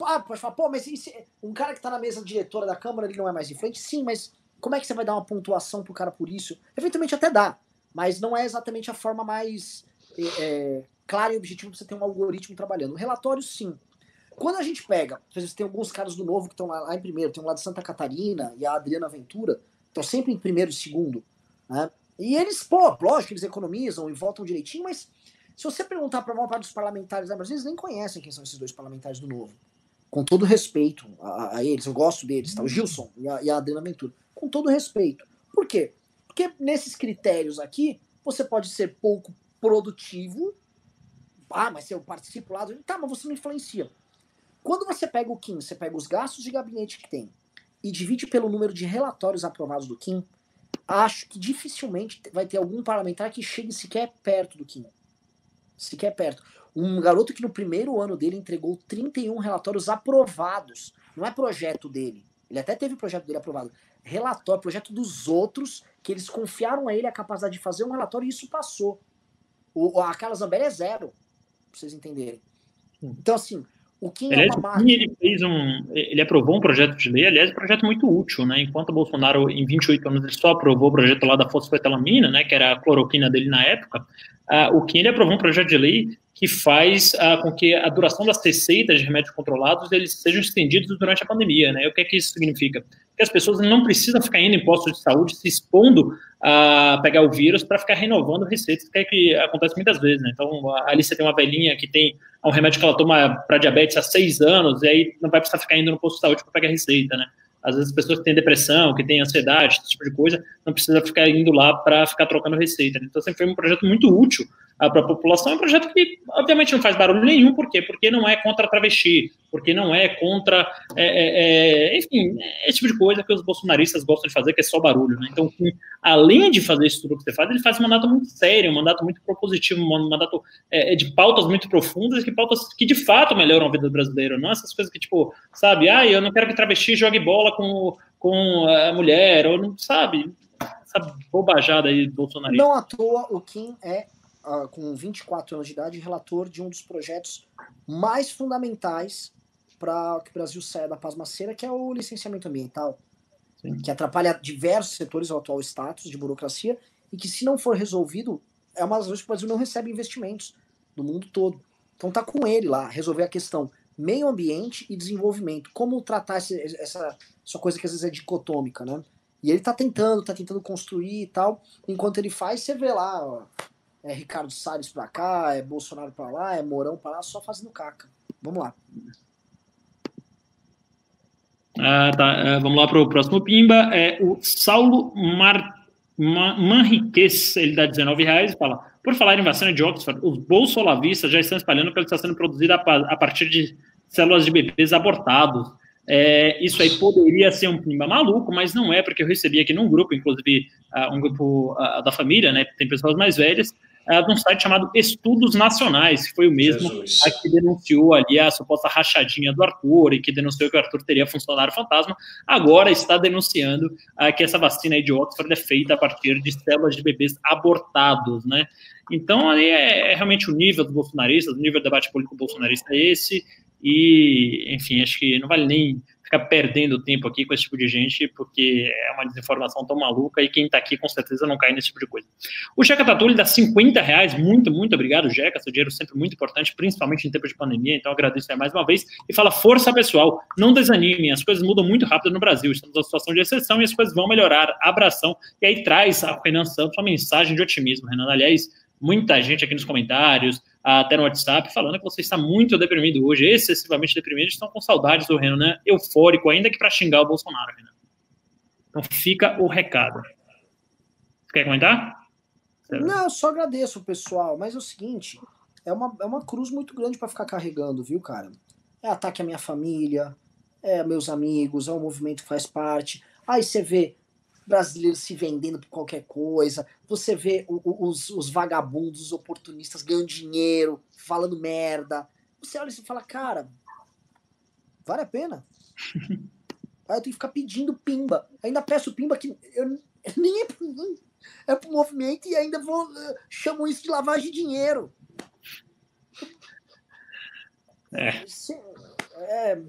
S1: Ah, pode falar, pô, mas esse, um cara que está na mesa diretora da Câmara, ele não é mais influente? Sim, mas como é que você vai dar uma pontuação pro cara por isso? Eventualmente até dá, mas não é exatamente a forma mais é, clara e objetiva para você ter um algoritmo trabalhando. O relatório, sim. Quando a gente pega, por exemplo, tem alguns caras do Novo que estão lá, lá, em primeiro, tem um lá de Santa Catarina e a Adriana Ventura, estão sempre em primeiro e segundo, né? E eles, pô, lógico, eles economizam e votam direitinho, mas se você perguntar para a maior parte dos parlamentares da Brasil, eles nem conhecem quem são esses dois parlamentares do Novo. Com todo respeito a, a eles, eu gosto deles, tá? o Gilson e a, e a Adriana Ventura. Com todo respeito. Por quê? Porque nesses critérios aqui, você pode ser pouco produtivo. Ah, mas se eu participo lá. Tá, mas você não influencia. Quando você pega o Kim, você pega os gastos de gabinete que tem e divide pelo número de relatórios aprovados do Kim, acho que dificilmente vai ter algum parlamentar que chegue sequer perto do Kim sequer perto. Um garoto que no primeiro ano dele entregou 31 relatórios aprovados. Não é projeto dele. Ele até teve projeto dele aprovado. Relatório, projeto dos outros, que eles confiaram a ele a capacidade de fazer um relatório e isso passou. O, a Carla Zambelli é zero, pra vocês entenderem. Então, assim, o Kim
S2: aliás, é uma ele fez um, ele aprovou um projeto de lei, aliás, um projeto muito útil, né? Enquanto o Bolsonaro, em 28 anos, ele só aprovou o projeto lá da fosfetalamina, né? Que era a cloroquina dele na época. Uh, o Kim ele aprovou um projeto de lei que faz uh, com que a duração das receitas de remédios controlados eles sejam estendidos durante a pandemia, né? O que é que isso significa? Que as pessoas não precisam ficar indo em postos de saúde se expondo a pegar o vírus para ficar renovando receitas, que é que acontece muitas vezes, né? Então, ali você tem uma velhinha que tem um remédio que ela toma para diabetes há seis anos, e aí não vai precisar ficar indo no posto de saúde para pegar receita, né? Às vezes pessoas que têm depressão, que têm ansiedade, esse tipo de coisa, não precisa ficar indo lá para ficar trocando receita. Então sempre foi um projeto muito útil para a população. É um projeto que, obviamente, não faz barulho nenhum, por quê? Porque não é contra travesti, porque não é contra, é, é, é enfim, é esse tipo de coisa que os bolsonaristas gostam de fazer, que é só barulho. Né? Então, além de fazer isso tudo que você faz, ele faz um mandato muito sério, um mandato muito propositivo, um mandato é, é, de pautas muito profundas, que pautas que de fato melhoram a vida do brasileiro, não essas coisas que, tipo, sabe, ah, eu não quero que travesti jogue bola com, com a mulher, ou não, sabe, essa bobajada aí do bolsonarista.
S1: Não à toa, o Kim é uh, com 24 anos de idade, relator de um dos projetos mais fundamentais para que o Brasil saia da pasmaceira, que é o licenciamento ambiental, Sim. que atrapalha diversos setores ao atual status de burocracia e que, se não for resolvido, é uma das vezes que o Brasil não recebe investimentos do mundo todo. Então tá com ele lá, resolver a questão meio ambiente e desenvolvimento. Como tratar esse, essa, essa coisa que às vezes é dicotômica, né? E ele tá tentando, tá tentando construir e tal. Enquanto ele faz, você vê lá, ó, é Ricardo Salles pra cá, é Bolsonaro pra lá, é Mourão pra lá, só fazendo caca. Vamos lá.
S2: Ah, tá. Uh, vamos lá para o próximo Pimba. É o Saulo Mar... Manriquez, ele dá 19 reais e fala: Por falar em vacina de Oxford, os bolsolavistas já estão espalhando que ela está sendo produzida a partir de células de bebês abortados. É, isso aí poderia ser um pimba maluco, mas não é, porque eu recebi aqui num grupo, inclusive uh, um grupo uh, da família, né? Tem pessoas mais velhas, é, de um site chamado Estudos Nacionais, que foi o mesmo que denunciou ali a suposta rachadinha do Arthur e que denunciou que o Arthur teria funcionário fantasma, agora está denunciando uh, que essa vacina aí de Oxford é feita a partir de células de bebês abortados, né? Então, ali é, é realmente o nível dos bolsonaristas, o nível do debate político bolsonarista é esse, e, enfim, acho que não vale nem ficar perdendo tempo aqui com esse tipo de gente, porque é uma desinformação tão maluca e quem está aqui com certeza não cai nesse tipo de coisa. O Jeca Tatu, ele dá 50 reais, muito, muito obrigado, Jeca, seu dinheiro sempre muito importante, principalmente em tempo de pandemia, então agradeço mais uma vez, e fala, força pessoal, não desanimem, as coisas mudam muito rápido no Brasil, estamos numa situação de exceção e as coisas vão melhorar, abração, e aí traz a Renan Santos uma mensagem de otimismo, Renan, aliás, muita gente aqui nos comentários, até no WhatsApp, falando que você está muito deprimido hoje, excessivamente deprimido, estão com saudades do Renan, né? eufórico, ainda que para xingar o Bolsonaro, Renan. Então fica o recado. Quer comentar?
S1: Não, só agradeço, pessoal, mas é o seguinte, é uma, é uma cruz muito grande para ficar carregando, viu, cara? É ataque à minha família, é meus amigos, é um movimento que faz parte. Aí você vê brasileiros se vendendo por qualquer coisa, você vê os, os, vagabundos, os oportunistas ganhando dinheiro, falando merda. Você olha e fala, cara, vale a pena. Aí eu tenho que ficar pedindo pimba. Ainda peço pimba que eu, nem é por mim, é pro movimento e ainda vou uh, chamo isso de lavagem de dinheiro.
S2: É. é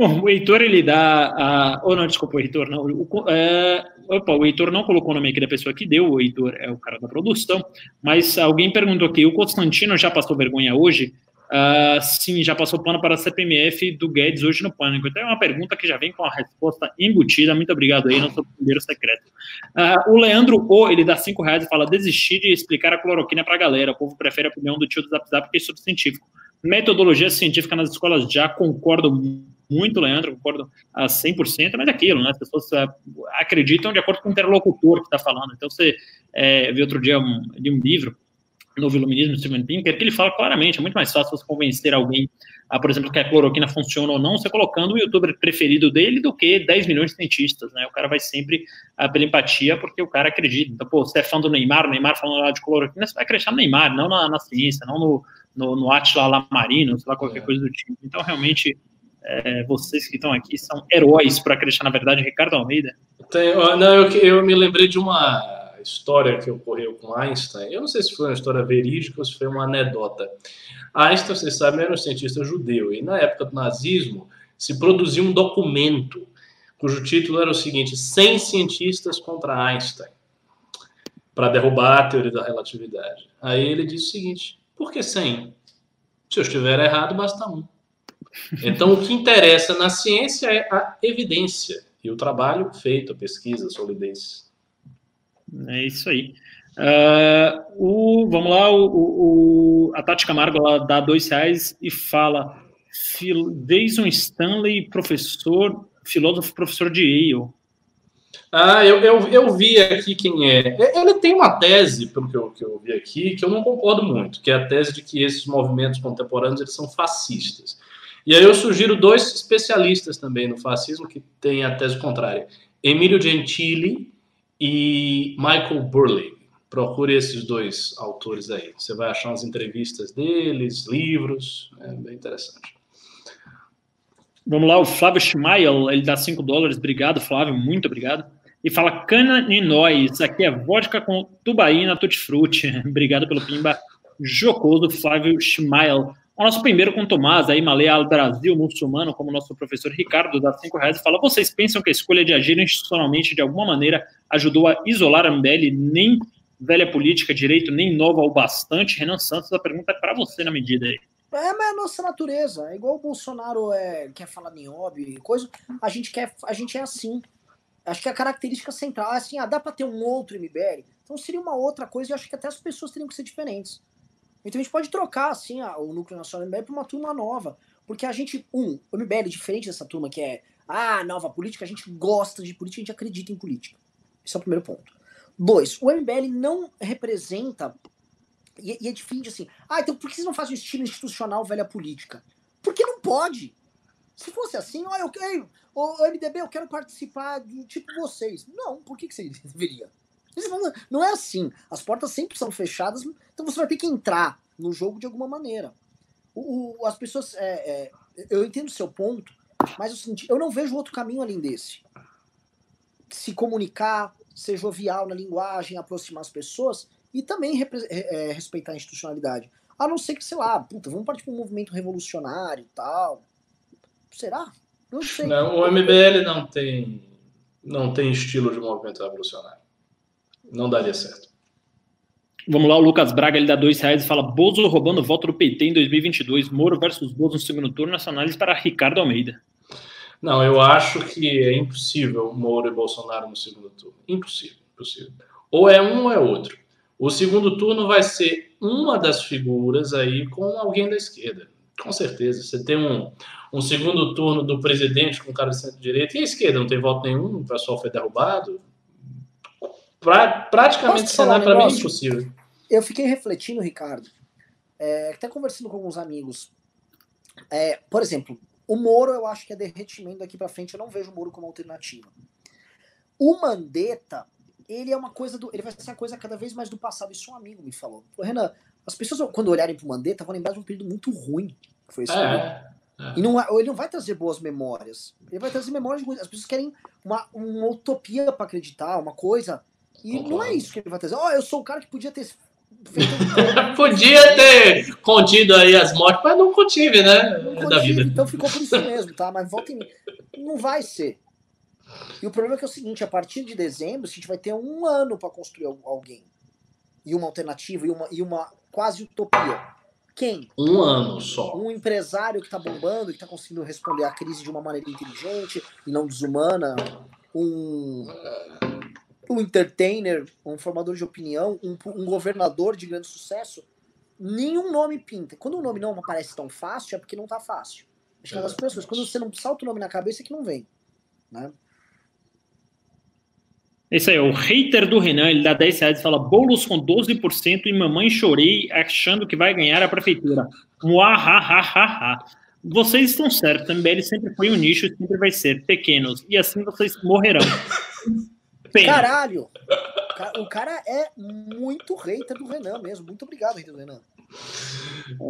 S2: Bom, o Heitor, ele dá. A... Ou oh, não, desculpa, o Heitor, não. O, é... Opa, o Heitor não colocou o nome aqui da pessoa que deu, o Heitor é o cara da produção, mas alguém perguntou aqui: o Constantino já passou vergonha hoje? Uh, sim, já passou pano para a CPMF do Guedes hoje no Pânico. Então é uma pergunta que já vem com a resposta embutida. Muito obrigado aí, nosso primeiro secreto. Uh, o Leandro O, ele dá cinco reais e fala: desistir de explicar a cloroquina para a galera. O povo prefere a opinião do tio do Zap Zap porque é subcientífico. Metodologia científica nas escolas já concordo muito, Leandro, concordo a 100%, mas é aquilo, né? As pessoas é, acreditam de acordo com o interlocutor que está falando. Então, você é, viu outro dia um, de um livro, Novo Iluminismo, de Steven Pinker, que ele fala claramente, é muito mais fácil você convencer alguém, a, por exemplo, que a cloroquina funciona ou não, você colocando o youtuber preferido dele do que 10 milhões de cientistas, né? O cara vai sempre a, pela empatia, porque o cara acredita. Então, pô, você é fã do Neymar, o Neymar falando lá de cloroquina, você vai acreditar no Neymar, não na, na ciência, não no, no, no Atila Lamarino, sei lá, qualquer é. coisa do tipo. Então, realmente, é, vocês que estão aqui são heróis para acreditar na verdade, Ricardo Almeida.
S3: Tem, não, eu, eu me lembrei de uma história que ocorreu com Einstein. Eu não sei se foi uma história verídica ou se foi uma anedota. Einstein, vocês sabem, era um cientista judeu e na época do nazismo se produziu um documento cujo título era o seguinte: 100 cientistas contra Einstein para derrubar a teoria da relatividade. Aí ele disse o seguinte: por que 100? Se eu estiver errado, basta um. Então, o que interessa na ciência é a evidência e o trabalho feito, a pesquisa, a solidez.
S2: É isso aí. Uh, o, vamos lá, o, o, a Tati Camargo ela dá dois reais e fala: Jason Stanley, professor, filósofo, professor de Yale.
S3: Ah, eu, eu, eu vi aqui quem é. Ele tem uma tese, pelo que eu, que eu vi aqui, que eu não concordo muito, que é a tese de que esses movimentos contemporâneos eles são fascistas. E aí eu sugiro dois especialistas também no fascismo que têm a tese contrária. Emílio Gentili e Michael Burley. Procure esses dois autores aí. Você vai achar umas entrevistas deles, livros, é bem interessante.
S2: Vamos lá, o Flávio Schmeil, ele dá 5 dólares. Obrigado, Flávio, muito obrigado. E fala cana e nós. Aqui é vodka com tubaína tutti-frutti. obrigado pelo pimba jocoso, Flávio Schmeil. O nosso primeiro com Tomás, aí Maleia Brasil, muçulmano, como nosso professor Ricardo, dá cinco reais, fala: vocês pensam que a escolha de agir institucionalmente de alguma maneira ajudou a isolar a MBL? Nem velha política, direito, nem nova o bastante? Renan Santos, a pergunta é para você na medida aí.
S1: É, mas é a nossa natureza. É igual o Bolsonaro é, quer falar nióbio e coisa. A gente, quer, a gente é assim. Acho que a característica central é assim: ah, dá para ter um outro MBL? Então seria uma outra coisa e acho que até as pessoas teriam que ser diferentes. Então a gente pode trocar assim o núcleo nacional do MBL para uma turma nova. Porque a gente, um, o MBL, diferente dessa turma que é ah, nova política, a gente gosta de política, a gente acredita em política. Esse é o primeiro ponto. Dois, o MBL não representa. E, e é difícil assim. Ah, então por que você não faz um estilo institucional velha política? Porque não pode. Se fosse assim, ó, eu. Ô, MDB, eu quero participar do tipo vocês. Não, por que, que você deveria? Não é assim. As portas sempre são fechadas, então você vai ter que entrar no jogo de alguma maneira. O, o as pessoas. É, é, eu entendo o seu ponto, mas o seguinte, eu não vejo outro caminho além desse. Se comunicar, ser jovial na linguagem, aproximar as pessoas e também é, respeitar a institucionalidade. A não ser que, sei lá, puta, vamos partir para um movimento revolucionário e tal. Será?
S3: Não sei. Não, o MBL não tem, não tem estilo de movimento revolucionário não daria certo.
S2: Vamos lá, o Lucas Braga, ele dá dois reais e fala: Bozo roubando voto do PT em 2022, Moro versus Bozo no segundo turno, essa análise para Ricardo Almeida.
S3: Não, eu acho que é impossível Moro e Bolsonaro no segundo turno. Impossível, impossível. Ou é um ou é outro. O segundo turno vai ser uma das figuras aí com alguém da esquerda. Com certeza. Você tem um, um segundo turno do presidente com cara de centro-direita e a esquerda não tem voto nenhum, o pessoal foi derrubado pra, praticamente cenário para mim é impossível.
S1: Eu fiquei refletindo, Ricardo, é, até conversando com alguns amigos. É, por exemplo, o Moro eu acho que é derretimento daqui para frente. Eu não vejo o Moro como alternativa. O Mandetta, ele é uma coisa do. Ele vai ser uma coisa cada vez mais do passado. Isso um amigo me falou. Renan, as pessoas, quando olharem pro Mandetta, vão lembrar de um período muito ruim que foi esse é, é. E não, ele não vai trazer boas memórias. Ele vai trazer memórias ruins. As pessoas querem uma, uma utopia para acreditar, uma coisa e Concordo. não é isso que ele vai trazer. Ó, oh, eu sou o cara que podia ter feito.
S3: podia ter contido aí as mortes, mas não contive, né? Não contive, da vida.
S1: Então ficou por isso mesmo, tá? Mas volta em... Não vai ser. E o problema é que é o seguinte: a partir de dezembro, a gente vai ter um ano para construir alguém. E uma alternativa, e uma, e uma quase utopia. Quem?
S3: Um ano só.
S1: Um empresário que está bombando, que está conseguindo responder à crise de uma maneira inteligente e não desumana. Um um entertainer, um formador de opinião, um, um governador de grande sucesso, nenhum nome pinta. Quando o nome não aparece tão fácil, é porque não tá fácil. Acho que é das pessoas. Quando você não salta o nome na cabeça, é que não vem. Né?
S2: É isso aí, o hater do Renan, ele dá 10 reais e fala bolos com 12% e mamãe chorei achando que vai ganhar a prefeitura. Muahahaha. Vocês estão certos, a MBL sempre foi um nicho e sempre vai ser pequenos. E assim vocês morrerão.
S1: Pena. Caralho! O cara é muito hater do Renan mesmo. Muito obrigado, hater do Renan.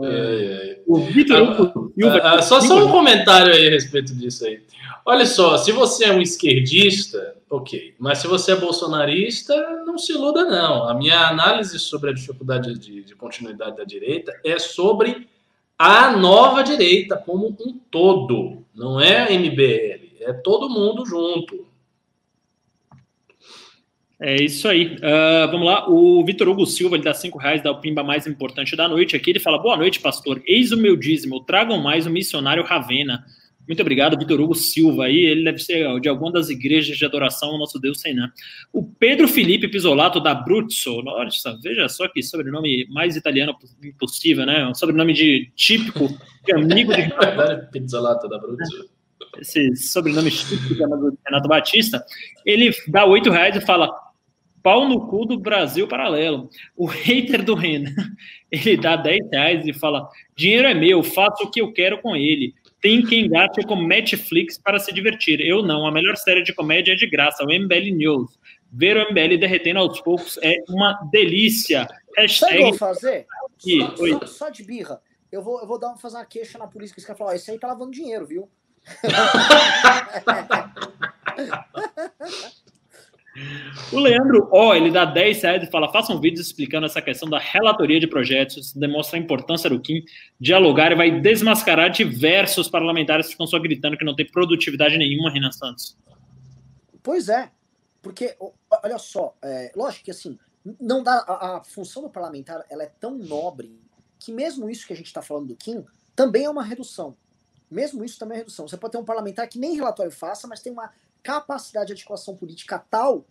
S3: É, é. O Vitor ah, ah, só, só um comentário aí a respeito disso aí. Olha só, se você é um esquerdista, ok. Mas se você é bolsonarista, não se iluda, não. A minha análise sobre a dificuldade de, de continuidade da direita é sobre a nova direita como um todo. Não é a MBL, é todo mundo junto.
S2: É isso aí. Uh, vamos lá. O Vitor Hugo Silva, ele dá cinco reais, dá o pimba mais importante da noite aqui. Ele fala: Boa noite, pastor. Eis o meu dízimo. Tragam mais o missionário Ravena. Muito obrigado, Vitor Hugo Silva aí. Ele deve ser de alguma das igrejas de adoração ao nosso Deus Senã. O Pedro Felipe Pisolato da Bruzzo. Nossa, veja só que sobrenome mais italiano possível, né? Um sobrenome de típico, de amigo de.
S3: Pisolato da Bruzzo.
S2: Esse sobrenome típico do Renato Batista. Ele dá oito reais e fala: pau no cu do Brasil paralelo. O hater do Renan, ele dá 10 reais e fala: dinheiro é meu, faço o que eu quero com ele. Tem quem gaste com Netflix para se divertir. Eu não. A melhor série de comédia é de graça, o MBL News. Ver o MBL derretendo aos poucos é uma delícia.
S1: Hashtag... Sabe o que eu vou fazer? Só, só, só, de birra. Eu vou, eu vou dar, fazer uma queixa na polícia que esse cara falou: esse aí tá lavando dinheiro, viu?
S2: O Leandro Ó, ele dá 10 reais e fala: faça um vídeo explicando essa questão da relatoria de projetos, demonstra a importância do Kim dialogar e vai desmascarar diversos parlamentares que estão só gritando que não tem produtividade nenhuma, Renan Santos.
S1: Pois é, porque, olha só, é, lógico que assim, não dá a, a, função do parlamentar ela é tão nobre que mesmo isso que a gente está falando do Kim também é uma redução. Mesmo isso também é redução. Você pode ter um parlamentar que nem relatório faça, mas tem uma capacidade de articulação política tal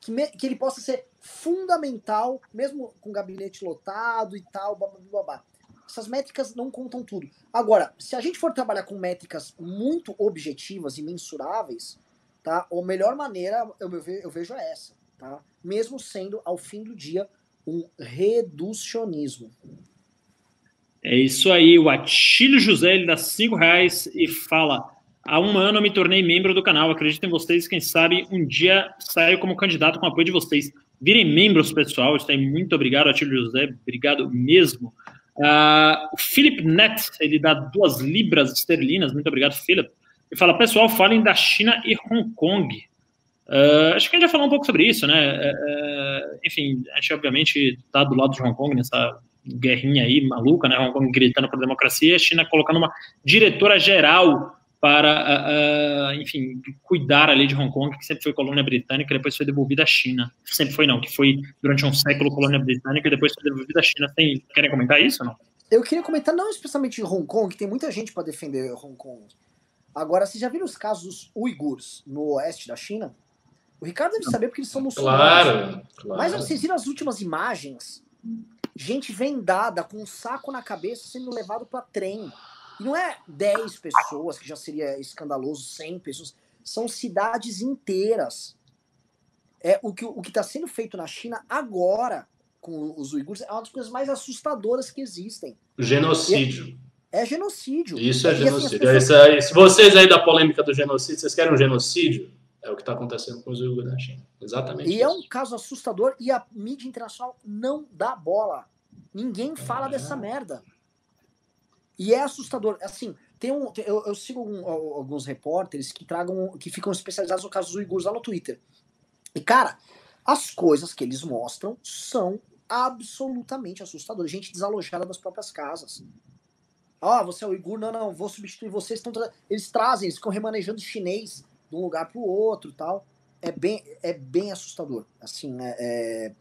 S1: que, me, que ele possa ser fundamental, mesmo com gabinete lotado e tal, blá, blá, blá. Essas métricas não contam tudo. Agora, se a gente for trabalhar com métricas muito objetivas e mensuráveis, tá? A melhor maneira, eu, eu vejo é essa, tá? Mesmo sendo, ao fim do dia, um reducionismo.
S2: É isso aí, o Atílio José, ele dá cinco reais e fala Há um ano eu me tornei membro do canal. Acredito em vocês. Quem sabe um dia saio como candidato com o apoio de vocês. Virem membros, pessoal. Está muito obrigado, Atílio José. Obrigado mesmo. Uh, o Philip Net, ele dá duas libras esterlinas. Muito obrigado, Philip. E fala, pessoal, falem da China e Hong Kong. Uh, acho que a gente já falou um pouco sobre isso, né? Uh, enfim, a gente obviamente está do lado de Hong Kong nessa guerrinha aí maluca, né? Hong Kong gritando por democracia, a China colocando uma diretora geral para, uh, enfim, cuidar ali de Hong Kong, que sempre foi colônia britânica, e depois foi devolvida à China. Sempre foi não, que foi durante um século colônia britânica e depois foi devolvida à China. Tem, querem comentar isso ou não?
S1: Eu queria comentar não especialmente em Hong Kong, que tem muita gente para defender Hong Kong. Agora, vocês já viram os casos dos uigures no oeste da China? O Ricardo deve saber porque eles são muçulmanos.
S3: Claro, claro.
S1: Mas vocês viram as últimas imagens? Gente vendada, com um saco na cabeça, sendo levado para trem. E não é 10 pessoas, que já seria escandaloso, 100 pessoas. São cidades inteiras. É o que o está sendo feito na China agora com os uigures é uma das coisas mais assustadoras que existem.
S3: Genocídio.
S1: É, é genocídio.
S3: Isso é assim, genocídio. Assim, pessoas... aí, se vocês aí da polêmica do genocídio, vocês querem um genocídio? É o que está acontecendo com os uigures na China. Exatamente.
S1: E é isso. é um caso assustador e a mídia internacional não dá bola. Ninguém fala é. dessa merda. E é assustador. Assim, tem um, eu, eu sigo um, alguns repórteres que tragam, que ficam especializados no caso dos uigures lá no Twitter. E, cara, as coisas que eles mostram são absolutamente assustadoras. Gente desalojada das próprias casas. Ah, você é uigur? Não, não, vou substituir vocês. Estão tra... Eles trazem, eles ficam remanejando chinês de um lugar para o outro tal. É bem, é bem assustador. Assim, é, é...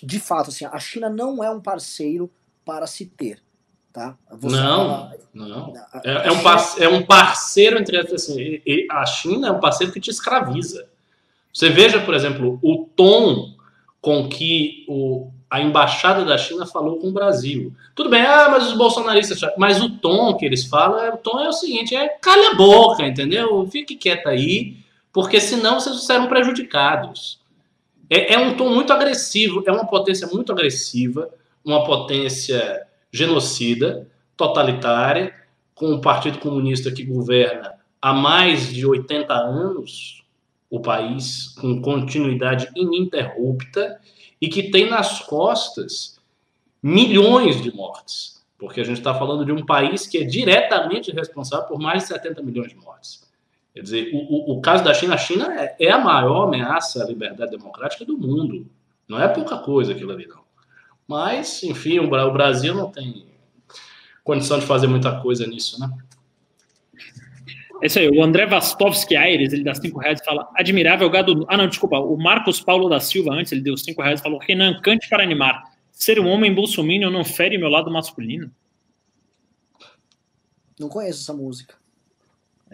S1: De fato, assim, a China não é um parceiro para se ter. Tá?
S3: Você não, não. É, é, um é um parceiro entre assim, a China é um parceiro que te escraviza. Você veja, por exemplo, o tom com que o, a embaixada da China falou com o Brasil. Tudo bem, ah, mas os bolsonaristas, mas o tom que eles falam, é, o tom é o seguinte, é calha a boca, entendeu? Fique quieto aí, porque senão vocês serão prejudicados. É, é um tom muito agressivo, é uma potência muito agressiva, uma potência genocida, totalitária, com o Partido Comunista que governa há mais de 80 anos o país, com continuidade ininterrupta, e que tem nas costas milhões de mortes. Porque a gente está falando de um país que é diretamente responsável por mais de 70 milhões de mortes. Quer dizer, o, o, o caso da China, a China é, é, a maior ameaça à liberdade democrática do mundo. Não é pouca coisa aquilo ali, não. Mas, enfim, o Brasil não tem condição de fazer muita coisa nisso, né?
S2: É isso aí, o André Vastovski Aires, ele dá cinco reais e fala, admirável gado... Ah, não, desculpa, o Marcos Paulo da Silva, antes, ele deu cinco reais e falou, Renan, cante para animar. Ser um homem bolsominion não fere meu lado masculino?
S1: Não conheço essa música.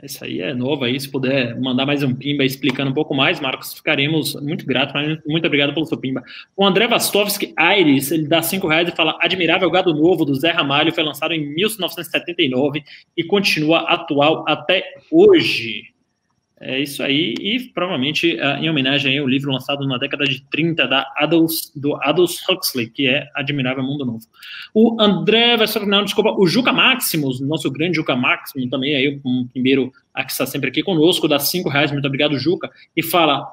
S2: Essa aí é nova aí, se puder mandar mais um pimba explicando um pouco mais, Marcos, ficaremos muito gratos, muito obrigado pelo seu pimba. O André Vastovski Aires, ele dá cinco reais e fala, admirável gado novo do Zé Ramalho, foi lançado em 1979 e continua atual até hoje. É isso aí, e provavelmente uh, em homenagem ao livro lançado na década de 30 da Adolf, do Adolf Huxley, que é Admirável Mundo Novo. O André vai não, desculpa, o Juca Maximus, nosso grande Juca Maximus, também aí, um primeiro a que está sempre aqui conosco, dá cinco reais, muito obrigado, Juca, e fala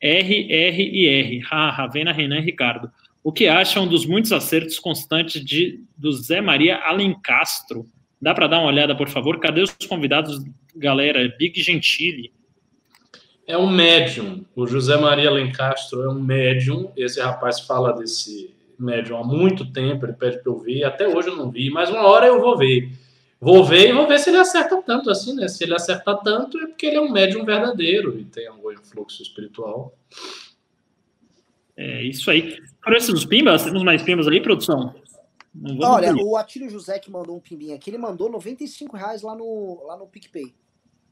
S2: R, R e R, ha, Ravena, Renan e Ricardo. O que acham dos muitos acertos constantes de, do Zé Maria Alencastro? Dá para dar uma olhada, por favor? Cadê os convidados galera, Big Gentili.
S3: É um médium. O José Maria Lencastro é um médium. Esse rapaz fala desse médium há muito tempo. Ele pede para eu ver. Até hoje eu não vi, mas uma hora eu vou ver. Vou ver e vou ver se ele acerta tanto assim, né? Se ele acerta tanto, é porque ele é um médium verdadeiro e tem algum influxo espiritual.
S2: É isso aí. Para esses pimbas, temos mais pimbas ali, produção?
S1: Olha, o Atílio José que mandou um pimbinho aqui, ele mandou 95 reais lá no, lá no PicPay.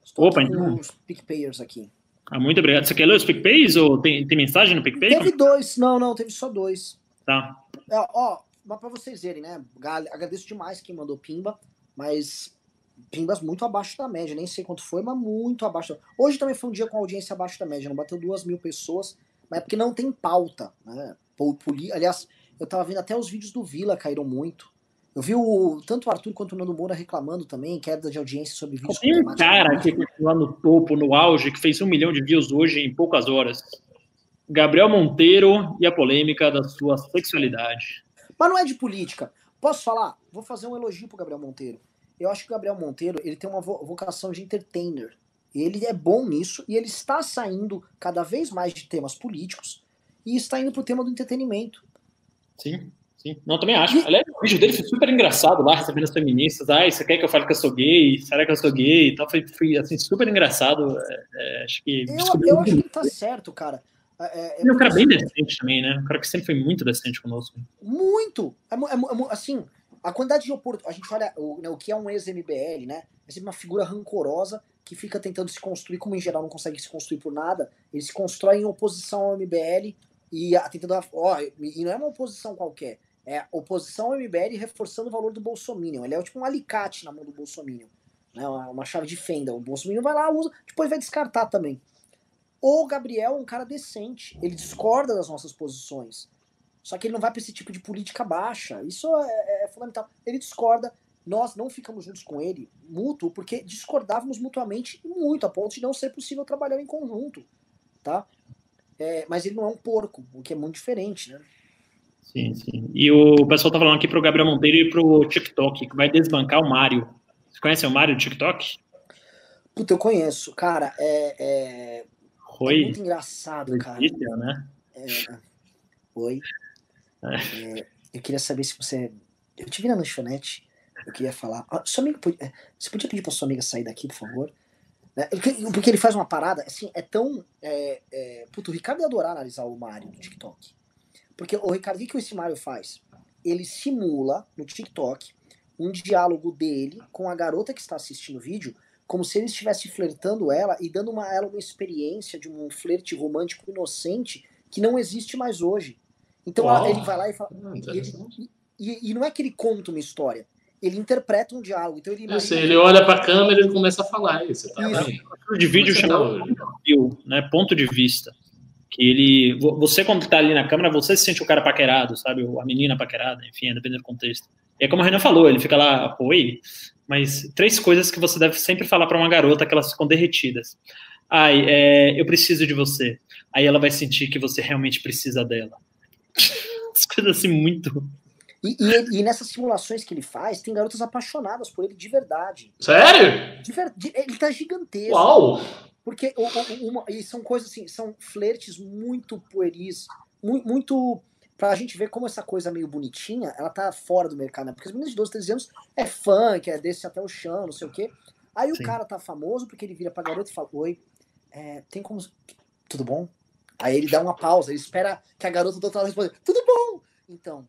S2: Estou Opa, então.
S1: os PicPayers aqui.
S2: Ah, muito obrigado. Você quer ler os PicPays ou tem, tem mensagem no PicPay?
S1: Teve dois, não, não, teve só dois.
S2: Tá.
S1: É, ó, mas para vocês verem, né? Agradeço demais quem mandou Pimba, mas Pimbas muito abaixo da média, nem sei quanto foi, mas muito abaixo. Hoje também foi um dia com audiência abaixo da média, não bateu duas mil pessoas, mas é porque não tem pauta, né? Aliás, eu tava vendo até os vídeos do Vila caíram muito. Eu vi o, tanto o Arthur quanto o Nando Moura reclamando também, queda de audiência sobre vídeos.
S2: Tem um cara que continua no topo, no auge, que fez um milhão de views hoje em poucas horas. Gabriel Monteiro e a polêmica da sua sexualidade.
S1: Mas não é de política. Posso falar? Vou fazer um elogio pro Gabriel Monteiro. Eu acho que o Gabriel Monteiro ele tem uma vocação de entertainer. Ele é bom nisso e ele está saindo cada vez mais de temas políticos e está indo pro tema do entretenimento.
S2: Sim, sim. Não, também acho. Aliás, o vídeo dele foi super engraçado lá, recebendo as feministas. Ah, você quer que eu fale que eu sou gay? Será que eu sou gay? E tal. Foi, foi assim, super engraçado. É, é acho que.
S1: Eu, eu acho que ele tá certo, cara.
S2: É, é, é um cara bem decente também, né? Um cara que sempre foi muito decente conosco.
S1: Muito! É, é assim, a quantidade de oportunidades. A gente olha o, né, o que é um ex-MBL, né? É sempre uma figura rancorosa que fica tentando se construir, como em geral não consegue se construir por nada. Ele se constrói em oposição ao MBL e tentando. Ó, e não é uma oposição qualquer. É oposição ao MBL reforçando o valor do Bolsonaro. Ele é tipo um alicate na mão do Bolsonaro. Né, uma chave de fenda. O Bolsonaro vai lá, usa, depois vai descartar também. O Gabriel é um cara decente. Ele discorda das nossas posições. Só que ele não vai para esse tipo de política baixa. Isso é, é, é, fundamental. Ele discorda. Nós não ficamos juntos com ele, mútuo, porque discordávamos mutuamente muito, a ponto de não ser possível trabalhar em conjunto. Tá? É, mas ele não é um porco, o que é muito diferente, né?
S2: Sim, sim. E o pessoal tá falando aqui pro Gabriel Monteiro e pro TikTok, que vai desbancar o Mário. Você conhece o Mário do TikTok?
S1: Puta, eu conheço. Cara, é, é,
S2: Oi.
S1: é muito engraçado, cara.
S2: né?
S1: É... Oi. É. é, eu queria saber se você... Eu te vi na lanchonete, eu queria falar... Ah, sua amiga, é, você podia pedir pra sua amiga sair daqui, por favor? Né? Porque ele faz uma parada, assim, é tão. É, é... Puto, o Ricardo ia adorar analisar o Mario no TikTok. Porque o Ricardo, o que, que esse Mario faz? Ele simula no TikTok um diálogo dele com a garota que está assistindo o vídeo, como se ele estivesse flertando ela e dando uma, ela uma experiência de um flerte romântico inocente que não existe mais hoje. Então oh. ele vai lá e fala. E, ele, e, e, não é que ele conta uma história, ele interpreta um diálogo. Então ele,
S3: sei, ele olha para a câmera e começa a falar. Isso, tá
S2: isso. de vídeo chama view, né? Ponto de vista. Que ele, você quando está ali na câmera, você se sente o cara paquerado, sabe? A menina paquerada, enfim, dependendo do contexto. E é como a Renan falou, ele fica lá, oi, mas três coisas que você deve sempre falar para uma garota que elas ficam derretidas. Ai, é, eu preciso de você. Aí ela vai sentir que você realmente precisa dela. As coisas assim muito
S1: e, e, e, nessas simulações que ele faz, tem garotas apaixonadas por ele de verdade.
S3: Sério?
S1: De ver, de, ele tá gigantesco.
S3: Uau!
S1: Porque o, o, uma, e são coisas assim, são flertes muito pueris, muito, muito. Pra gente ver como essa coisa meio bonitinha, ela tá fora do mercado, né? Porque as meninas de 12, 13 anos é funk, é desse até o chão, não sei o quê. Aí Sim. o cara tá famoso porque ele vira pra garota e fala: Oi, é, tem como. Tudo bom? Aí ele dá uma pausa, ele espera que a garota do outro lado responda: Tudo bom! Então,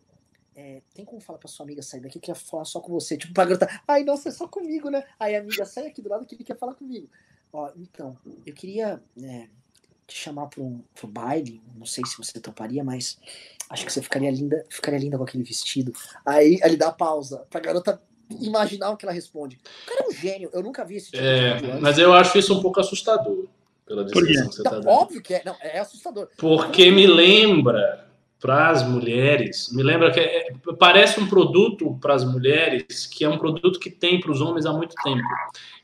S1: é, tem como falar pra sua amiga sair daqui que quer falar só com você? Tipo, pra garota, ai, nossa, é só comigo, né? Aí a amiga sai aqui do lado que ele quer falar comigo. Ó, então, eu queria né, te chamar pro, pro baile, não sei se você toparia, mas acho que você ficaria linda, ficaria linda com aquele vestido. Aí ele dá pausa pra garota imaginar o que ela responde. O cara é um gênio, eu nunca vi esse tipo
S3: é, de Mas eu acho isso um pouco assustador, pela descrição que você
S1: tá dando. Óbvio que é, não, é assustador.
S3: Porque me lembra para as mulheres, me lembra que é, parece um produto para as mulheres que é um produto que tem para os homens há muito tempo,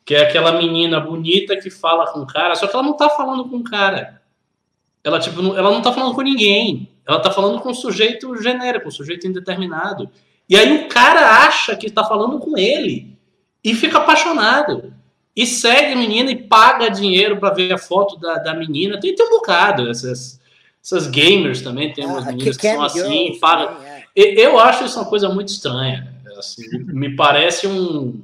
S3: que é aquela menina bonita que fala com o cara, só que ela não está falando com o cara. Ela tipo, ela não está falando com ninguém. Ela está falando com um sujeito genérico, um sujeito indeterminado. E aí o cara acha que está falando com ele e fica apaixonado. E segue a menina e paga dinheiro para ver a foto da, da menina. Tem, tem um bocado essas essas gamers também, tem umas ah, meninas que, que são assim, para. É. Eu acho isso uma coisa muito estranha. Assim, me parece um.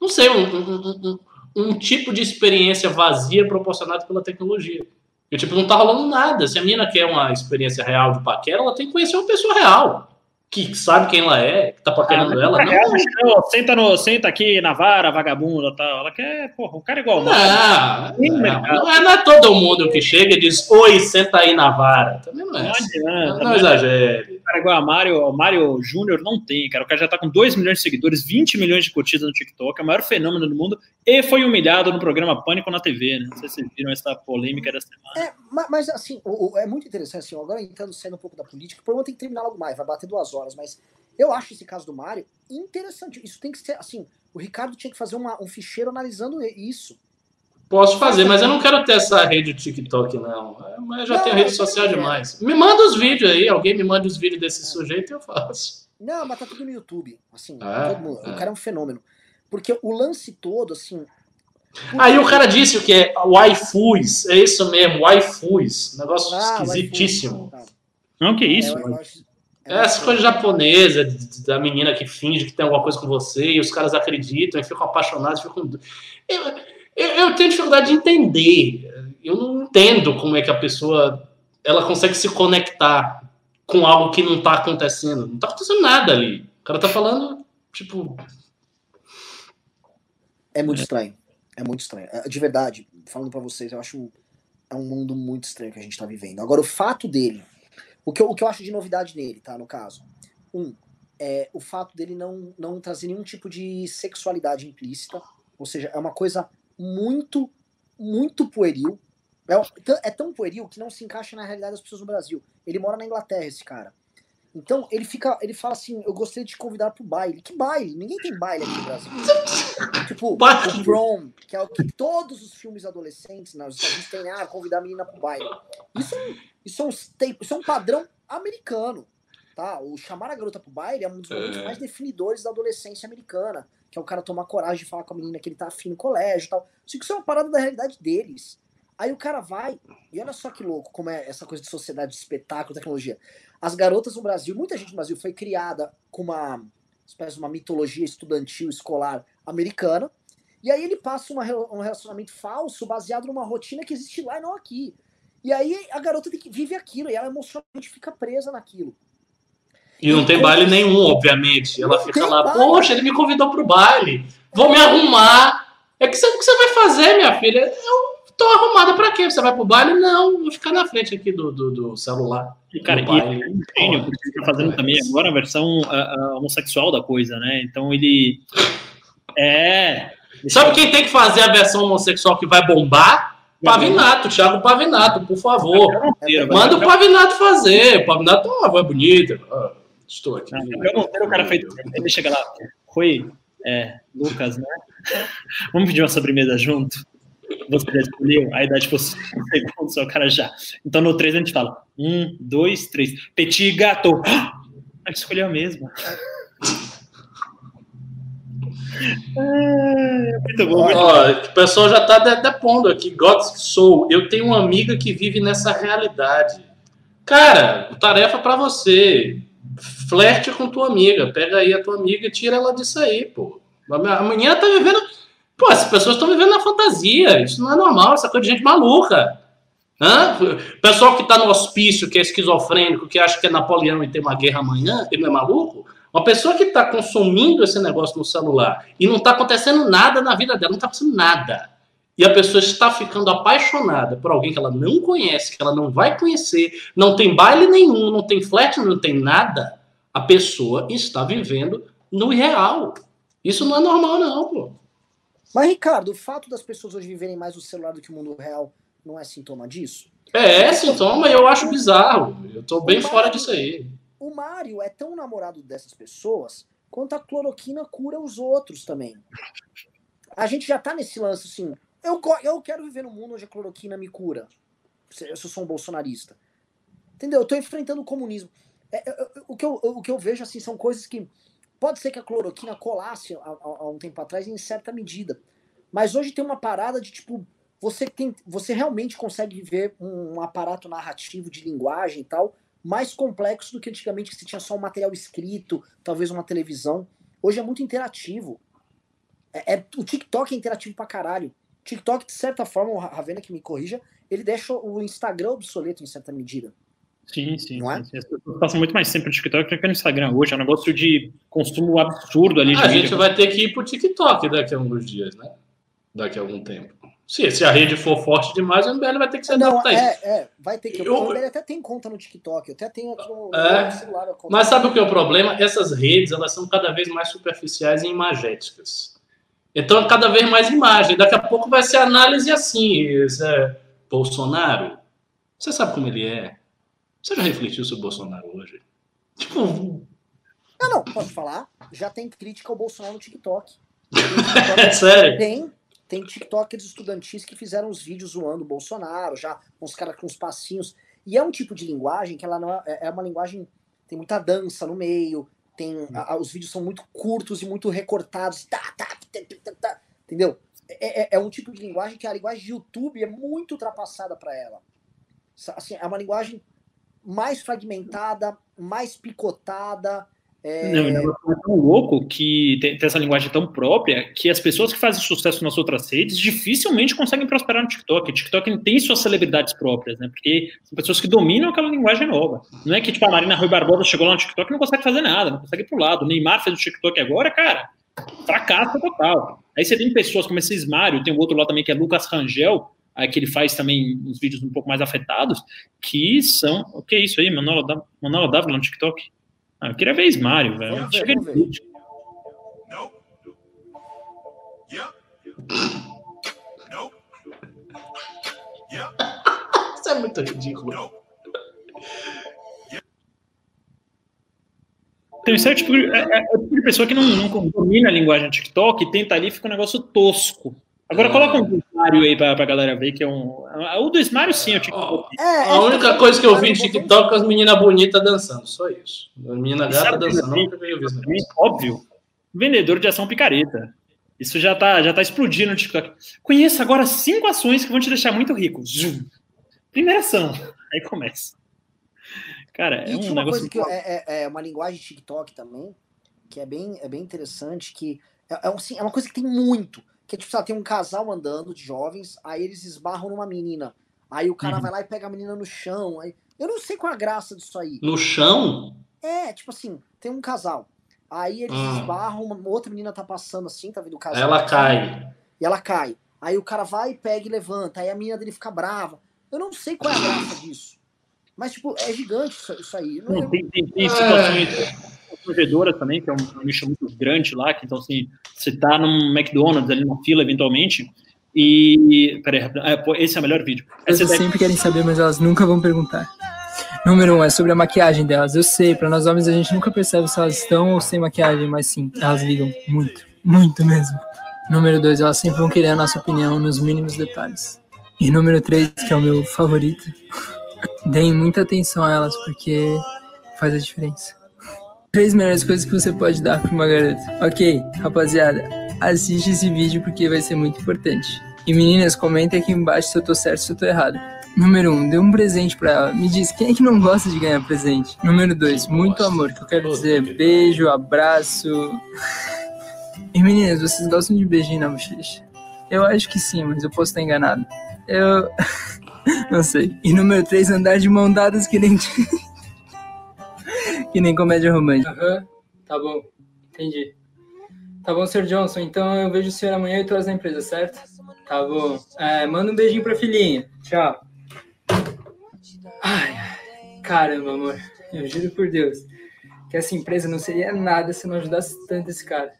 S3: Não sei, um, um, um, um, tipo de experiência vazia proporcionada pela tecnologia. E, tipo, não tá rolando nada. Se a menina quer uma experiência real de paquera, ela tem que conhecer uma pessoa real que sabe quem ela é, que tá paquerando ah, ela. Não,
S2: não, senta, no, senta aqui na vara, vagabunda tal. Ela quer, porra, um cara igual.
S3: Não, não, não, é, não é todo mundo que chega e diz, oi, senta aí na vara. Também não é. Não assim. adianta. Não, não exagere.
S2: Um cara igual a Mário, Mário Júnior não tem, cara. O cara já tá com 2 milhões de seguidores, 20 milhões de curtidas no TikTok, é o maior fenômeno do mundo, e foi humilhado no programa Pânico na TV, né? Não sei se vocês viram essa polêmica da semana.
S1: É, mas, assim, o, o, é muito interessante, assim, agora entrando, saindo um pouco da política, o programa tem que terminar logo mais, vai bater duas horas, mas eu acho esse caso do Mário interessante. Isso tem que ser, assim, o Ricardo tinha que fazer uma, um ficheiro analisando isso.
S3: Posso fazer, mas eu não quero ter essa rede TikTok, não. Eu já não, tenho rede social demais. Me manda os vídeos aí, alguém me manda os vídeos desse é. sujeito e eu faço.
S1: Não, mas tá tudo no YouTube. Assim, é, o cara é um fenômeno. Porque o lance todo, assim.
S3: Aí o cara disse o que é waifus, é isso mesmo, waifus. Negócio ah, esquisitíssimo.
S2: Não, que isso? É, eu, eu acho,
S3: é essa coisa japonesa, da menina que finge que tem alguma coisa com você e os caras acreditam e ficam apaixonados. Ficam... Eu, eu, eu, tenho dificuldade de entender. Eu não entendo como é que a pessoa ela consegue se conectar com algo que não está acontecendo. Não está acontecendo nada ali. O cara está falando, tipo.
S1: É muito estranho. É muito estranho. É, de verdade, falando para vocês, eu acho é um mundo muito estranho que a gente está vivendo. Agora, o fato dele o que, eu, o que eu acho de novidade nele, tá? No caso. Um, é o fato dele não, não trazer nenhum tipo de sexualidade implícita. Ou seja, é uma coisa muito, muito pueril. É, é tão pueril que não se encaixa na realidade das pessoas no Brasil. Ele mora na Inglaterra, esse cara. Então ele fica, ele fala assim: eu gostaria de te convidar pro baile. Que baile? Ninguém tem baile aqui no Brasil. tipo, o prom, que é o que todos os filmes adolescentes nos Estados Unidos têm, ah, convidar a menina pro baile. Isso, isso, é um, isso é um padrão americano. Tá? O chamar a garota pro baile é um dos momentos é. mais definidores da adolescência americana. Que é o cara tomar coragem de falar com a menina que ele tá afim no colégio e tal. Isso é uma parada da realidade deles. Aí o cara vai, e olha só que louco como é essa coisa de sociedade, de espetáculo, tecnologia. As garotas no Brasil, muita gente no Brasil foi criada com uma espécie de uma mitologia estudantil, escolar americana, e aí ele passa uma, um relacionamento falso baseado numa rotina que existe lá e não aqui. E aí a garota tem que vive aquilo, e ela emocionalmente fica presa naquilo.
S3: E não tem baile nenhum, obviamente. Ela fica lá, baile. poxa, ele me convidou pro baile, vou me arrumar. É que você, o que você vai fazer, minha filha? Eu Tô arrumada pra quê? Você vai pro baile? Não, vou ficar na frente aqui do, do, do celular.
S2: E, cara, e é um gênio, porque ele tá fazendo é também agora a versão uh, homossexual da coisa, né? Então ele. É.
S3: Sabe quem tem que fazer a versão homossexual que vai bombar? Pavinato, Thiago Pavinato, por favor. Manda o Pavinato fazer. O Pavinato, ah, voz bonita. Ah, estou aqui.
S2: o cara fez. Ele chega lá. Foi, é, Lucas, né? Vamos pedir uma sobremesa junto? Você já escolheu? A idade fosse um segundo, só o cara já. Então no 3 a gente fala: um, dois, três. Petit gato. A gente escolheu a mesma.
S3: É, muito bom. Ó, o pessoal já está depondo aqui. God's Soul. Eu tenho uma amiga que vive nessa realidade. Cara, tarefa para você. Flerte com tua amiga. Pega aí a tua amiga e tira ela disso aí, pô. Amanhã tá vivendo Pô, as pessoas estão vivendo na fantasia. Isso não é normal, essa coisa de gente maluca. Hã? Pessoal que está no hospício, que é esquizofrênico, que acha que é Napoleão e tem uma guerra amanhã, ele não é maluco? Uma pessoa que está consumindo esse negócio no celular e não está acontecendo nada na vida dela, não está acontecendo nada. E a pessoa está ficando apaixonada por alguém que ela não conhece, que ela não vai conhecer, não tem baile nenhum, não tem flerte, não tem nada. A pessoa está vivendo no irreal. Isso não é normal, não, pô.
S1: Mas, Ricardo, o fato das pessoas hoje viverem mais no celular do que o mundo real não é sintoma disso?
S3: É, é sintoma e eu acho bizarro. Eu tô bem Mário, fora disso aí.
S1: O Mário é tão namorado dessas pessoas quanto a cloroquina cura os outros também. A gente já tá nesse lance assim. Eu, eu quero viver num mundo onde a cloroquina me cura. Se eu sou um bolsonarista. Entendeu? Eu tô enfrentando o comunismo. É, é, é, o, que eu, o que eu vejo assim são coisas que. Pode ser que a cloroquina colasse há, um tempo atrás em certa medida. Mas hoje tem uma parada de tipo você tem, você realmente consegue ver um, um, aparato narrativo de linguagem e tal mais complexo do que antigamente que você tinha só um material escrito, talvez uma televisão. Hoje é muito interativo. É, é o TikTok é interativo pra caralho. TikTok, de certa forma, o Ravena que me corrija, ele deixa o Instagram obsoleto em certa medida.
S2: Sim, sim. Não é? sim. As pessoas passam muito mais tempo no TikTok do que no Instagram hoje. É um negócio de consumo absurdo ali.
S3: a gente vai ter que ir pro TikTok daqui a alguns dias, né? Daqui a algum tempo. Se, se a rede for forte demais, o MBL vai ter que se adaptar
S1: Não, é, é, vai ter que. Eu, o MBL até tem conta no TikTok, eu até tenho aqui no,
S3: é, no celular. Mas sabe o que é o problema? Essas redes, elas são cada vez mais superficiais e imagéticas. Então, cada vez mais imagem. Daqui a pouco vai ser análise assim. É, Bolsonaro, você sabe como ele é? Você já refletiu sobre o Bolsonaro hoje? Tipo.
S1: Não, não, posso falar? Já tem crítica ao Bolsonaro no TikTok.
S3: é sério?
S1: Tem, tem TikTokers estudantis que fizeram os vídeos zoando o Bolsonaro, já uns caras com uns passinhos. E é um tipo de linguagem que ela não é, é uma linguagem. Tem muita dança no meio, tem a, os vídeos são muito curtos e muito recortados. Tá, tá, tá, tá, tá entendeu? É, é, é, um tipo de linguagem que a linguagem de YouTube é muito ultrapassada para ela. Assim, é uma linguagem mais fragmentada, mais picotada,
S2: é... Não, é tão louco que tem, essa linguagem tão própria que as pessoas que fazem sucesso nas outras redes dificilmente conseguem prosperar no TikTok. O TikTok tem suas celebridades próprias, né? Porque são pessoas que dominam aquela linguagem nova. Não é que, tipo, a Marina Rui Barbosa chegou lá no TikTok e não consegue fazer nada, não consegue ir pro lado. O Neymar fez o TikTok agora, cara, fracasso total. Aí você tem pessoas como esse Mário, tem o outro lá também que é Lucas Rangel, aí que ele faz também uns vídeos um pouco mais afetados, que são. O que é isso aí? Manola Dávila no TikTok? Ah, eu queria ver Ismário, velho. Vamos ver, vamos ver.
S3: Isso é muito ridículo.
S2: Tem um certo tipo de, é, é, é tipo de pessoa que não, não domina a linguagem TikTok e tenta ali fica um negócio tosco. Agora coloca um Mario aí pra, pra galera ver que é um. O do Mario sim, eu tinha
S3: é, é, A única coisa que eu vi no TikTok é as meninas bonitas dançando, só isso. As meninas gatas dançando, nunca vi isso.
S2: Óbvio. Vendedor de ação picareta. Isso já tá, já tá explodindo no TikTok. Conheça agora cinco ações que vão te deixar muito rico. Zoom. Primeira ação. Aí começa. Cara, é e um
S1: uma negócio. Coisa que é, é, é, uma linguagem TikTok também, que é bem, é bem interessante, que é, é, assim, é uma coisa que tem muito que tipo, sabe, tem um casal andando de jovens, aí eles esbarram numa menina. Aí o cara uhum. vai lá e pega a menina no chão. Aí... Eu não sei qual é a graça disso aí.
S3: No chão?
S1: É, tipo assim, tem um casal. Aí eles hum. esbarram, uma outra menina tá passando assim, tá vendo o casal?
S3: Ela cai.
S1: E ela cai. Aí o cara vai, pega e levanta. Aí a menina dele fica brava. Eu não sei qual é a graça disso. Mas, tipo, é gigante isso, isso aí.
S2: Não, tem, tem, tem situações. É constrangedoras também, que é um, um nicho muito grande lá, que então assim, você tá num McDonald's ali na fila eventualmente, e. Peraí, é, esse é o melhor vídeo.
S4: Elas deve... sempre querem saber, mas elas nunca vão perguntar. Número um é sobre a maquiagem delas. Eu sei, para nós homens a gente nunca percebe se elas estão ou sem maquiagem, mas sim, elas ligam muito, muito mesmo. Número dois, elas sempre vão querer a nossa opinião nos mínimos detalhes. E número três, que é o meu favorito, deem muita atenção a elas, porque faz a diferença. Três melhores coisas que você pode dar para uma garota. Ok, rapaziada, assiste esse vídeo porque vai ser muito importante. E meninas, comentem aqui embaixo se eu tô certo ou se eu tô errado. Número 1, um, dê um presente para ela. Me diz, quem é que não gosta de ganhar presente? Número 2, muito amor, que eu quero dizer beijo, abraço. E meninas, vocês gostam de beijinho na bochecha? Eu acho que sim, mas eu posso estar enganado. Eu. Não sei. E número 3, andar de mão dadas que nem. que nem comédia romântica. Aham, uhum. tá bom. Entendi. Tá bom, Sr. Johnson. Então eu vejo o senhor amanhã 8 horas na empresa, certo? Tá bom. É, manda um beijinho pra filhinha. Tchau. Ai, caramba, amor. Eu juro por Deus que essa empresa não seria nada se não ajudasse tanto esse cara.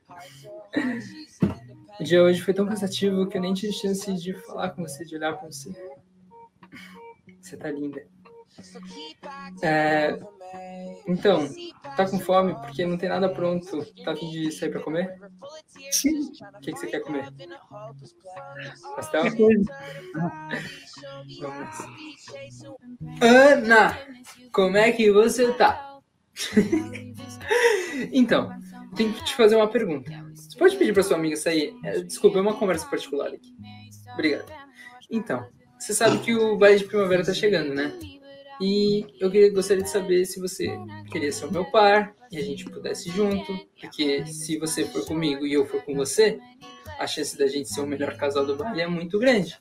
S4: O dia hoje foi tão cansativo que eu nem tive chance de falar com você, de olhar pra você. Você tá linda. É, então, tá com fome porque não tem nada pronto. Tá a fim de sair pra comer?
S2: Sim.
S4: O que, que você quer comer? Pastel? Vamos. Ana, como é que você tá? então, tenho que te fazer uma pergunta. Você pode pedir para sua amiga sair? É, desculpa, é uma conversa particular aqui. Obrigado. Então, você sabe que o baile de primavera tá chegando, né? E eu gostaria de saber se você queria ser o meu par e a gente pudesse junto, porque se você for comigo e eu for com você, a chance da gente ser o melhor casal do baile é muito grande.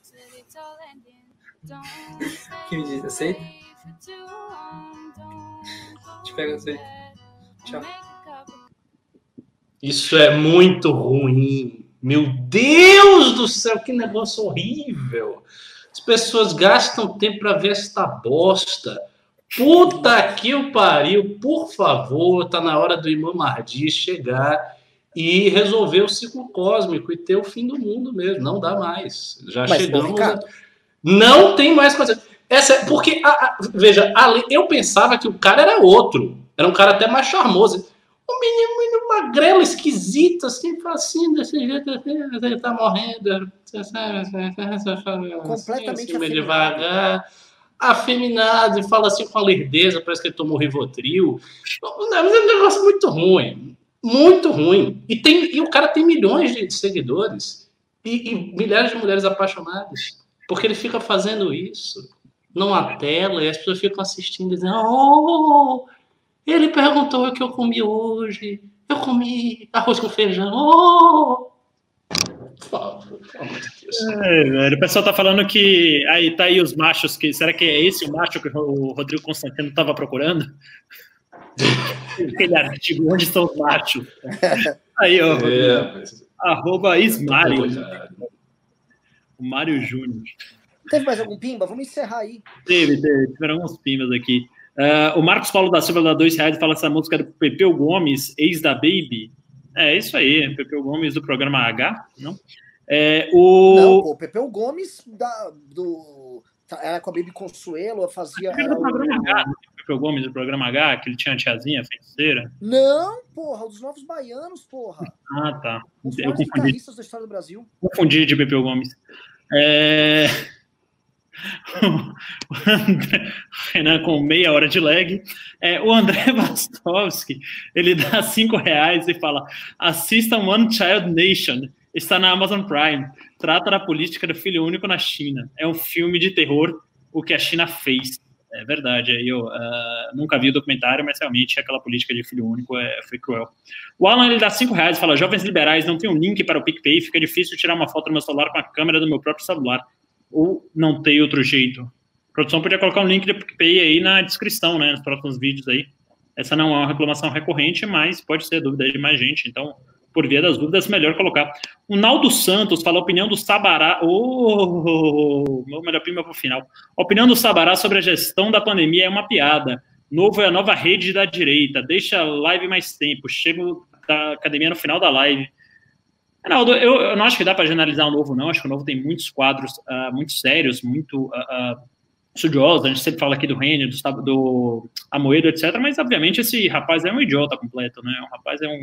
S4: que me diz, aceita? Te pega, aceita. Tchau.
S3: Isso é muito ruim. Meu Deus do céu, que negócio horrível. As pessoas gastam tempo para ver esta bosta. Puta que o pariu, por favor, tá na hora do Imam Mahdi chegar e resolver o ciclo cósmico e ter o fim do mundo mesmo. Não dá mais. Já Mas, chegamos. A... Não tem mais coisa. Essa, é porque, a, a, veja, a, eu pensava que o cara era outro. Era um cara até mais charmoso. Um menino, magrelo, esquisito, assim, assim, desse jeito, assim, ele tá morrendo.
S1: Completamente
S3: assim, devagar. Afeminado, e fala assim com a lerdeza, parece que ele tomou Rivotril. É um negócio muito ruim. Muito ruim. E, tem, e o cara tem milhões de seguidores e, e milhares de mulheres apaixonadas. Porque ele fica fazendo isso numa tela e as pessoas ficam assistindo e dizendo: Oh, ele perguntou o que eu comi hoje. Eu comi arroz com feijão. Oh!
S2: É, o pessoal tá falando que aí tá aí os machos que será que é esse o macho que o Rodrigo Constantino estava procurando? Aquele artigo, onde estão os machos? Aí, ó. É, mas... Arroba Ismário. O Mário Júnior.
S1: Teve mais algum pimba? Vamos encerrar aí.
S2: Teve, teve. Tiveram alguns pimbas aqui. Uh, o Marcos Paulo da Silva dá dois reais e fala essa música do Pepeu Gomes, ex da Baby. É isso aí, Pepeu Gomes do programa H, não? É, o...
S1: Não, pô, Pepeu Gomes da, do, era com a Baby Consuelo, fazia. Era
S2: do programa o... H, Pepeu Gomes do programa H, que ele tinha a tiazinha feiticeira.
S1: Não, porra, dos Novos Baianos, porra.
S2: Ah, tá.
S1: Os Eu confundi. da história do Brasil.
S2: Confundi de Pepeu Gomes. É... o André, Renan com meia hora de lag. É, o André Bastovski, ele dá cinco reais e fala: assistam One Child Nation, está na Amazon Prime. Trata da política do filho único na China. É um filme de terror, o que a China fez. É verdade, eu uh, nunca vi o documentário, mas realmente aquela política de filho único é, foi cruel. O Alan ele dá cinco reais e fala: jovens liberais não tem um link para o PicPay, fica difícil tirar uma foto do meu celular com a câmera do meu próprio celular ou não tem outro jeito? A produção podia colocar um link do PicPay aí na descrição, né, nos próximos vídeos aí. Essa não é uma reclamação recorrente, mas pode ser dúvida de mais gente, então, por via das dúvidas, melhor colocar. O Naldo Santos fala a opinião do Sabará, oh, meu melhor prima para o final. A opinião do Sabará sobre a gestão da pandemia é uma piada. Novo é a nova rede da direita, deixa a live mais tempo, chego da academia no final da live. Reinaldo, eu, eu, não acho que dá para generalizar o novo, não. Acho que o novo tem muitos quadros uh, muito sérios, muito uh, uh, estudiosos. A gente sempre fala aqui do Renner, do, do Amoedo, etc. Mas, obviamente, esse rapaz é um idiota completo, né? O rapaz é um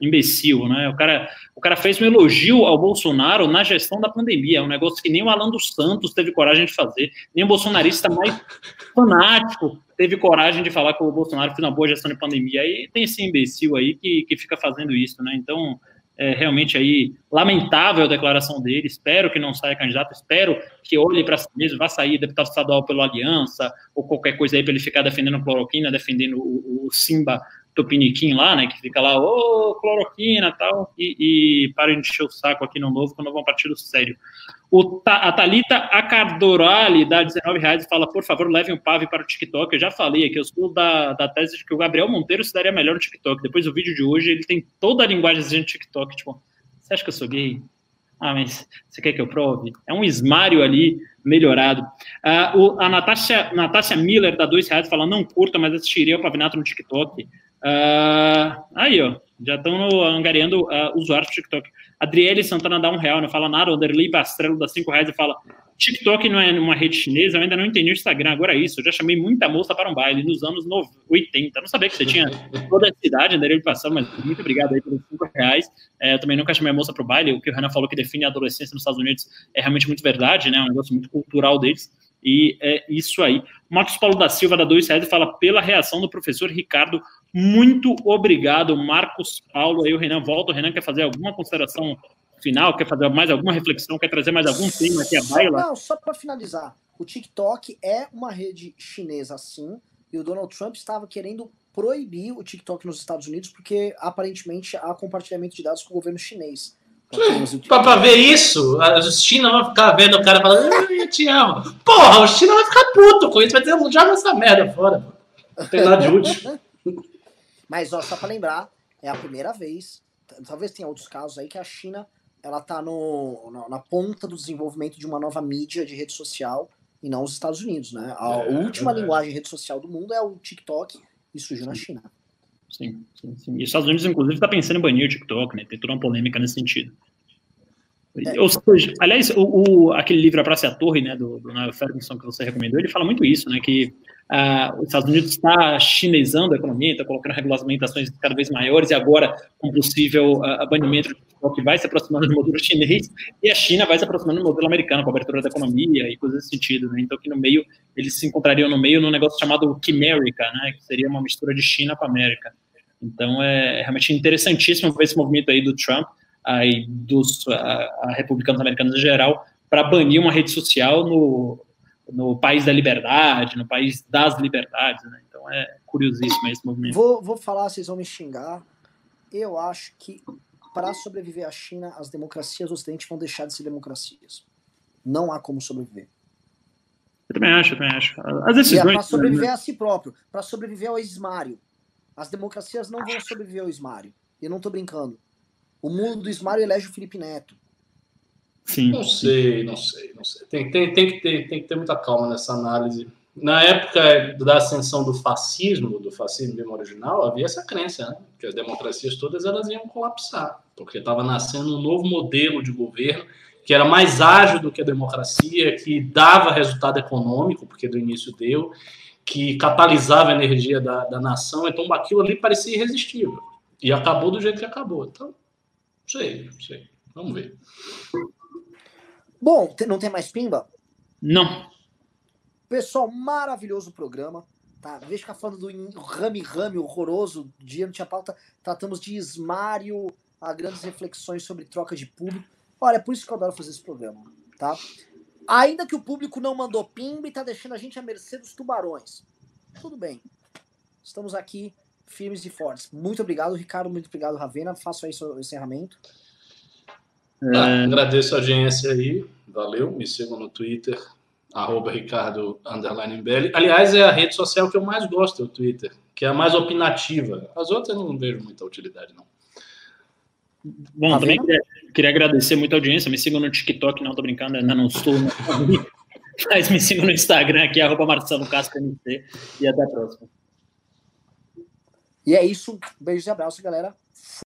S2: imbecil, né? O cara, o cara fez um elogio ao Bolsonaro na gestão da pandemia, é um negócio que nem o Alan dos Santos teve coragem de fazer, nem o bolsonarista mais fanático teve coragem de falar que o Bolsonaro fez uma boa gestão de pandemia. Aí tem esse imbecil aí que, que fica fazendo isso, né? Então, é, realmente aí lamentável a declaração dele. Espero que não saia candidato, espero que olhe para si mesmo, vá sair deputado estadual pela Aliança ou qualquer coisa aí para ele ficar defendendo cloroquina, defendendo o, o Simba Tupiniquim lá, né, que fica lá, ô, cloroquina tal, e, e parem de encher o saco aqui no novo quando vão partir do sério. O, a Thalita Acardorali dá 19 reais e fala, por favor, levem o Pave para o TikTok. Eu já falei aqui, eu sou da, da tese de que o Gabriel Monteiro se daria melhor no TikTok. Depois do vídeo de hoje, ele tem toda a linguagem de TikTok, tipo, você acha que eu sou gay? Ah, mas você quer que eu prove? É um esmário ali melhorado. Uh, o, a Natasha, Natasha Miller dá dois reais fala, não curta, mas assistiria o Pavinato no TikTok. Uh, aí, ó, já estão angariando uh, usuários do TikTok. Adriele Santana dá um real, não fala nada. Anderley Bastrello dá cinco reais e fala: TikTok não é uma rede chinesa, eu ainda não entendi o Instagram. Agora é isso, eu já chamei muita moça para um baile nos anos 80. Não sabia que você tinha toda essa idade, Anderley Bastrello, mas muito obrigado aí pelos cinco reais. É, eu também nunca chamei a moça para o baile. O que o Renan falou que define a adolescência nos Estados Unidos é realmente muito verdade, né? É um negócio muito cultural deles. E é isso aí. Marcos Paulo da Silva dá dois reais fala pela reação do professor Ricardo. Muito obrigado, Marcos Paulo. Aí o Renan volta. O Renan quer fazer alguma consideração final? Quer fazer mais alguma reflexão? Quer trazer mais algum tema aqui a baila?
S1: Não, só para finalizar. O TikTok é uma rede chinesa, sim. E o Donald Trump estava querendo proibir o TikTok nos Estados Unidos porque aparentemente há compartilhamento de dados com o governo chinês.
S3: Pra, ver isso, a China vai ficar vendo o cara falando, eu te amo. Porra, o China vai ficar puto com isso, vai ter joga essa merda fora. Não tem nada de útil.
S1: Mas, ó, só pra lembrar, é a primeira vez, talvez tenha outros casos aí, que a China ela tá no, na, na ponta do desenvolvimento de uma nova mídia de rede social e não os Estados Unidos, né? A é, última é linguagem de rede social do mundo é o TikTok e surgiu na China.
S2: Sim, sim, sim. E os Estados Unidos, inclusive, está pensando em banir o TikTok, né? Tem toda uma polêmica nesse sentido. É. Ou seja, aliás, o, o, aquele livro A Praça e a Torre, né, do, do Niall Ferguson, que você recomendou, ele fala muito isso, né, que uh, os Estados Unidos está chinesando a economia, está colocando regulamentações cada vez maiores, e agora, com possível uh, banimento TikTok, vai se aproximando do modelo chinês, e a China vai se aproximando do modelo americano, com a abertura da economia e coisas desse sentido, né, então que no meio, eles se encontrariam no meio num negócio chamado Chimerica, né, que seria uma mistura de China para América. Então, é realmente interessantíssimo ver esse movimento aí do Trump, aí dos a, a republicanos americanos em geral, para banir uma rede social no, no país da liberdade, no país das liberdades, né? Então é curiosíssimo esse movimento.
S1: Vou, vou falar, vocês vão me xingar. Eu acho que para sobreviver à China, as democracias do Ocidente vão deixar de ser democracias. Não há como sobreviver.
S2: Eu também acho, eu também acho. As decisões.
S1: É para sobreviver né? a si próprio, para sobreviver ao esmário. As democracias não vão sobreviver ao esmário. Eu não estou brincando. O mundo do esmário elege o Felipe Neto.
S3: Sim. Não sei, não sei, não sei. Tem, tem, tem, que ter, tem que ter muita calma nessa análise. Na época da ascensão do fascismo, do fascismo mesmo original, havia essa crença, né? Que as democracias todas elas iam colapsar, porque estava nascendo um novo modelo de governo que era mais ágil do que a democracia, que dava resultado econômico, porque do início deu, que catalisava a energia da, da nação, então aquilo ali parecia irresistível. E acabou do jeito que acabou. Então, sei, não sei. Vamos ver.
S1: Bom, não tem mais pimba?
S2: Não.
S1: Pessoal, maravilhoso programa. Tá? Veja ficar falando do rame-rame horroroso, dia não tinha pauta. Tratamos de esmário, a grandes reflexões sobre troca de público. Olha, é por isso que eu adoro fazer esse programa, tá? Ainda que o público não mandou pimba e tá deixando a gente à mercê dos tubarões. Tudo bem. Estamos aqui firmes e fortes. Muito obrigado, Ricardo. Muito obrigado, Ravena. Faço aí seu encerramento.
S3: Ah, agradeço a audiência aí. Valeu. Me sigam no Twitter, arroba Ricardo Belli. Aliás, é a rede social que eu mais gosto, é o Twitter, que é a mais opinativa. As outras eu não vejo muita utilidade, não.
S2: Bom, tá também queria, queria, agradecer muito a audiência. Me sigam no TikTok, não tô brincando, ainda não estou. Mas me sigam no Instagram aqui, arroba Marcelo Castro MC, e até a próxima.
S1: E é isso. Beijos e abraços, galera.